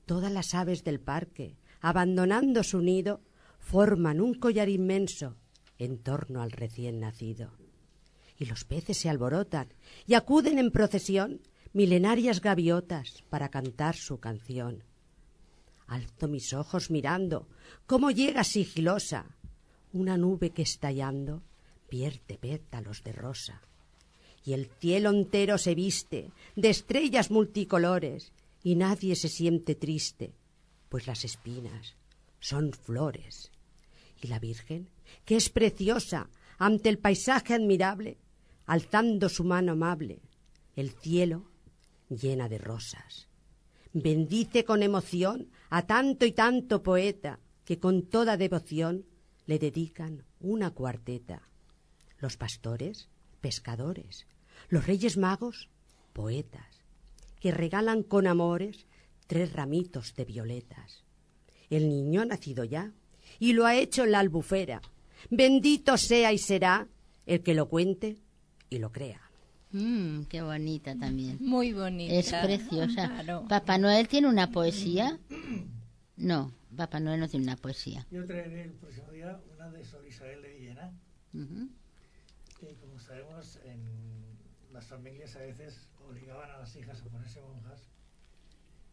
Todas las aves del parque, abandonando su nido, forman un collar inmenso en torno al recién nacido. Y los peces se alborotan y acuden en procesión milenarias gaviotas para cantar su canción. Alzo mis ojos mirando cómo llega sigilosa una nube que estallando vierte pétalos de rosa. y el cielo entero se viste de estrellas multicolores y nadie se siente triste, pues las espinas son flores. Y la Virgen, que es preciosa ante el paisaje admirable, alzando su mano amable, el cielo llena de rosas. Bendice con emoción a tanto y tanto poeta que con toda devoción le dedican una cuarteta. Los pastores, pescadores, los reyes magos, poetas, que regalan con amores tres ramitos de violetas. El niño nacido ya y lo ha hecho en la albufera. Bendito sea y será el que lo cuente y lo crea. Mm, qué bonita también. Muy bonita. Es preciosa. Claro. ¿Papá Noel tiene una poesía? No, Papá Noel no tiene una poesía. Yo traeré el próximo día una de Sor Isabel de Villena, Ujú. que como sabemos en las familias a veces obligaban a las hijas a ponerse monjas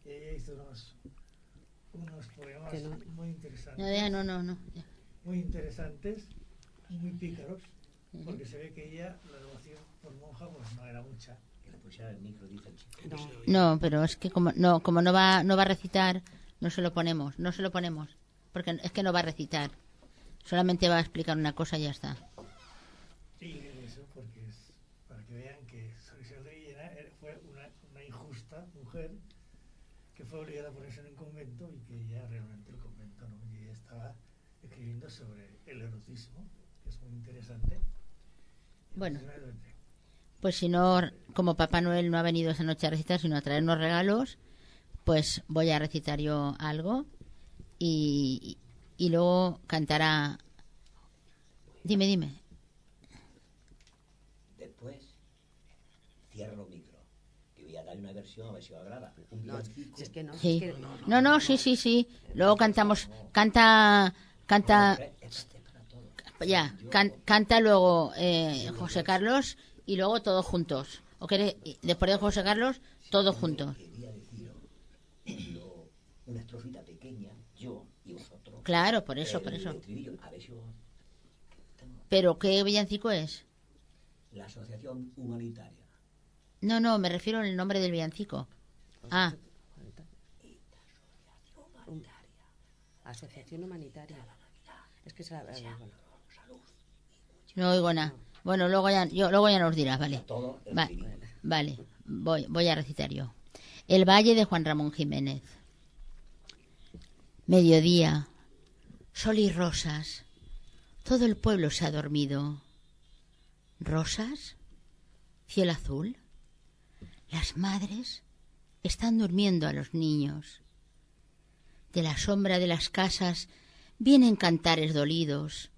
y ella hizo unos, unos poemas no. muy interesantes. No, ya no, no, no. ya. Muy interesantes, muy pícaros, porque se ve que ella, la devoción por monja, pues no era mucha. Que le pusiera el micro, dice el chico. No, pero es que como no, como no va, no va a recitar, no se lo ponemos, no se lo ponemos, porque es que no va a recitar. Solamente va a explicar una cosa y ya está. Y eso porque es para que vean que Sor Isabel de Villena era- fue una, una injusta mujer que fue obligada a ponerse en un convento y que ya realmente el convento no, y ella estaba sobre el erotismo, que es muy interesante. Bueno. Pues si no, como Papá Noel no ha venido esa noche a recitar, sino a traernos regalos, pues voy a recitar yo algo y, y luego cantará. Dime, dime. Después, cierra los micros. Que voy a dar una versión a ver si os agrada. No, es que no, Sí. es que- No, no, sí, sí, sí. Luego cantamos, canta, canta, ya, can- canta luego eh, José Carlos y luego todos juntos. ¿O después de José Carlos, todos juntos? Quería deciros yo, una estrofita pequeña, yo y vosotros. Claro, por eso, por eso. ¿Pero qué villancico es? La Asociación Humanitaria. No, no, me refiero al nombre del villancico. Ah, Asociación Humanitaria. Es que esa- eh, bueno. no oigo nada. Bueno, luego ya, yo, luego ya nos dirás, vale. Va- vale, voy, voy a recitar yo. El Valle de Juan Ramón Jiménez. Mediodía, sol y rosas. Todo el pueblo se ha dormido. ¿Rosas? ¿Cielo azul? Las madres están durmiendo a los niños. De la sombra de las casas vienen cantares dolidos,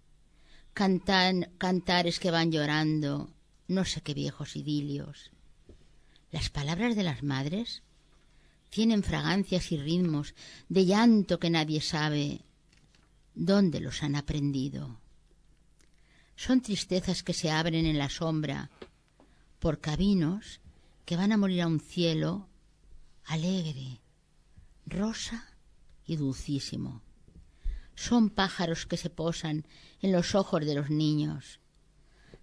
cantan cantares que van llorando, no sé qué viejos idilios. Las palabras de las madres tienen fragancias y ritmos de llanto que nadie sabe dónde los han aprendido. Son tristezas que se abren en la sombra por caminos que van a morir a un cielo alegre, rosa y dulcísimo. Son pájaros que se posan en los ojos de los niños,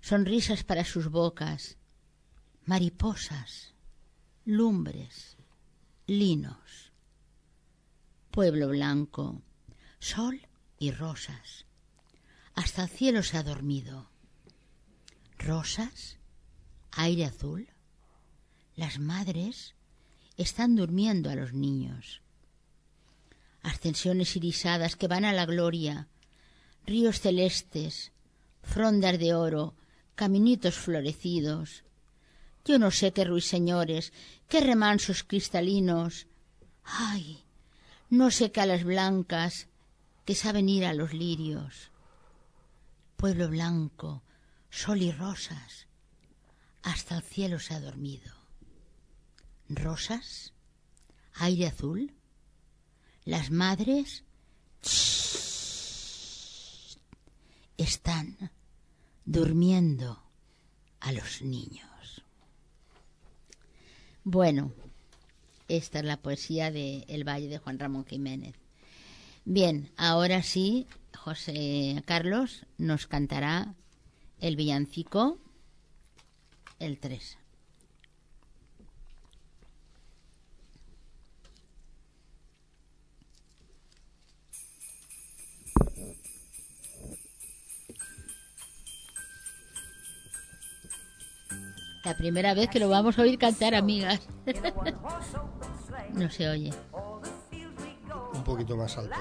sonrisas para sus bocas, mariposas, lumbres, linos. Pueblo blanco, sol y rosas. Hasta el cielo se ha dormido. Rosas, aire azul. Las madres están durmiendo a los niños. Ascensiones irisadas que van a la gloria, ríos celestes, frondas de oro, caminitos florecidos. Yo no sé qué ruiseñores, qué remansos cristalinos. Ay, no sé qué alas blancas que saben ir a los lirios. Pueblo blanco, sol y rosas, hasta el cielo se ha dormido. Rosas, aire azul, las madres están durmiendo a los niños. Bueno, esta es la poesía de El Valle de Juan Ramón Jiménez. Bien, ahora sí, José Carlos nos cantará el villancico el 3. La primera vez que lo vamos a oír cantar, amigas. no se oye. Un poquito más alto.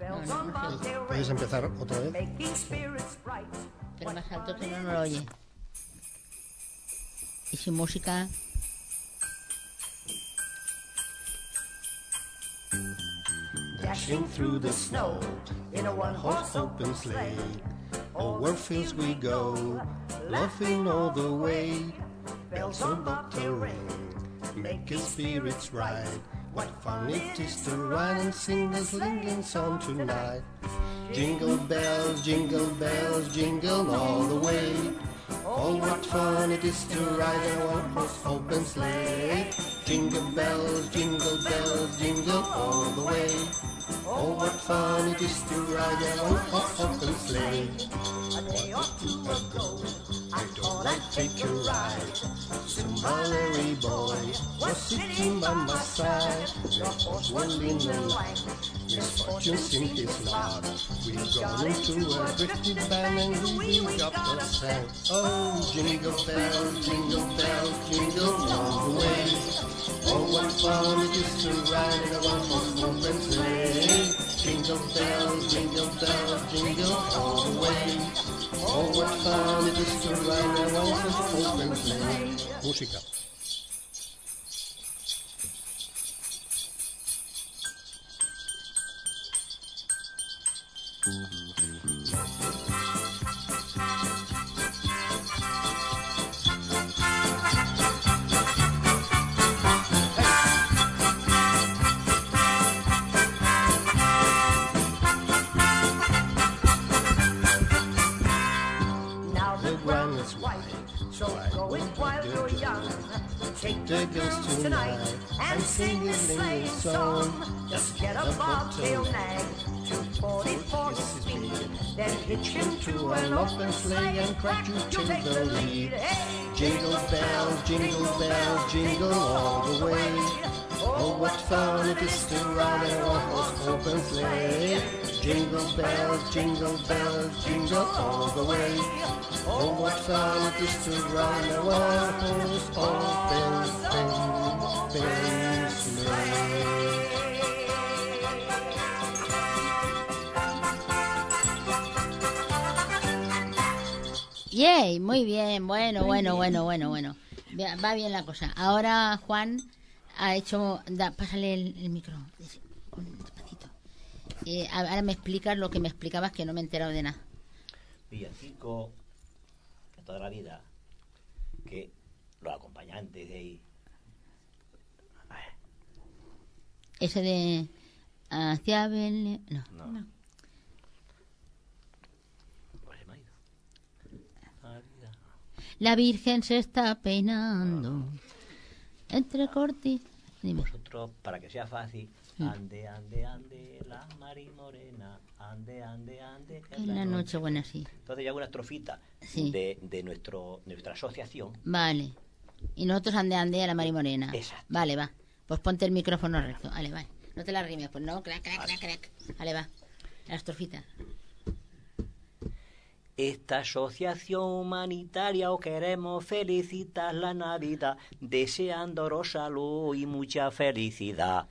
No, no, no se oye. ¿Puedes empezar otra vez? Pero más alto que no, no lo oye. Y sin música. Dashing through the snow in a one-horse open sleigh. Over fields we go, laughing all the way. Bells on bobtail ring, making spirits right. What fun it is to ride and sing a slinging song tonight. Jingle bells, jingle bells, jingle all the way. Oh, what fun it is to ride in a one-horse open sleigh. Jingle bells, jingle bells, jingle all the way. Oh, what fun it is to ride in a one-horse open sleigh. A day or two ago, I thought I'd take a ride. Somebody boy was sitting by my side. The horse was leaning like misfortunes in his lot. We got into a drifty band and we got the sang. Oh, jingle bells, jingle bells, jingle all the way. Oh, what fun it is to ride in a one-horse open sleigh. Jingle bells, jingle bells, jingle all the way. Oh, what fun it is to ride a. Música. Tonight and sing a sleighing song. Just get a bobtail nag to 40 40 speed, then hitch him to an open sleigh and crack you to the lead. Hey, Jingle bells, jingle bells, jingle all the way. Oh, what fun it is to ride in a one-horse open sleigh. Jingle bells, jingle bells, jingle all the way. Oh, what fun it is to ride in a one-horse open sleigh. sleigh. Yay, muy bien, bueno, bueno, bueno, bueno, bueno. Va bien la cosa. Ahora Juan ha hecho... Da, pásale el, el micro. Un despacito. Eh, ahora me explicas lo que me explicabas que no me he enterado de nada. villancico de toda la vida, que los acompañantes de ahí, Ese de... Hacia Belén... No. No. La Virgen se está peinando. Entre corti... Dime. vosotros, para que sea fácil, ande, ande, ande, la Mari Morena, ande, ande, ande. que En la noche buena, sí. Entonces ya hago una estrofita Sí. de, de nuestro, nuestra asociación. Vale. Y nosotros ande ande a la Mari Morena. Exacto. Vale, va. Pues ponte el micrófono recto. Vale, vale. No te la rimes, pues no. Crack, crack, crack, crack. Vale, va. La estrofita. Esta asociación humanitaria os queremos felicitar la Navidad, deseándoos salud y mucha felicidad.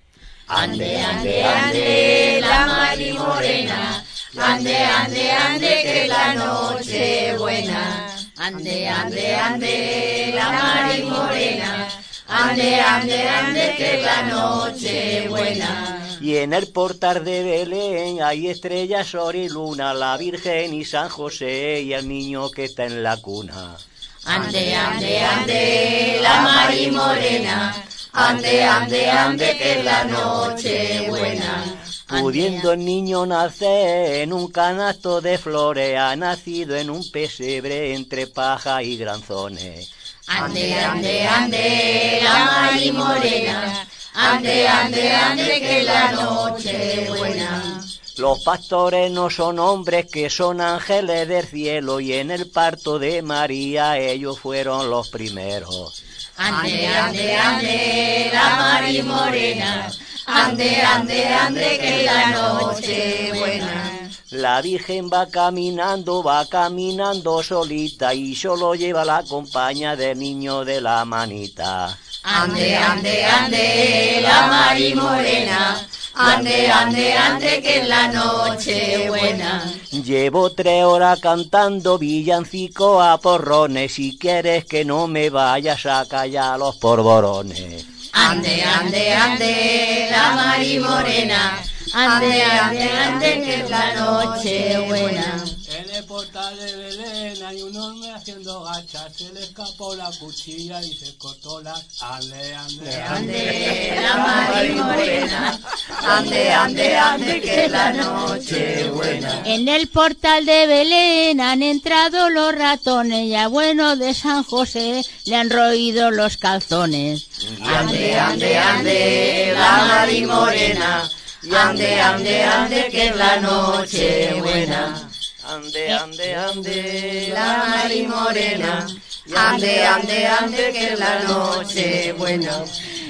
Ande, ande, ande, la Mari Morena. Ande, ande, ande, que la noche buena. Ande, ande, ande, la Mari Morena. Ande, ande, ande, que la noche buena. Y en el portal de Belén hay estrellas, sol y luna, la Virgen y San José y el niño que está en la cuna. Ande, ande, ande, la Mari Morena. Ande, ande, ande, que la noche buena. Pudiendo el niño nacer en un canasto de flores, ha nacido en un pesebre entre paja y granzones. Ande, ande, ande, la Mari Morena. Ande, ande, ande, que la noche buena. Los pastores no son hombres que son ángeles del cielo y en el parto de María ellos fueron los primeros. Ande, ande, ande, la Mari Morena. Ande, ande, ande, que la noche buena. La Virgen va caminando, va caminando solita y solo lleva la compañía del niño de la manita. Ande, ande, ande, la Mari Morena. Ande, ande, ande, que es la noche buena. Llevo tres horas cantando villancico a porrones. Si quieres que no me vayas a callar los porborones. Ande, ande, ande, la Mari Morena. Ande, ande, ande, que es la noche buena. En el portal de Belén hay un hombre haciendo gachas, se le escapó la cuchilla y se cortó las... Ande, ande, ande, la Mari Morena. Ande, ande, ande, que es la noche buena. En el portal de Belén han entrado los ratones y a bueno de San José le han roído los calzones. Ande, ande, ande, la Mari Morena. Ande, ande, ande, que es la noche buena. Ande, ande, ande, la Mari Morena. Ande, ande, ande, que es la noche buena.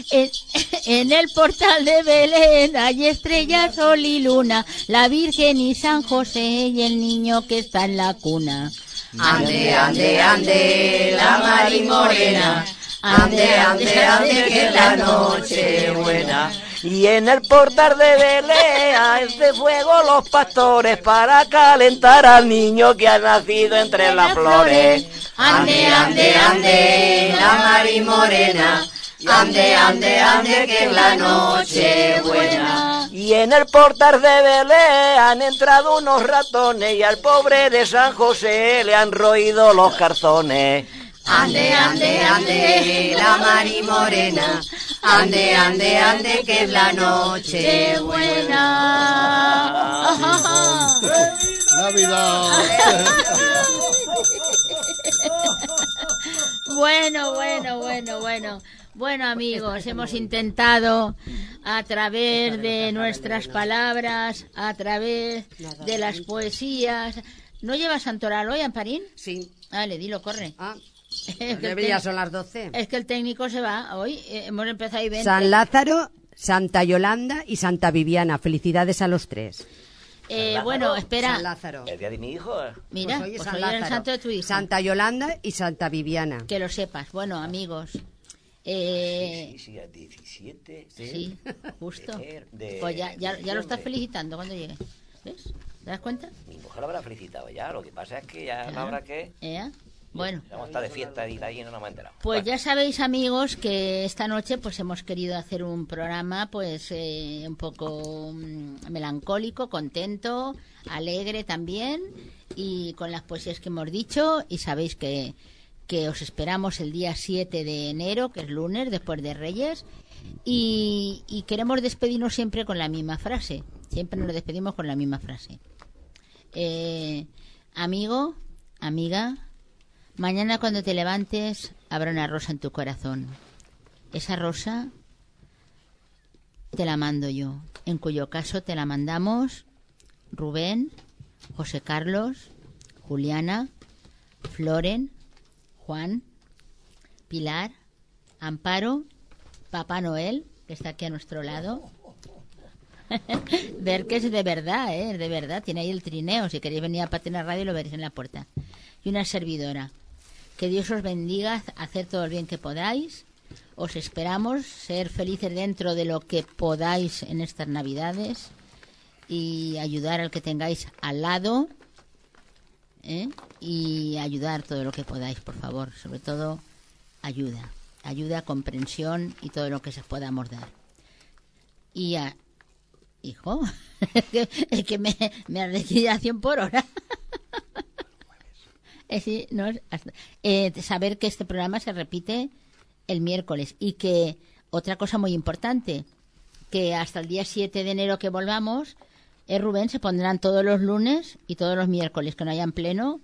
En, en el portal de Belén hay estrellas, sol y luna, la Virgen y San José y el niño que está en la cuna. Ande, ande, ande, la Mari Morena. Ande, ande, ande, que es la noche buena. Y en el portal de Belén de fuego los pastores para calentar al niño que ha nacido entre las flores. Ande, ande, ande, la Mari Morena. Ande, ande, ande, que es la noche buena. Y en el portal de Belén han entrado unos ratones y al pobre de San José le han roído los carzones. Ande, ande, ande, la Mari Morena. Ande, ande, ande, que es la noche buena. Navidad. Bueno, bueno, bueno, bueno. Bueno amigos, hemos intentado a través de nuestras palabras, a través de las poesías. ¿No llevas Santoral hoy, Amparín? Sí. Vale, dilo, corre. Ah, Es que tec- son las 12. Es que el técnico se va hoy. eh, hemos empezado y ven. San Lázaro, Santa Yolanda y Santa Viviana. Felicidades a los tres. Eh, bueno, espera. San Lázaro. El día de mi hijo. Mira, Pues hoy es pues San hoy el santo de tu hijo. Santa Yolanda y Santa Viviana. Que lo sepas. Bueno, amigos. Eh, Sí, sí, el 17. sí, justo. de- de Pues ya, ya, ya lo estás felicitando cuando llegue. ¿Ves? ¿Te das cuenta? Mi mujer lo habrá felicitado ya, lo que pasa es que ya Ah. no habrá que... ¿Eh? Bueno. Vamos a estar de fiesta y de ahí no nos hemos enterado. Pues ya sabéis, amigos, que esta noche pues hemos querido hacer un programa pues eh, un poco mm, melancólico, contento, alegre también y con las poesías que hemos dicho y sabéis que, que os esperamos el día 7 de enero, que es lunes, después de Reyes y, y queremos despedirnos siempre con la misma frase, siempre nos despedimos con la misma frase. Eh, amigo, amiga, Mañana cuando te levantes habrá una rosa en tu corazón. Esa rosa te la mando yo, en cuyo caso te la mandamos Rubén, José Carlos, Juliana, Floren, Juan, Pilar, Amparo, Papá Noel, que está aquí a nuestro lado. Ver que es de verdad, ¿eh? de verdad. Tiene ahí el trineo. Si queréis venir a Patina Radio lo veréis en la puerta. Y una servidora. Que Dios os bendiga, hacer todo el bien que podáis. Os esperamos ser felices dentro de lo que podáis en estas Navidades y ayudar al que tengáis al lado ¿eh? y ayudar todo lo que podáis, por favor. Sobre todo, ayuda. Ayuda, comprensión y todo lo que se podamos dar. Y a, Hijo, es que me, me has decidido a 100 por hora. No eh, saber que este programa se repite el miércoles y que otra cosa muy importante, que hasta el día 7 de enero que volvamos, eh, Rubén, se pondrán todos los lunes y todos los miércoles que no hayan pleno,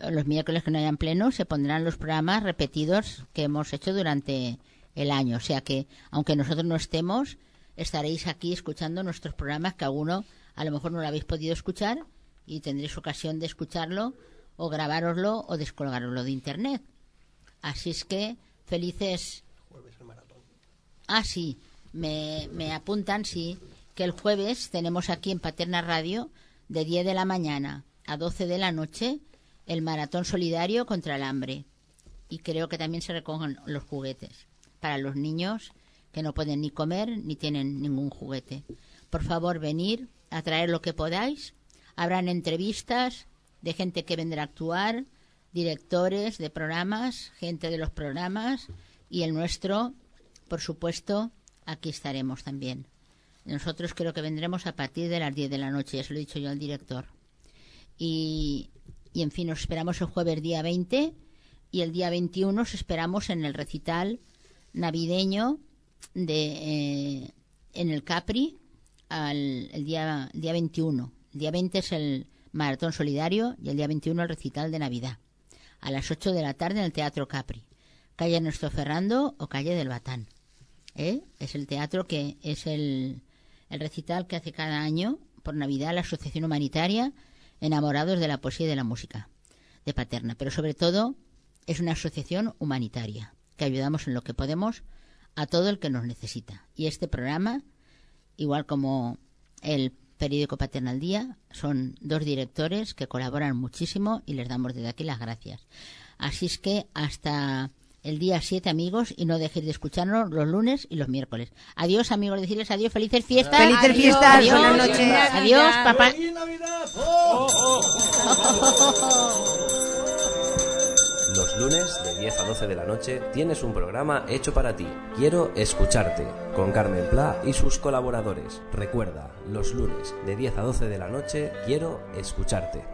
eh, los miércoles que no hayan pleno, se pondrán los programas repetidos que hemos hecho durante el año. O sea que, aunque nosotros no estemos, estaréis aquí escuchando nuestros programas que alguno a lo mejor no lo habéis podido escuchar y tendréis ocasión de escucharlo o grabároslo o descolgaroslo de internet. Así es que felices. Ah, sí, me, me apuntan, sí, que el jueves tenemos aquí en Paterna Radio de 10 de la mañana a 12 de la noche el maratón solidario contra el hambre. Y creo que también se recogen los juguetes para los niños que no pueden ni comer ni tienen ningún juguete. Por favor, venir a traer lo que podáis. Habrán entrevistas de gente que vendrá a actuar, directores de programas, gente de los programas y el nuestro, por supuesto, aquí estaremos también. Nosotros creo que vendremos a partir de las 10 de la noche, ya se lo he dicho yo al director. Y, y en fin, nos esperamos el jueves día 20 y el día 21 nos esperamos en el recital navideño de eh, en el Capri al, el día, el día 21. El día 20 es el maratón solidario y el día 21 el recital de Navidad. A las 8 de la tarde en el Teatro Capri. Calle Ernesto Ferrando o Calle del Batán. ¿Eh? Es el teatro que es el, el recital que hace cada año por Navidad la Asociación Humanitaria Enamorados de la Poesía y de la Música de Paterna. Pero sobre todo es una asociación humanitaria que ayudamos en lo que podemos a todo el que nos necesita. Y este programa, igual como el periódico Paternal Día, son dos directores que colaboran muchísimo y les damos desde aquí las gracias. Así es que hasta el día 7, amigos, y no dejéis de escucharnos los lunes y los miércoles. Adiós, amigos, decirles adiós, felices fiestas. Felices Adiós, fiestas, adiós. buenas noches. Adiós, papá. Los lunes de 10 a 12 de la noche tienes un programa hecho para ti. Quiero escucharte con Carmen Pla y sus colaboradores. Recuerda, los lunes de 10 a 12 de la noche quiero escucharte.